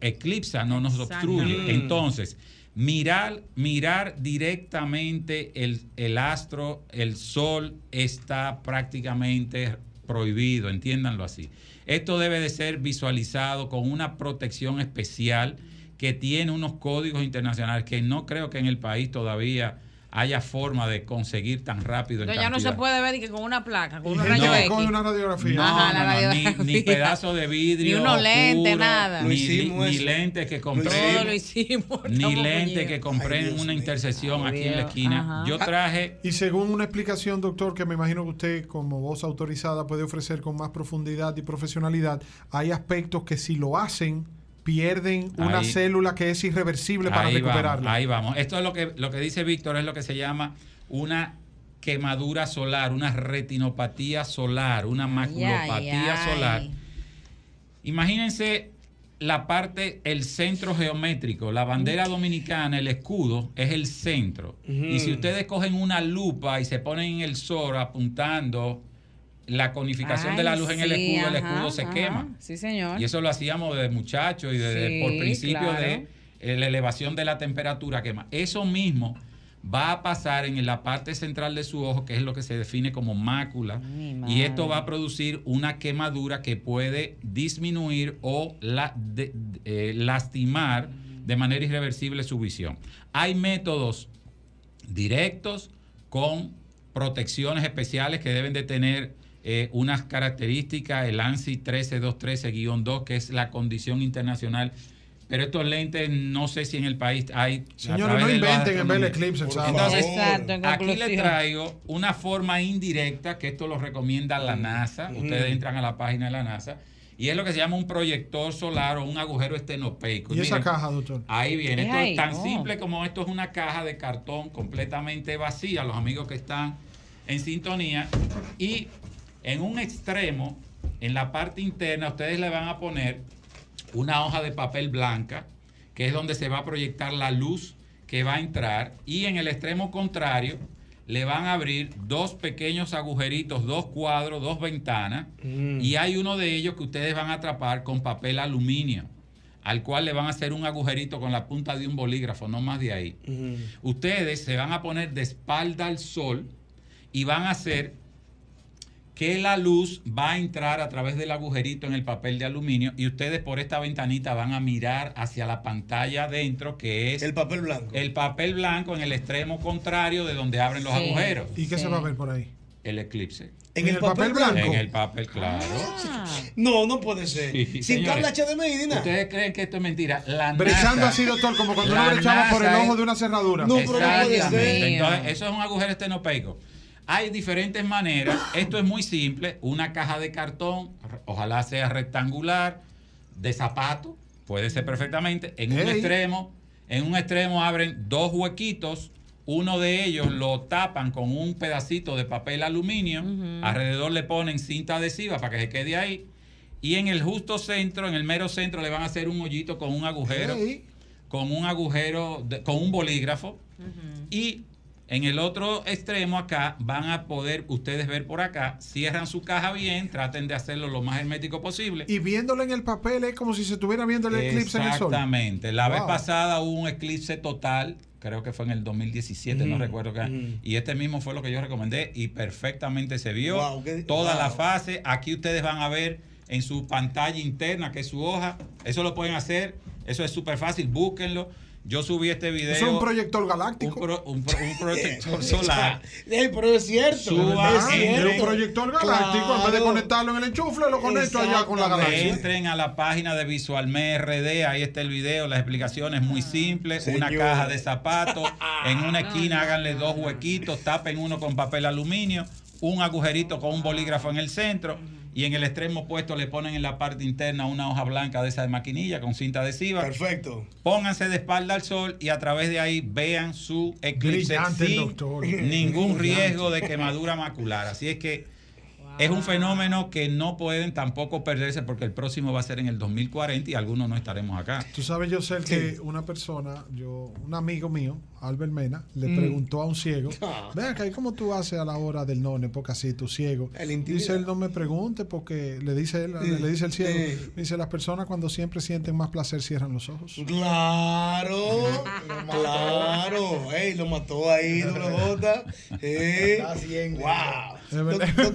eclipsa, no nos obstruye. Exactamente. Entonces, mirar, mirar directamente el, el astro, el sol, está prácticamente prohibido, entiéndanlo así. Esto debe de ser visualizado con una protección especial que tiene unos códigos internacionales que no creo que en el país todavía haya forma de conseguir tan rápido. Entonces ya no se puede ver ni que con una placa, con rayos que X. coge una radiografía. No, Ajá, no, no, ni- ni, pedazo de vidrio. Ni unos lentes, nada. Ni, hicimos ni lentes que compré. Todo lo hicimos. Ni lentes que compré en una intersección aquí en la esquina. Yo traje. Y según una explicación, doctor, que me imagino que usted como voz autorizada puede ofrecer con más profundidad y profesionalidad, hay aspectos que si lo hacen pierden una Ahí- célula que es irreversible para ahí recuperarla. Vamos, ahí vamos. Esto es lo que, lo que dice Víctor, es lo que se llama una quemadura solar, una retinopatía solar, una maculopatía ay. solar. Imagínense la parte, el centro geométrico, la bandera dominicana, el escudo, es el centro. Y si ustedes cogen una lupa y se ponen en el sol apuntando la conificación de la luz en el escudo, el escudo se ajá. quema. Sí, señor. Y eso lo hacíamos de muchachos y de, Sí, por principio claro. de eh, la elevación de la temperatura quema. Eso mismo va a pasar en la parte central de su ojo, que es lo que se define como mácula. Y esto va a producir una quemadura que puede disminuir o la- de- de- eh, lastimar de manera irreversible su visión. Hay métodos directos con protecciones especiales que deben de tener eh, unas características, el ANSI 13213-2, que es la condición internacional. Pero estos lentes no sé si en el país hay... Señores, no inventen en ver el eclipse el sábado. Entonces, Exacto, en aquí le conclusión. traigo una forma indirecta, que esto lo recomienda la NASA. Ustedes Mm. entran a la página de la NASA. Y es lo que se llama un proyector solar o un agujero estenopeico. ¿Y esa Miren, caja, doctor? Ahí viene. Es Esto es tan oh. simple como esto es una caja de cartón completamente vacía. Los amigos que están en sintonía. Y en un extremo, en la parte interna, ustedes le van a poner una hoja de papel blanca, que es donde se va a proyectar la luz que va a entrar. Y en el extremo contrario, le van a abrir dos pequeños agujeritos, dos cuadros, dos ventanas. Y hay uno de ellos que ustedes van a atrapar con papel aluminio, al cual le van a hacer un agujerito con la punta de un bolígrafo, no más de ahí. Ustedes se van a poner de espalda al sol y van a hacer que la luz va a entrar a través del agujerito en el papel de aluminio y ustedes por esta ventanita van a mirar hacia la pantalla adentro que es el papel blanco. El papel blanco en el extremo contrario de donde abren los Sí. agujeros. ¿Y qué se va a ver por ahí? El eclipse. ¿En el papel blanco? En el papel, claro. No, no puede ser. Sí, Sin cable HDMI ni nada. ¿Ustedes creen que esto es mentira? La Brechando NASA- así, doctor, como cuando uno brechaba por el ojo es- de una cerradura. Exactamente. Entonces, eso es un agujero estenopeico. Hay diferentes maneras. Esto es muy simple. Una caja de cartón, ojalá sea rectangular, de zapato, puede ser perfectamente. En un extremo, en un extremo abren dos huequitos. Uno de ellos lo tapan con un pedacito de papel aluminio. Alrededor le ponen cinta adhesiva para que se quede ahí. Y en el justo centro, en el mero centro, le van a hacer un hoyito con un agujero. Con un agujero, de- con un bolígrafo. Y en el otro extremo acá van a poder ustedes ver por acá, cierran su caja bien, traten de hacerlo lo más hermético posible. Y viéndolo en el papel es como si se estuviera viendo el eclipse en el sol. Exactamente. La vez pasada hubo un eclipse total, creo que fue en el 2017, no Ujú, recuerdo qué. Y este mismo fue lo que yo recomendé y perfectamente se vio. Wow, qué- toda wow. la fase. Aquí ustedes van a ver en su pantalla interna, que es su hoja. Eso lo pueden hacer. Eso es súper fácil. Búsquenlo. Yo subí este video. Eso es un proyector galáctico. Un, pro- un pro- un proyector solar. Ey, pero es cierto. Suba, es cierto. un proyector galáctico. En vez de Claro. conectarlo en el enchufle, lo conecto allá con la galaxia. Entren a la página de Visualme RD, ahí está el video, las explicaciones muy simples, una caja de zapatos, en una esquina háganle dos huequitos, tapen uno con papel aluminio, un agujerito con un bolígrafo en el centro y en el extremo opuesto le ponen en la parte interna una hoja blanca de esa de maquinilla con cinta adhesiva. Perfecto. Pónganse de espalda al sol y a través de ahí vean su eclipse Brillante sin doctor. ningún Brillante. riesgo de quemadura macular. Así es que Es un fenómeno que no pueden tampoco perderse porque el próximo va a ser en el 2040 y algunos no estaremos acá. Tú sabes, yo sé que una persona, yo, un amigo mío, Albert Mena, le Mm. preguntó a un ciego, Ah. ven acá, ¿y cómo tú haces a la hora del none? Porque así tú ciego. El. Dice él, no me pregunte porque le dice él, Sí, le dice el ciego, sí. dice las personas cuando siempre sienten más placer cierran los ojos. Claro, claro. Ey, lo mató ahí, WJ. Eh, wow. Doctor,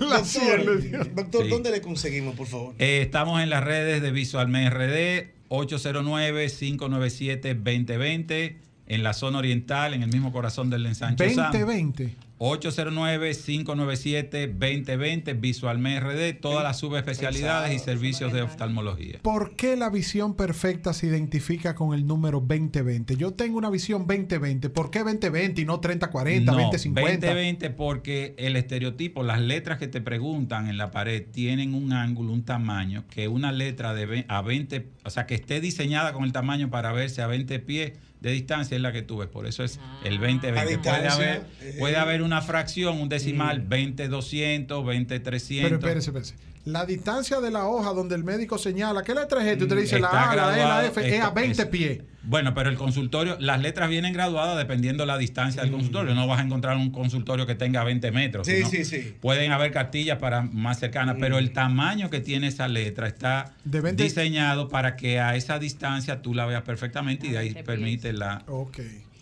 doctor, Sí. ¿dónde le conseguimos, por favor? Eh, estamos en las redes de Visualme RD, 809-597-2020, en la zona oriental, en el mismo corazón del ensanche. 2020. 809-597-2020, Visualme RD, todas las subespecialidades y servicios de oftalmología. ¿Por qué la visión perfecta se identifica con el número 2020? Yo tengo una visión 2020. ¿Por qué 2020 y no 3040, No, 2050? 2020 porque el estereotipo, las letras que te preguntan en la pared tienen un ángulo, un tamaño, que una letra de a 20, o sea, que esté diseñada con el tamaño para verse a 20 pies de distancia es la que tú ves. Por eso es el 2020. Puede distancia, haber, eh. puede haber una fracción, un decimal, 20-200, 20-300. Pero espérese, espérese. La distancia de la hoja donde el médico señala, ¿qué letra es esta? Usted le dice la Está A, la E, la F, es a está- 20 es- pies. Bueno, pero el consultorio, las letras vienen graduadas dependiendo la distancia del consultorio. No vas a encontrar un consultorio que tenga 20 metros. Sí, sí, sí. Pueden haber cartillas para más cercanas, pero el tamaño que tiene esa letra está De 20 diseñado para que a esa distancia tú la veas perfectamente y de ahí permite la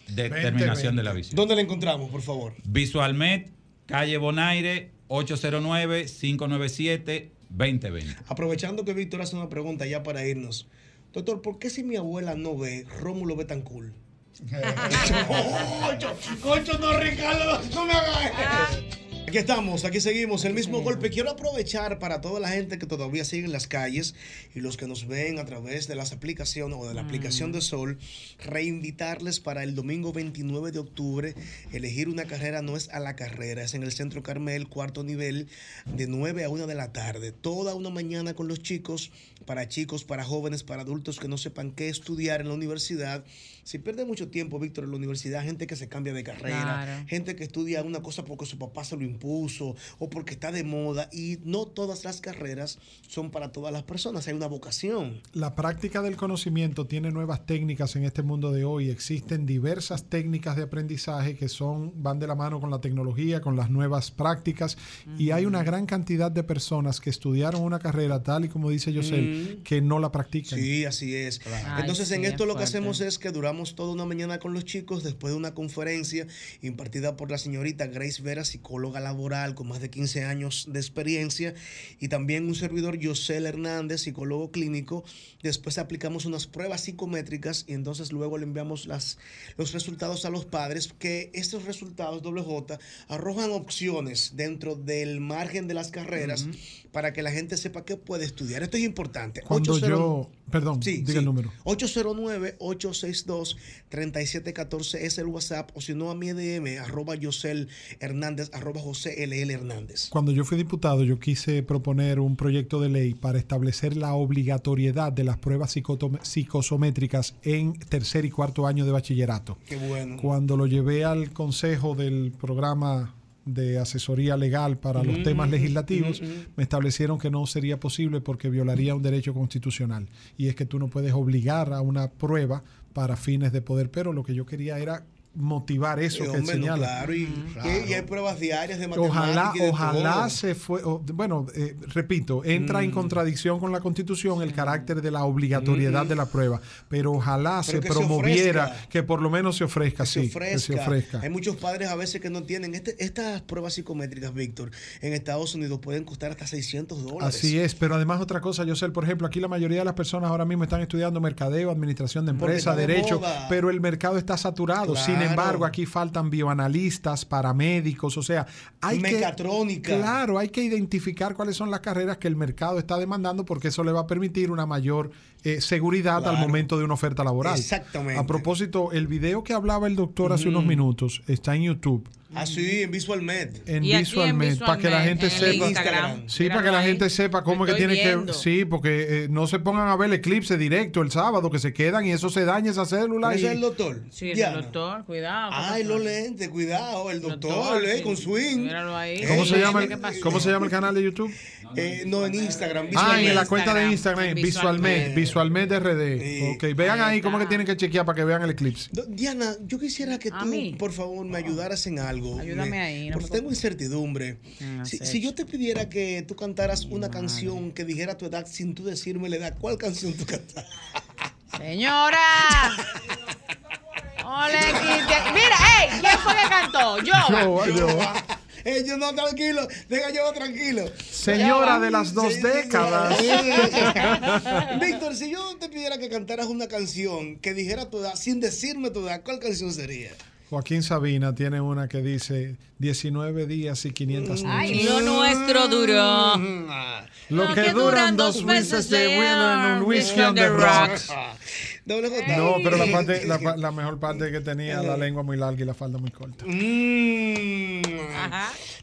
determinación de la visión. ¿Dónde le encontramos, por favor? Visualmet, calle Bonaire, 809-597-2020. Aprovechando que Víctor hace una pregunta ya para irnos. Doctor, ¿por qué si mi abuela no ve, Rómulo ve tan cool? Concho, concho, no, Ricardo, no me hagas eso. Aquí estamos, aquí seguimos, el mismo golpe. Quiero aprovechar para toda la gente que todavía sigue en las calles y los que nos ven a través de las aplicaciones o de la aplicación de Sol, reinvitarles para el domingo 29 de octubre. Elegir una carrera no es a la carrera, es en el Centro Carmel, cuarto nivel, de 9 a 1 de la tarde. Toda una mañana con los chicos, para chicos, para jóvenes, para adultos que no sepan qué estudiar en la universidad. Si pierde mucho tiempo, Víctor, en la universidad, gente que se cambia de carrera, Claro. gente que estudia una cosa porque su papá se lo impuso o porque está de moda y no todas las carreras son para todas las personas, hay una vocación. La práctica del conocimiento tiene nuevas técnicas en este mundo de hoy. Existen diversas técnicas de aprendizaje que son van de la mano con la tecnología, con las nuevas prácticas y hay una gran cantidad de personas que estudiaron una carrera tal y como dice Yosel Mm. que no la practican. Sí, así es. Ay, Entonces, sí, en es esto lo que hacemos es que duramos toda una mañana con los chicos después de una conferencia impartida por la señorita Grace Vera, psicóloga laboral con más de 15 años de experiencia, y también un servidor, Yosel Hernández, psicólogo clínico. Después aplicamos unas pruebas psicométricas y entonces luego le enviamos las, los resultados a los padres, que estos resultados, WJ, arrojan opciones dentro del margen de las carreras para que la gente sepa qué puede estudiar. Esto es importante. Cuando 80 yo, perdón, Sí, diga sí. el número. 809-862-3714 es el WhatsApp o si no a mi DM, arroba Yosel Hernández, arroba José LL Hernández. Cuando yo fui diputado, yo quise proponer un proyecto de ley para establecer la obligatoriedad de las pruebas psicosométricas en tercer y cuarto año de bachillerato. Qué bueno. Cuando lo llevé al consejo del programa de asesoría legal para los Mm, temas mm, legislativos, mm, mm. me establecieron que no sería posible porque violaría un derecho constitucional. Y es que tú no puedes obligar a una prueba para fines de poder, pero lo que yo quería era motivar eso Eh, que señala. claro, y, Claro. hay pruebas diarias de matemáticas. Ojalá, y de ojalá todo. se fue, o- bueno, eh, repito, entra en Mm. contradicción con la Constitución el carácter de la obligatoriedad Mm. de la prueba, pero ojalá Pero se que se promoviera ofrezca. que por lo menos se ofrezca, se sí, ofrezca. que se ofrezca. Hay muchos padres a veces que no tienen. Este- estas pruebas psicométricas, Víctor, en Estados Unidos pueden costar hasta 600 dólares. Así es, pero además otra cosa, yo sé, por ejemplo, aquí la mayoría de las personas ahora mismo están estudiando mercadeo, administración de de derecho, pero el mercado está saturado. Sin Claro. embargo, aquí faltan bioanalistas, paramédicos, o sea, hay Mecatrónica. que claro, hay que identificar cuáles son las carreras que el mercado está demandando porque eso le va a permitir una mayor eh, seguridad al momento de una oferta laboral. Exactamente. A propósito, el video que hablaba el doctor hace unos minutos está en YouTube. Ah, sí, en Visualmed. En Visualmente, para que la gente sepa. Sí, para que la gente sepa cómo es que tiene que. Sí, porque eh, no se pongan a ver el eclipse directo el sábado, que se quedan y eso se daña esa célula. ¿Ese y- es el doctor? Sí, Diana. el doctor, cuidado. Ay, los lentes, cuidado, el doctor, Doctor, eh, sí. con swing. Míralo ahí. ¿Cómo, Eh, se llama ¿qué el? ¿Cómo se llama el canal de YouTube? Eh, no, en Instagram. Ah, Visualmed. en la cuenta de Instagram, Visualmente, Visualmente RD. Ok, vean ahí cómo que tienen que chequear para que vean el eclipse. Diana, yo quisiera que tú, por favor, me ayudaras en algo. Ayúdame Me- ahí, no Porque tengo incertidumbre. Mm, Si, yo te pidiera que tú cantaras una canción que dijera tu edad sin tú decirme la edad, ¿cuál canción tú cantas? Señora. Ole, Mira, ey, ¿quién fue que cantó? Yo. Yo, yo. Eh, yo no, tranquilo. Deja yo tranquilo. Señora de las dos Sí, sí, décadas. sí. Víctor, si yo te pidiera que cantaras una canción que dijera tu edad sin decirme tu edad, ¿cuál canción sería? Joaquín Sabina tiene una que dice 19 días y 500 noches. Ay, lo nuestro duró. Lo que duran dos meses de bueno en un whisky on the rocks. No, pero la, parte, la, la mejor parte que tenía la lengua muy larga y la falda muy corta. Mm.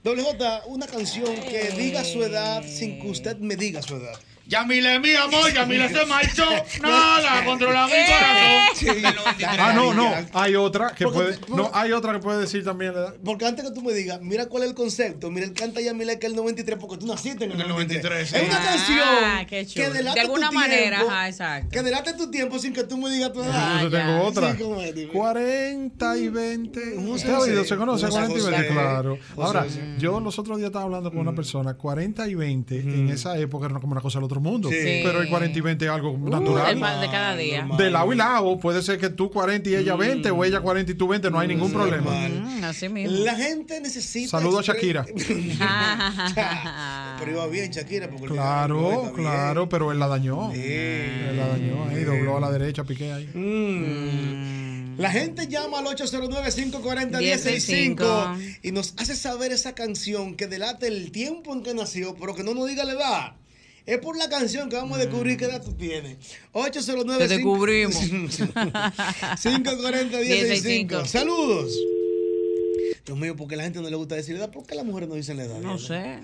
Doble J, una canción que diga su edad sin que usted me diga su edad. Yamile, mi amor, Yamile se marchó. Nada, controla mi corazón. Ah, no, no. Hay otra que puede. No, hay otra que puede decir también la edad. Porque antes que tú me digas, mira cuál es el concepto. Mira, él canta Yamile que es el 93 porque tú naciste en el 93. Es una Ah, canción qué que delata De alguna tu manera, tiempo, ajá, exacto. Que delate tu tiempo sin que tú me digas tu edad. Ah, Yo tengo otra. Sí, ¿cómo es? Dime. 40 y 20. ¿Usted ha oído? ¿Se conoce José 40 y 20? José. Claro. José Ahora, José. yo los otros días estaba hablando con una persona. 40 y 20 en esa época era como una cosa del otro mundo. Sí. Pero el 40 y 20 es algo Uh, natural. el pan de cada día. De lado y lado. Puede ser que tú 40 y ella 20 o ella 40 y tú 20. No hay ningún problema. Mm, así mismo. La gente necesita. Saludos a Shakira. Pero iba bien, Shakira. Porque Claro, claro, pero él la dañó. Él la dañó ahí, dobló a la derecha, piqué ahí. Mm. La gente llama al 809-540-165 y nos hace saber esa canción que delata el tiempo en que nació, pero que no nos diga la edad. Es por la canción que vamos a descubrir qué edad tú tienes. 809 Te descubrimos. 540-165. Saludos. Dios mío, porque la gente no le gusta decir la edad. ¿Por qué las mujeres no dicen la edad? No sé.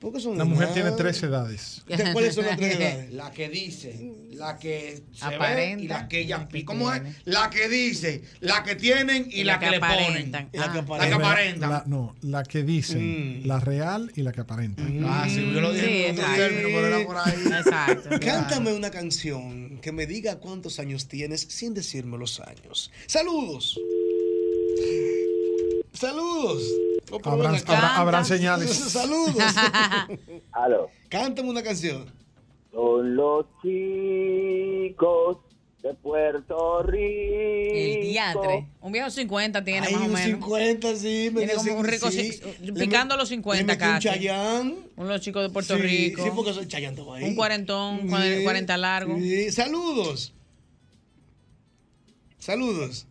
¿Por qué son La mujer nada? tiene tres edades. ¿De ¿Cuáles son las tres edades? La que dice, la que se Aparenta. ve y la que ella ¿Cómo es? La que dice, la que tienen y, la, que, le ponen. aparentan. Y la que Ah. aparentan. La que aparentan. La- no, la que dicen, la real y la que aparenta. Ah, sí, yo lo dije Sí, en término, pero era por ahí. Exacto. Cántame una canción que me diga cuántos años tienes sin decirme los años. Saludos. Saludos. Oh, Habrán, habrá- habrán señales. Saludos. Aló. Cántame una canción. Son los chicos de Puerto Rico. El diatre. Un viejo 50 tiene Ay, más o un menos. 50, sí. Tiene medio como un rico, sí. picando los 50 le metí un casi. Chayán. Uno de los chicos de Puerto Sí, Rico. Sí, porque soy Chayán todo ahí. Un cuarentón, Sí, 40 largo. sí. Saludos. Saludos.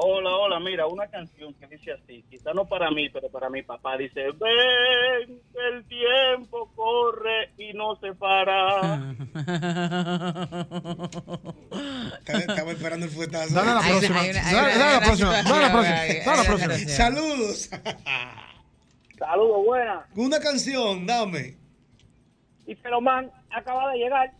Hola, hola, mira, una canción que dice así, quizá no para mí, pero para mi papá, dice, ven, que el tiempo corre y no se para. Estaba, esperando el fuetazo. Dale a la próxima. Dale la próxima. Dale a la situación, próxima. Dale la. Saludos. Saludos, buenas. Una canción, dame. Y Feloman acaba de llegar.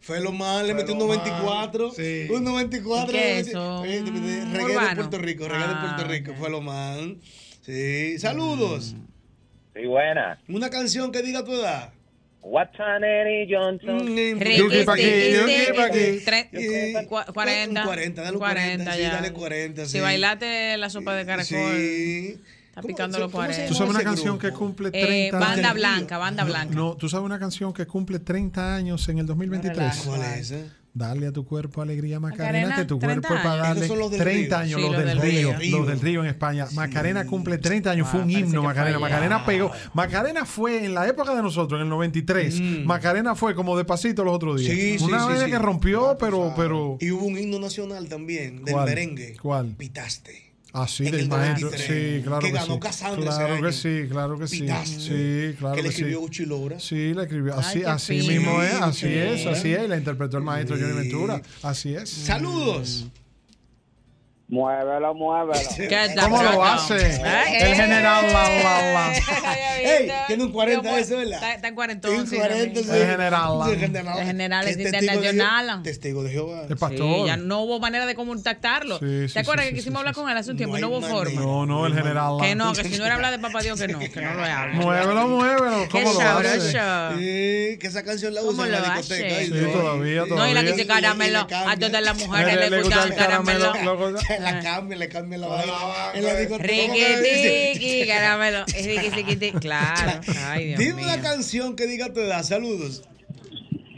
Feloman le metió un 94. Un 94. ¿Y qué le es metió- eso? Eh, de- de- Mm, Reggae de. Puerto Rico. Reggae de Ah, Puerto Rico. Feloman. Sí. Saludos. Sí, buena. Una canción que diga tu edad. Watson Eddie Johnson. Yuki pa' aquí, yuki pa' aquí. Tre- Y- cua- 40. Un 40, dale un 40, sí, ya. dale 40, sí. Si bailaste la sopa de caracol, Sí. Está picando los 40. ¿Tú sabes una canción grupo? que cumple Eh, 30 banda años? blanca, banda blanca. No, ¿tú sabes una canción que cumple 30 años en el 2023? ¿Cuál es esa? Dale a tu cuerpo alegría, Macarena, Macarena, que tu 30 cuerpo es para darle son los del 30 Río. años, Sí, los los del del río, Río. los del río en España. Macarena cumple 30 años, fue un parece himno, Macarena. fue Macarena pegó. Macarena fue en la época de nosotros, en el 93. Macarena fue como de pasito los otros días. Mm. Sí, sí, Una sí, vez sí. que rompió, pero, pero. Y hubo un himno nacional también, del ¿Cuál? merengue. ¿Cuál? Pitaste. Ah, sí, en del el maestro. 93, Sí, claro que que, ganó sí. Casandra ese Claro año. que sí, claro que sí. Pitaste. Sí, claro que le escribió. Uchi Lora. Sí, la escribió. Así, qué así mismo es, así Sí. es, así es. La interpretó el maestro Johnny Ventura. Así es. Saludos. Muévelo, muévelo. ¿Cómo lo hace? El general la, la, la. Ey, tiene un 40 ese, ¿verdad? Está, en cuarentón. Sí, 40, sí. El general la. El general. El general ¿Qué es internacional. Testigo de Jehová. El pastor. Sí, ya no hubo manera de contactarlo. Sí, sí, ¿Te acuerdas sí, que sí, quisimos hablar con él hace un tiempo y No hubo forma? No, no, el general la. Que no, que si no era hablar de papá Dios, que no, que no lo hable. Muévelo, muévelo. ¿Cómo lo hace? que esa canción la ¿Cómo usan en lo la hace? discoteca. Sí, todavía, No, y la que todavía. dice caramelo. A todas las mujeres Le- le le gusta el caramelo. La cambia, le cambia la vaina. En la discoteca. Riquitiqui, caramelo. Riqui, riquiti. Claro. Ay, Dios Dime mío. una canción que diga tu edad. Saludos.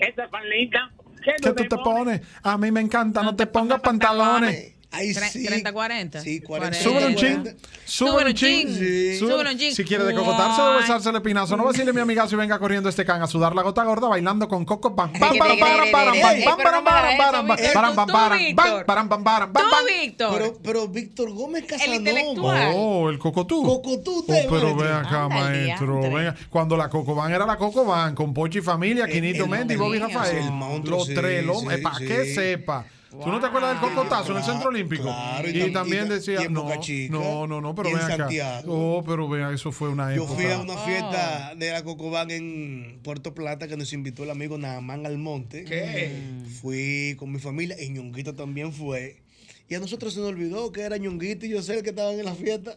Esta panita. ¿Qué tú te pones? A mí me encanta, no te pongas pantalones. Ahí Tre- sí. 30, 40. Sí, 40. Súbelo un chin. Súbelo un chin. Sí. Súbelo. Súbelo un chin. Si quiere decocotarse o besarse el espinazo, no vacile mi amigazo y venga corriendo este can a sudar la gota gorda bailando con coco pam pam pam pam pam pam pam pam me hagas pam pam eso, pam pam Tú, pam Víctor. pam pam pam pam Tú, pam Víctor. Pero, Víctor Gómez Casanova. Oh, el cocotú. Cocotú, Oh, pero ven acá, maestro. Cuando la Cocoban era la Cocoban, con Pochi y familia, Quinito Mendy, Bobby monstruo, Rafael. Los tres, para que sepa. ¿Tú no te acuerdas del cocotazo en el Centro Olímpico? Claro, y y, tam- también y- decía, y en no, Boca Chica, no, no, no, pero y en ven acá. Santiago. Oh, pero vea, eso fue una Yo época. fui a una fiesta de la Cocobán en Puerto Plata que nos invitó el amigo Naamán Almonte. ¿Qué? Fui con mi familia y Ñonguito también fue. Y a nosotros se nos olvidó que era Ñonguito y yo sé el que estaban en la fiesta.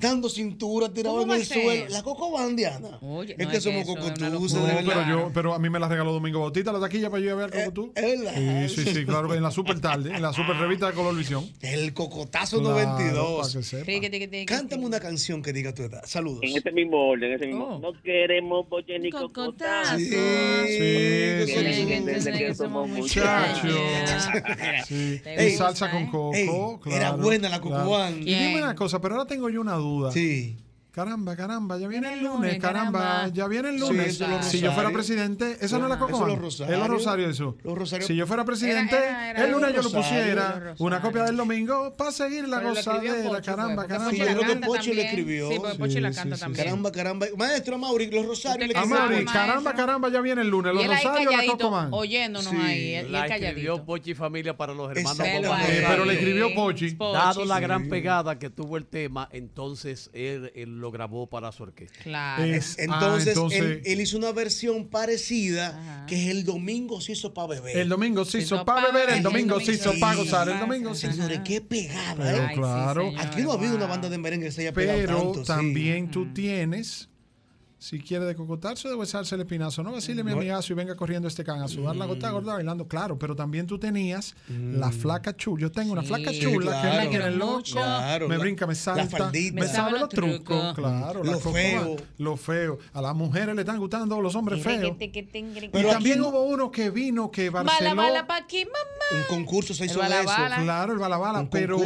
Dando cintura, tirado ¿Cómo en el suelo. La Cocobán, Diana. Oye, es no, que es somos cocotuces, No, pero yo, pero a mí me la regaló Domingo Bautista la taquilla para yo ir a ver al Cocotú. Es verdad. Sí, sí, sí, claro, en la super tarde, en la super revista de Color Visión. El cocotazo Claro, 92. para que sepa. Riqui, tiqui, tiqui. Cántame una canción que diga tu edad. Saludos. En ese mismo orden, en ese mismo. Oh. No queremos boche ni cocotazo. Sí, Sí, entienden que somos Muchacho. muchachos. Sí. ¿Te Y salsa con eh? Coco, claro. era buena la claro. Cocobán. Y dime una cosa, pero ahora tengo yo una duda. Sí. Caramba, caramba, ya viene el Viene el lunes, lunes, caramba, caramba. ya viene el lunes. si yo fuera presidente, eso no es la Eso es los Es rosarios. los rosarios eso. Los rosarios. Si yo fuera presidente, Era- era- el lunes yo lo pusiera una copia del domingo para seguir la gozadera, Pocho, caramba, caramba. Sí, yo creo que Pocho le escribió. Sí, Pocho Sí, la canta sí, también. Caramba, caramba. Maestro Mauri, los rosarios le maestro. caramba, caramba, ya viene el lunes. Los rosarios, la calladito, Cocobán. oyéndonos ahí, él- él escribió calladito. Pochi Familia para los hermanos. Eh, pero le escribió Pochi. Dado la gran pegada que tuvo el tema, entonces él, él lo grabó para su orquesta. Claro. Es- ah, Entonces, Él, él hizo una versión parecida que es el domingo se hizo para beber. El domingo se hizo hizo para pa' beber, el domingo se hizo para gozar, hizo el domingo se Señores, qué pegada, ¿eh? Ay, sí, claro. señor, Aquí no ha habido una banda de merengue que se haya pegado Pero tanto. sí. también tú tienes, si quiere decocotarse o de besarse el espinazo, no vacile mi amigazo y venga corriendo este can a sudar la gota gorda bailando, claro, pero también tú tenías la flaca chula. Yo tengo una flaca sí, chula que claro. me tiene loco, Claro, me la- brinca, me salta, me sabe los trucos, claro, la Lo feo. lo feo. A las mujeres le están gustando los hombres feos. Y Pero también aquí- hubo uno que vino que Barcelona bala pa' aquí, mamá. Un concurso se El hizo de balabala. eso. Claro, el balabala, pero,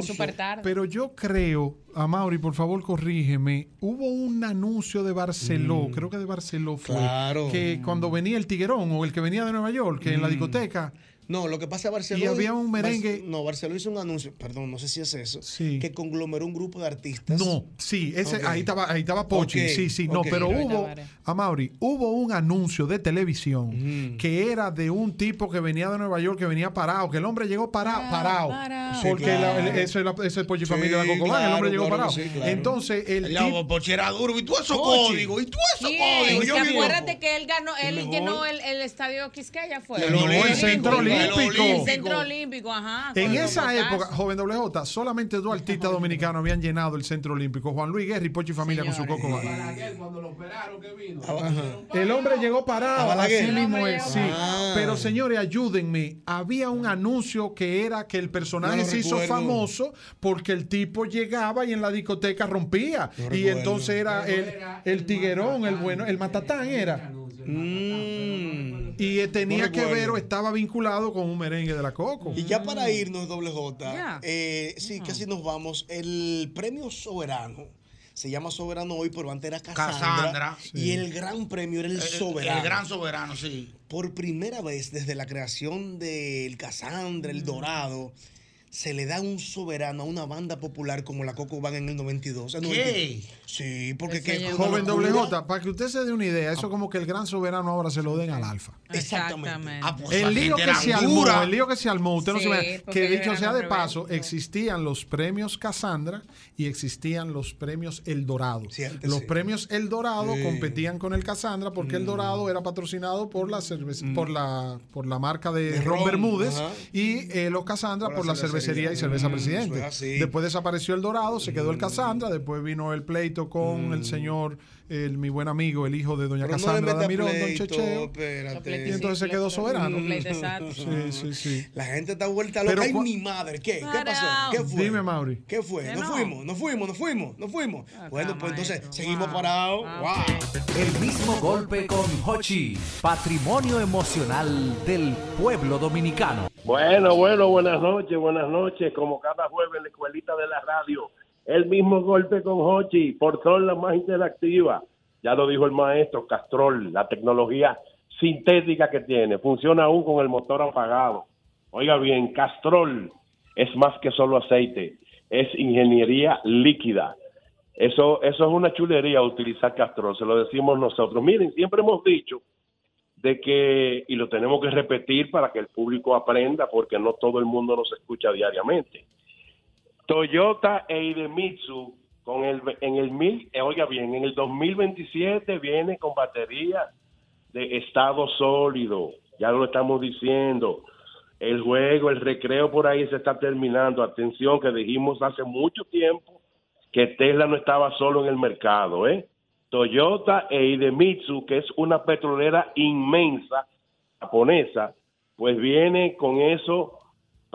pero yo creo, a Mauri, por favor, corrígeme. Hubo un anuncio de Barceló, creo que de Barceló fue, Mm. Claro. que cuando venía el Tiguerón o el que venía de Nueva York, que en la Mm. discoteca, No, lo que pasa es Barcelona. Y había un merengue- no, Barcelona hizo un anuncio, perdón, no sé si es eso, Sí. que conglomeró un grupo de artistas. no, sí, ese, ahí estaba, ahí estaba Pochi, sí, sí, no, pero hubo, a Mauri, hubo un anuncio de televisión Mm. que era de un tipo que venía de Nueva York, que venía parado, que el hombre llegó parado, parado, parado. Sí, porque claro. la- el- eso es el Pochi Sí, Familia de la Cocobán, el hombre llegó claro parado. que sí, claro. Entonces, el tipo, Pochi era duro. Y tú esos Pochi. códigos. Y tú esos ¿Quién? códigos. Yo ¿Te vivo- acuerdas de que él ganó, él llenó el, el estadio Quisqueya fue? El no, el Centro Olímpico. El centro olímpico, ajá. En esa época, joven doble J, solamente dos artistas dominicanos habían llenado el centro olímpico: Juan Luis Guerra y Pochi Familia con su coco. cuando lo operaron que vino. El hombre llegó ¿A parado, así mismo es. Sí. parado. Pero señores, ayúdenme. Había un anuncio que era que el personaje No se hizo famoso porque el tipo llegaba y en la discoteca rompía. No y entonces era el, el tiguerón, el bueno, el matatán era. Mm. Y eh, tenía No que ver o estaba vinculado con un merengue de la Coco. Y ya para irnos, doble J, eh, sí, casi nos vamos. El premio Soberano se llama Soberano hoy, pero antes era Casandra. Casandra. Y el gran premio era el, El- Soberano. El gran soberano, sí. Por primera vez desde la creación del Casandra, el Dorado, se le da un soberano a una banda popular como la Coco Van en el 92. en ¿Qué? 92. Sí, porque que Joven doble J, para que usted se dé una idea, eso como que el gran soberano ahora se lo den al alfa. Exactamente. Ah, pues El lío, que se armó, el lío que se armó, usted no se porque Que dicho sea de paso, existían los premios Cassandra y existían los premios El Dorado. los sí. premios El Dorado Sí. competían con el Cassandra porque El Mm. Dorado era patrocinado por la cerveza, por la por la marca de, De Ron ron, Bermúdez ajá. y eh, los Cassandra Por por, la la cervecería y cerveza Mm, Presidente. Después desapareció El Dorado, se quedó el Cassandra, después vino el pleito con el señor, el, mi buen amigo, el hijo de doña. Pero no le Cassandra meta de Mirón, don Checheo. espérate. Y entonces se quedó soberano. Sí, sí, sí. La gente está vuelta Pero loca. Ay, mi madre, ¿qué? ¿Qué pasó? ¿Qué fue? Dime, Mauri. ¿Qué fue? No. fuimos, nos fuimos, nos fuimos, nos fuimos. Bueno, pues entonces seguimos parados. Ah, Wow. El mismo golpe con Hochi, patrimonio emocional del pueblo dominicano. Bueno, bueno, buenas noches, buenas noches. Como cada jueves en la escuelita de la radio, el mismo golpe con Hochi, por Sol la más interactiva. Ya lo dijo el maestro Castrol, la tecnología sintética que tiene, funciona aún con el motor apagado. Oiga bien, Castrol es más que solo aceite, es ingeniería líquida. Eso, eso es una chulería utilizar Castrol, se lo decimos nosotros. Miren, siempre hemos dicho de que, y lo tenemos que repetir para que el público aprenda, porque no todo el mundo nos escucha diariamente. Toyota e Idemitsu con el, en el mil, eh, oiga bien, en el 2027 viene con batería de estado sólido, ya lo estamos diciendo. El juego, el recreo por ahí se está terminando. Atención, que dijimos hace mucho tiempo que Tesla no estaba solo en el mercado, ¿eh? Toyota e Idemitsu, que es una petrolera inmensa japonesa, pues viene con eso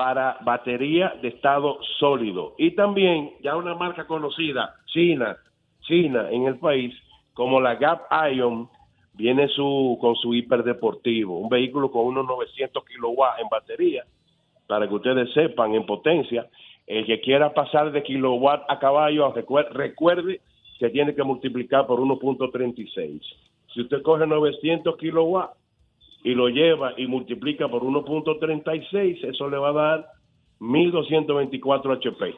para batería de estado sólido. Y también ya una marca conocida, China, China en el país, como la Gap Ion, viene su, con su hiperdeportivo, un vehículo con unos 900 kilowatts en batería, para que ustedes sepan en potencia. El que quiera pasar de kilowatt a caballo, recuer- recuerde que tiene que multiplicar por 1.36. Si usted coge 900 kilowatts y lo lleva y multiplica por 1.36, eso le va a dar 1224 HP.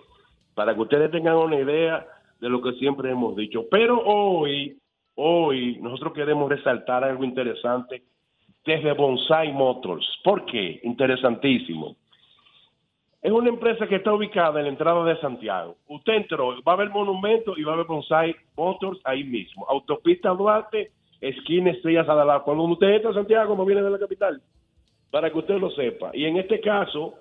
Para que ustedes tengan una idea de lo que siempre hemos dicho. Pero hoy, hoy nosotros queremos resaltar algo interesante desde Bonsai Motors. ¿Por qué? Interesantísimo. Es una empresa que está ubicada en la entrada de Santiago. Usted entró, va a haber monumento y va a haber Bonsai Motors ahí mismo. Autopista Duarte, esquina Estrellas Adalá. Cuando usted entra a Santiago, como viene de la capital, para que usted lo sepa. Y en este caso,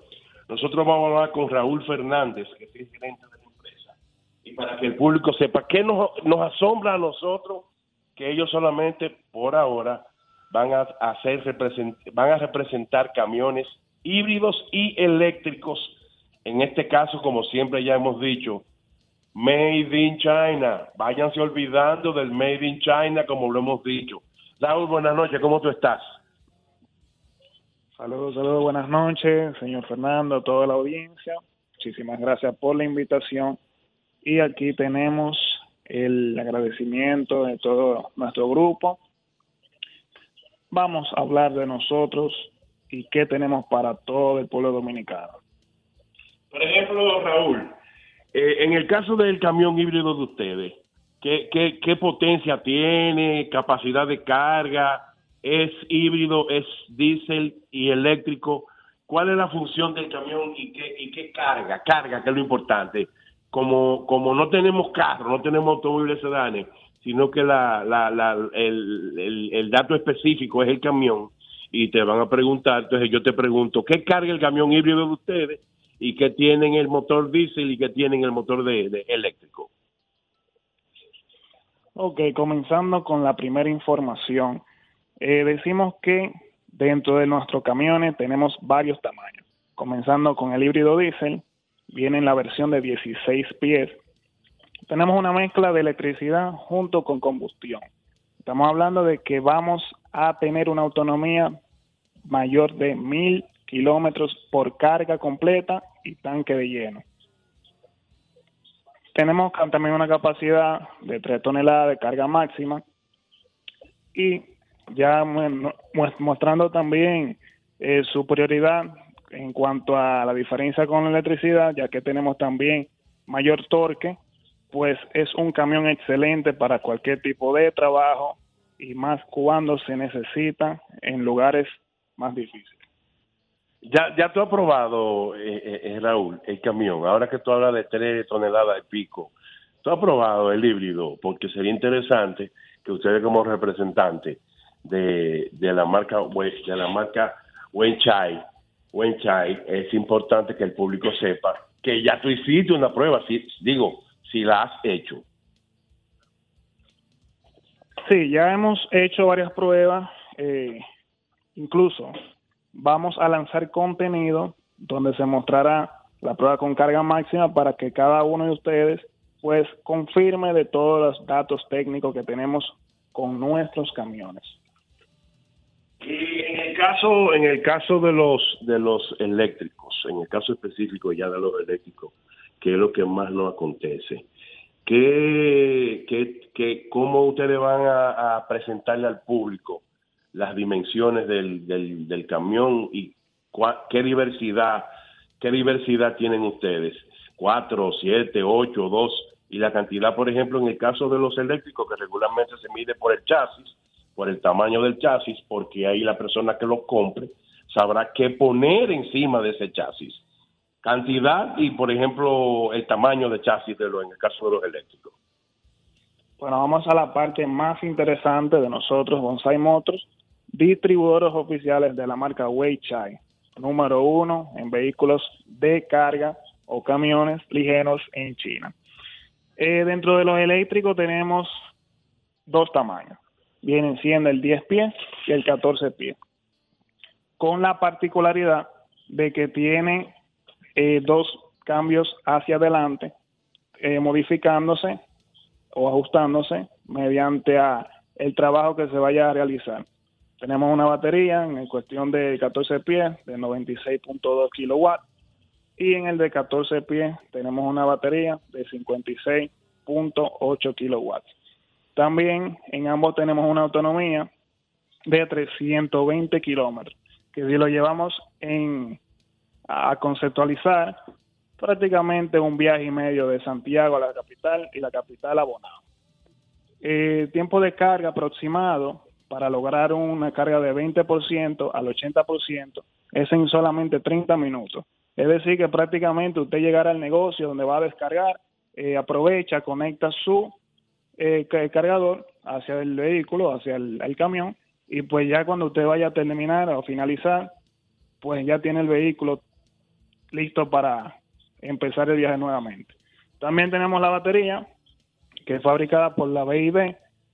nosotros vamos a hablar con Raúl Fernández, que es gerente de la empresa. Y para que el público sepa qué nos, nos asombra a nosotros, que ellos solamente por ahora van a hacer represent- van a representar camiones híbridos y eléctricos. En este caso, como siempre ya hemos dicho, Made in China. Váyanse olvidando del Made in China, como lo hemos dicho. Raúl, buenas noches, ¿cómo tú estás? Saludos, saludos, buenas noches, señor Fernando, a toda la audiencia. Muchísimas gracias por la invitación. Y aquí tenemos el agradecimiento de todo nuestro grupo. Vamos a hablar de nosotros y qué tenemos para todo el pueblo dominicano. Por ejemplo, Raúl, eh, en el caso del camión híbrido de ustedes, ¿qué, potencia tiene? ¿Capacidad de carga? ¿Es híbrido? ¿Es diésel y eléctrico? ¿Cuál es la función del camión y qué, y qué carga? Carga, que es lo importante. Como, no tenemos carro, no tenemos automóviles sedanes, sino que la, la, la, el dato específico es el camión y te van a preguntar, entonces yo te pregunto, ¿qué carga el camión híbrido de ustedes y qué tienen el motor diésel y qué tienen el motor de, eléctrico? Ok, comenzando con la primera información. Eh, decimos que dentro de nuestros camiones tenemos varios tamaños. Comenzando con el híbrido diésel, viene en la versión de 16 pies. Tenemos una mezcla de electricidad junto con combustión. Estamos hablando de que vamos a tener una autonomía mayor de mil kilómetros por carga completa y tanque de lleno. Tenemos también una capacidad de 3 toneladas de carga máxima y ya mostrando también eh, superioridad en cuanto a la diferencia con la electricidad, ya que tenemos también mayor torque, pues es un camión excelente para cualquier tipo de trabajo y más cuando se necesita en lugares más difíciles. Ya, ya tú has probado, eh, eh, eh, Raúl, el camión. Ahora que tú hablas de tres toneladas y pico, tú has probado el híbrido, porque sería interesante que ustedes como representantes de, de la marca de la marca Wenchai, Wenchai, es importante que el público sepa que ya tú hiciste una prueba, si, digo, si la has hecho. Sí, ya hemos hecho varias pruebas, eh, incluso vamos a lanzar contenido donde se mostrará la prueba con carga máxima para que cada uno de ustedes pues confirme de todos los datos técnicos que tenemos con nuestros camiones. Y en el caso, en el caso de los de los eléctricos, en el caso específico ya de los eléctricos, ¿qué es lo que más nos acontece? ¿Qué, qué, qué- cómo ustedes van a presentarle al público las dimensiones del, del, camión y cua- qué diversidad, qué diversidad tienen ustedes? Cuatro, siete, ocho, dos y la cantidad, por ejemplo, en el caso de los eléctricos que regularmente se mide por el chasis, por el tamaño del chasis, porque ahí la persona que lo compre sabrá qué poner encima de ese chasis. Cantidad y, por ejemplo, el tamaño de chasis de lo, en el caso de los eléctricos. Bueno, vamos a la parte más interesante de nosotros, Bonsai Motors, distribuidores oficiales de la marca Weichai, número uno en vehículos de carga o camiones ligeros en China. Eh, dentro de los eléctricos tenemos dos tamaños, vienen siendo el 10 pies y el 14 pies, con la particularidad de que tiene eh, dos cambios hacia adelante, eh, modificándose o ajustándose mediante el trabajo que se vaya a realizar. Tenemos una batería en cuestión de 14 pies de 96.2 kilowatts y en el de 14 pies tenemos una batería de 56.8 kilowatts. También en ambos tenemos una autonomía de 320 kilómetros, que si lo llevamos en, a conceptualizar, prácticamente un viaje y medio de Santiago a la capital y la capital a Bonao. Eh, tiempo de carga aproximado para lograr una carga de 20% al 80% es en solamente 30 minutos. Es decir, que prácticamente usted llegará al negocio donde va a descargar, eh, aprovecha, conecta su eh, ca- cargador hacia el vehículo, hacia el, el camión, y pues ya cuando usted vaya a terminar o finalizar, pues ya tiene el vehículo listo para empezar el viaje nuevamente. También tenemos la batería, que es fabricada por la BID,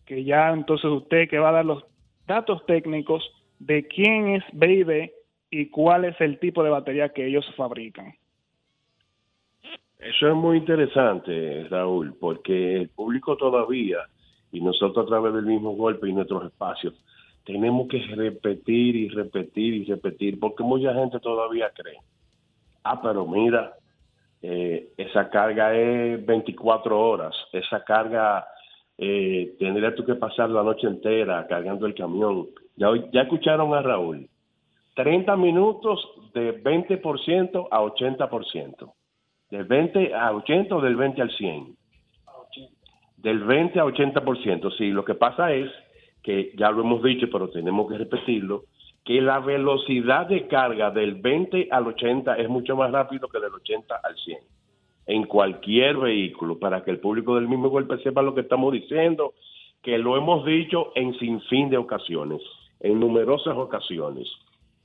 que ya entonces usted que va a dar los datos técnicos de quién es BID y cuál es el tipo de batería que ellos fabrican. Eso es muy interesante, Raúl, porque el público todavía, y nosotros a través del mismo golpe y nuestros espacios, tenemos que repetir y repetir y repetir, porque mucha gente todavía cree, ah, pero mira, eh, esa carga es 24 horas, esa carga eh, tendrías tú que pasar la noche entera cargando el camión. Ya, ya escucharon a Raúl, 30 minutos de 20% a 80%. Del 20 a 80 o del 20 al 100. Del 20 a 80%. Sí, lo que pasa es que ya lo hemos dicho, pero tenemos que repetirlo, que la velocidad de carga del 20 al 80 es mucho más rápido que del 80 al 100 en cualquier vehículo para que el público del mismo golpe sepa lo que estamos diciendo, que lo hemos dicho en sinfín de ocasiones, en numerosas ocasiones.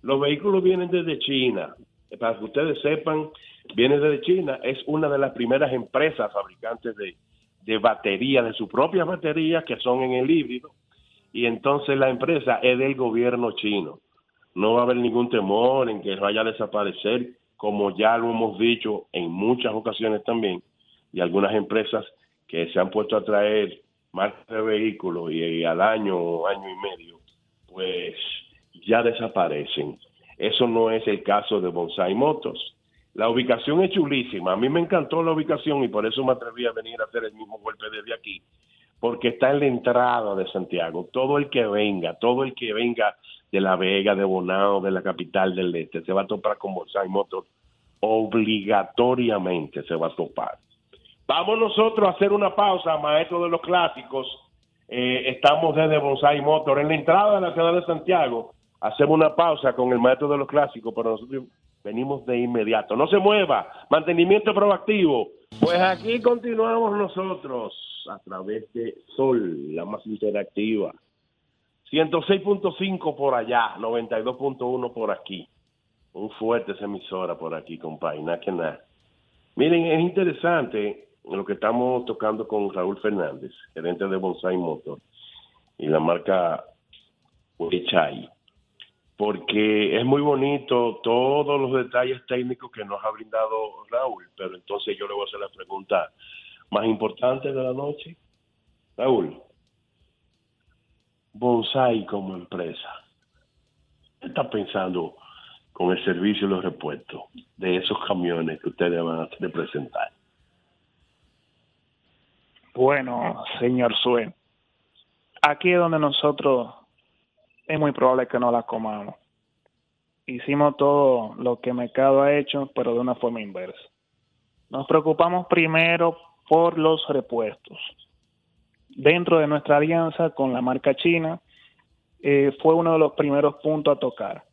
Los vehículos vienen desde China, para que ustedes sepan, viene desde China, es una de las primeras empresas fabricantes de, de baterías, de sus propias baterías que son en el híbrido, y entonces la empresa es del gobierno chino. No va a haber ningún temor en que vaya a desaparecer, como ya lo hemos dicho en muchas ocasiones también, y algunas empresas que se han puesto a traer marcas de vehículos y, al año, año y medio, pues ya desaparecen. Eso no es el caso de Bonsai Motors. La ubicación es chulísima. A mí me encantó la ubicación y por eso me atreví a venir a hacer el mismo golpe desde aquí, porque está en la entrada de Santiago. Todo el que venga, todo el que venga de La Vega, de Bonao, de la capital del este. Se va a topar con Bonsai Motors obligatoriamente se va a topar. Vamos nosotros a hacer una pausa, maestro de los clásicos. Eh, estamos desde Bonsai Motor en la entrada de la ciudad de Santiago. Hacemos una pausa con el maestro de los clásicos, pero nosotros venimos de inmediato. No se mueva, mantenimiento proactivo. Pues aquí continuamos nosotros a través de Sol, la más interactiva. 106.5 por allá, 92.1 por aquí. Un fuerte esa emisora por aquí, compadre, nada que nada. Miren, es interesante lo que estamos tocando con Raúl Fernández, gerente de Bonsai Motor y la marca Weichai, porque es muy bonito todos los detalles técnicos que nos ha brindado Raúl, pero entonces yo le voy a hacer la pregunta más importante de la noche. Raúl, Bonsai como empresa, ¿qué está pensando con el servicio y los repuestos de esos camiones que ustedes van a representar? Bueno, señor Sue, aquí es donde nosotros es muy probable que no la comamos. Hicimos todo lo que Mercado ha hecho, pero de una forma inversa. Nos preocupamos primero por los repuestos. Dentro de nuestra alianza con la marca china, eh, fue uno de los primeros puntos a tocar.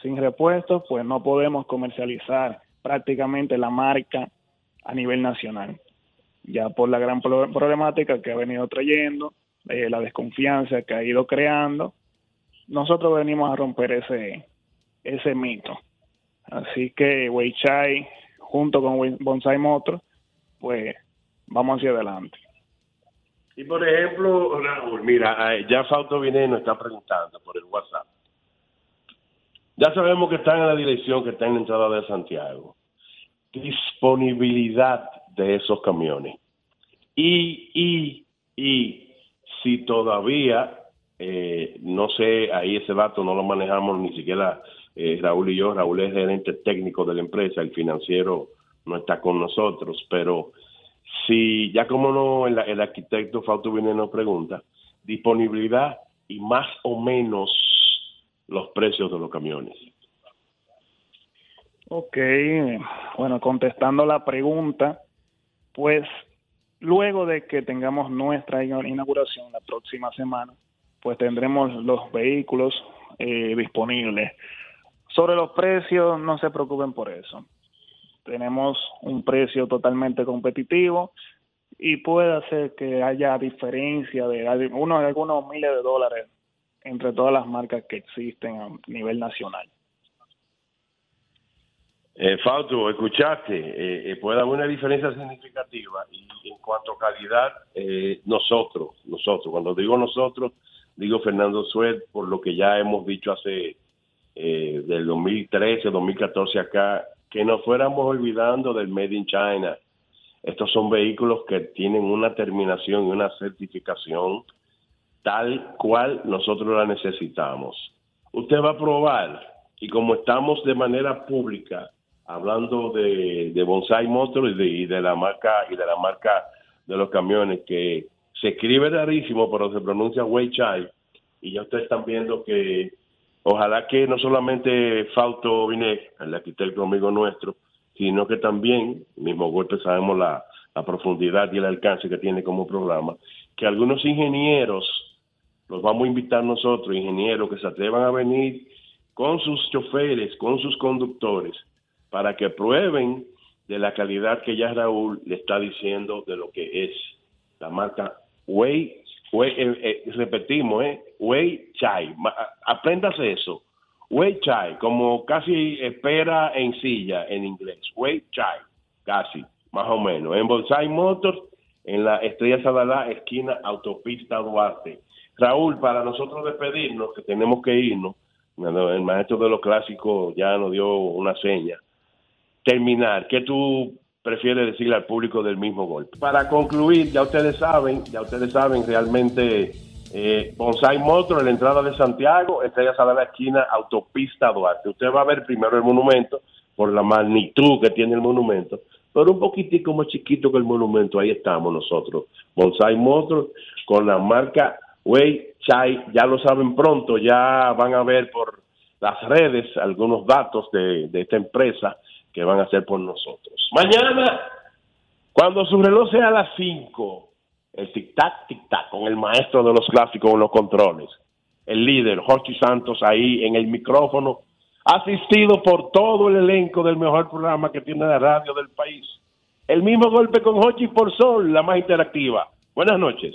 Sin repuestos, pues no podemos comercializar prácticamente la marca a nivel nacional ya por la gran pro- problemática que ha venido trayendo, eh, la desconfianza que ha ido creando, nosotros venimos a romper ese, ese mito. Así que Weichai, junto con Bonsai Motor, pues vamos hacia adelante. Y por ejemplo, Raúl, mira, eh, ya Fausto Vineno está preguntando por el WhatsApp. Ya sabemos que están en la dirección que está en la entrada de Santiago. Disponibilidad de esos camiones. Y, y, y si todavía, eh, no sé, ahí ese dato no lo manejamos ni siquiera eh, Raúl y yo. Raúl es gerente técnico de la empresa, el financiero no está con nosotros, pero si ya como no el, arquitecto Fausto Vine nos pregunta, disponibilidad y más o menos los precios de los camiones. Ok, bueno, contestando la pregunta, pues luego de que tengamos nuestra ina- inauguración la próxima semana, pues tendremos los vehículos eh, disponibles. Sobre los precios, no se preocupen por eso. Tenemos un precio totalmente competitivo y puede hacer que haya diferencia de al- uno de algunos miles de dólares entre todas las marcas que existen a nivel nacional. Eh, Fausto, escuchaste, eh, eh, puede haber una diferencia significativa y en cuanto a calidad, eh, nosotros, nosotros, cuando digo nosotros, digo Fernando Suet, por lo que ya hemos dicho hace del 2013, 2014 acá, que nos fuéramos olvidando del Made in China. Estos son vehículos que tienen una terminación y una certificación tal cual nosotros la necesitamos. Usted va a probar y como estamos de manera pública hablando de, de Bonsai Motors y de, y de la marca y de la marca de los camiones que se escribe rarísimo pero se pronuncia Weichai y ya ustedes están viendo que ojalá que no solamente Fausto Vine, el arquitecto amigo nuestro, sino que también, mismo golpe sabemos la, profundidad y el alcance que tiene como programa, que algunos ingenieros, los vamos a invitar nosotros, ingenieros que se atrevan a venir con sus choferes, con sus conductores, para que prueben de la calidad que ya Raúl le está diciendo de lo que es la marca Way eh, eh, repetimos, eh, Way Chai. Apréndase eso. Way Chai, como casi espera en silla en inglés. Way Chai, casi, más o menos. En Bonsai Motors, en la Estrella Sadalá, esquina Autopista Duarte. Raúl, para nosotros despedirnos, que tenemos que irnos, el maestro de los clásicos ya nos dio una seña. Terminar, ¿qué tú prefieres decirle al público del mismo golpe? Para concluir, ya ustedes saben, ya ustedes saben realmente eh, Bonsai Motor en la entrada de Santiago, Estrella Sala la esquina, autopista Duarte. Usted va a ver primero el monumento por la magnitud que tiene el monumento, pero un poquitico más chiquito que el monumento, ahí estamos nosotros. Bonsai Motor con la marca Way Chai, ya lo saben pronto, ya van a ver por las redes algunos datos de, de esta empresa que van a hacer por nosotros. Mañana, cuando su reloj sea a las 5, el tic-tac, tic-tac, con el maestro de los clásicos en los controles, el líder, Jorge Santos, ahí en el micrófono, asistido por todo el elenco del mejor programa que tiene la radio del país. El mismo golpe con Hochi por Sol, la más interactiva. Buenas noches.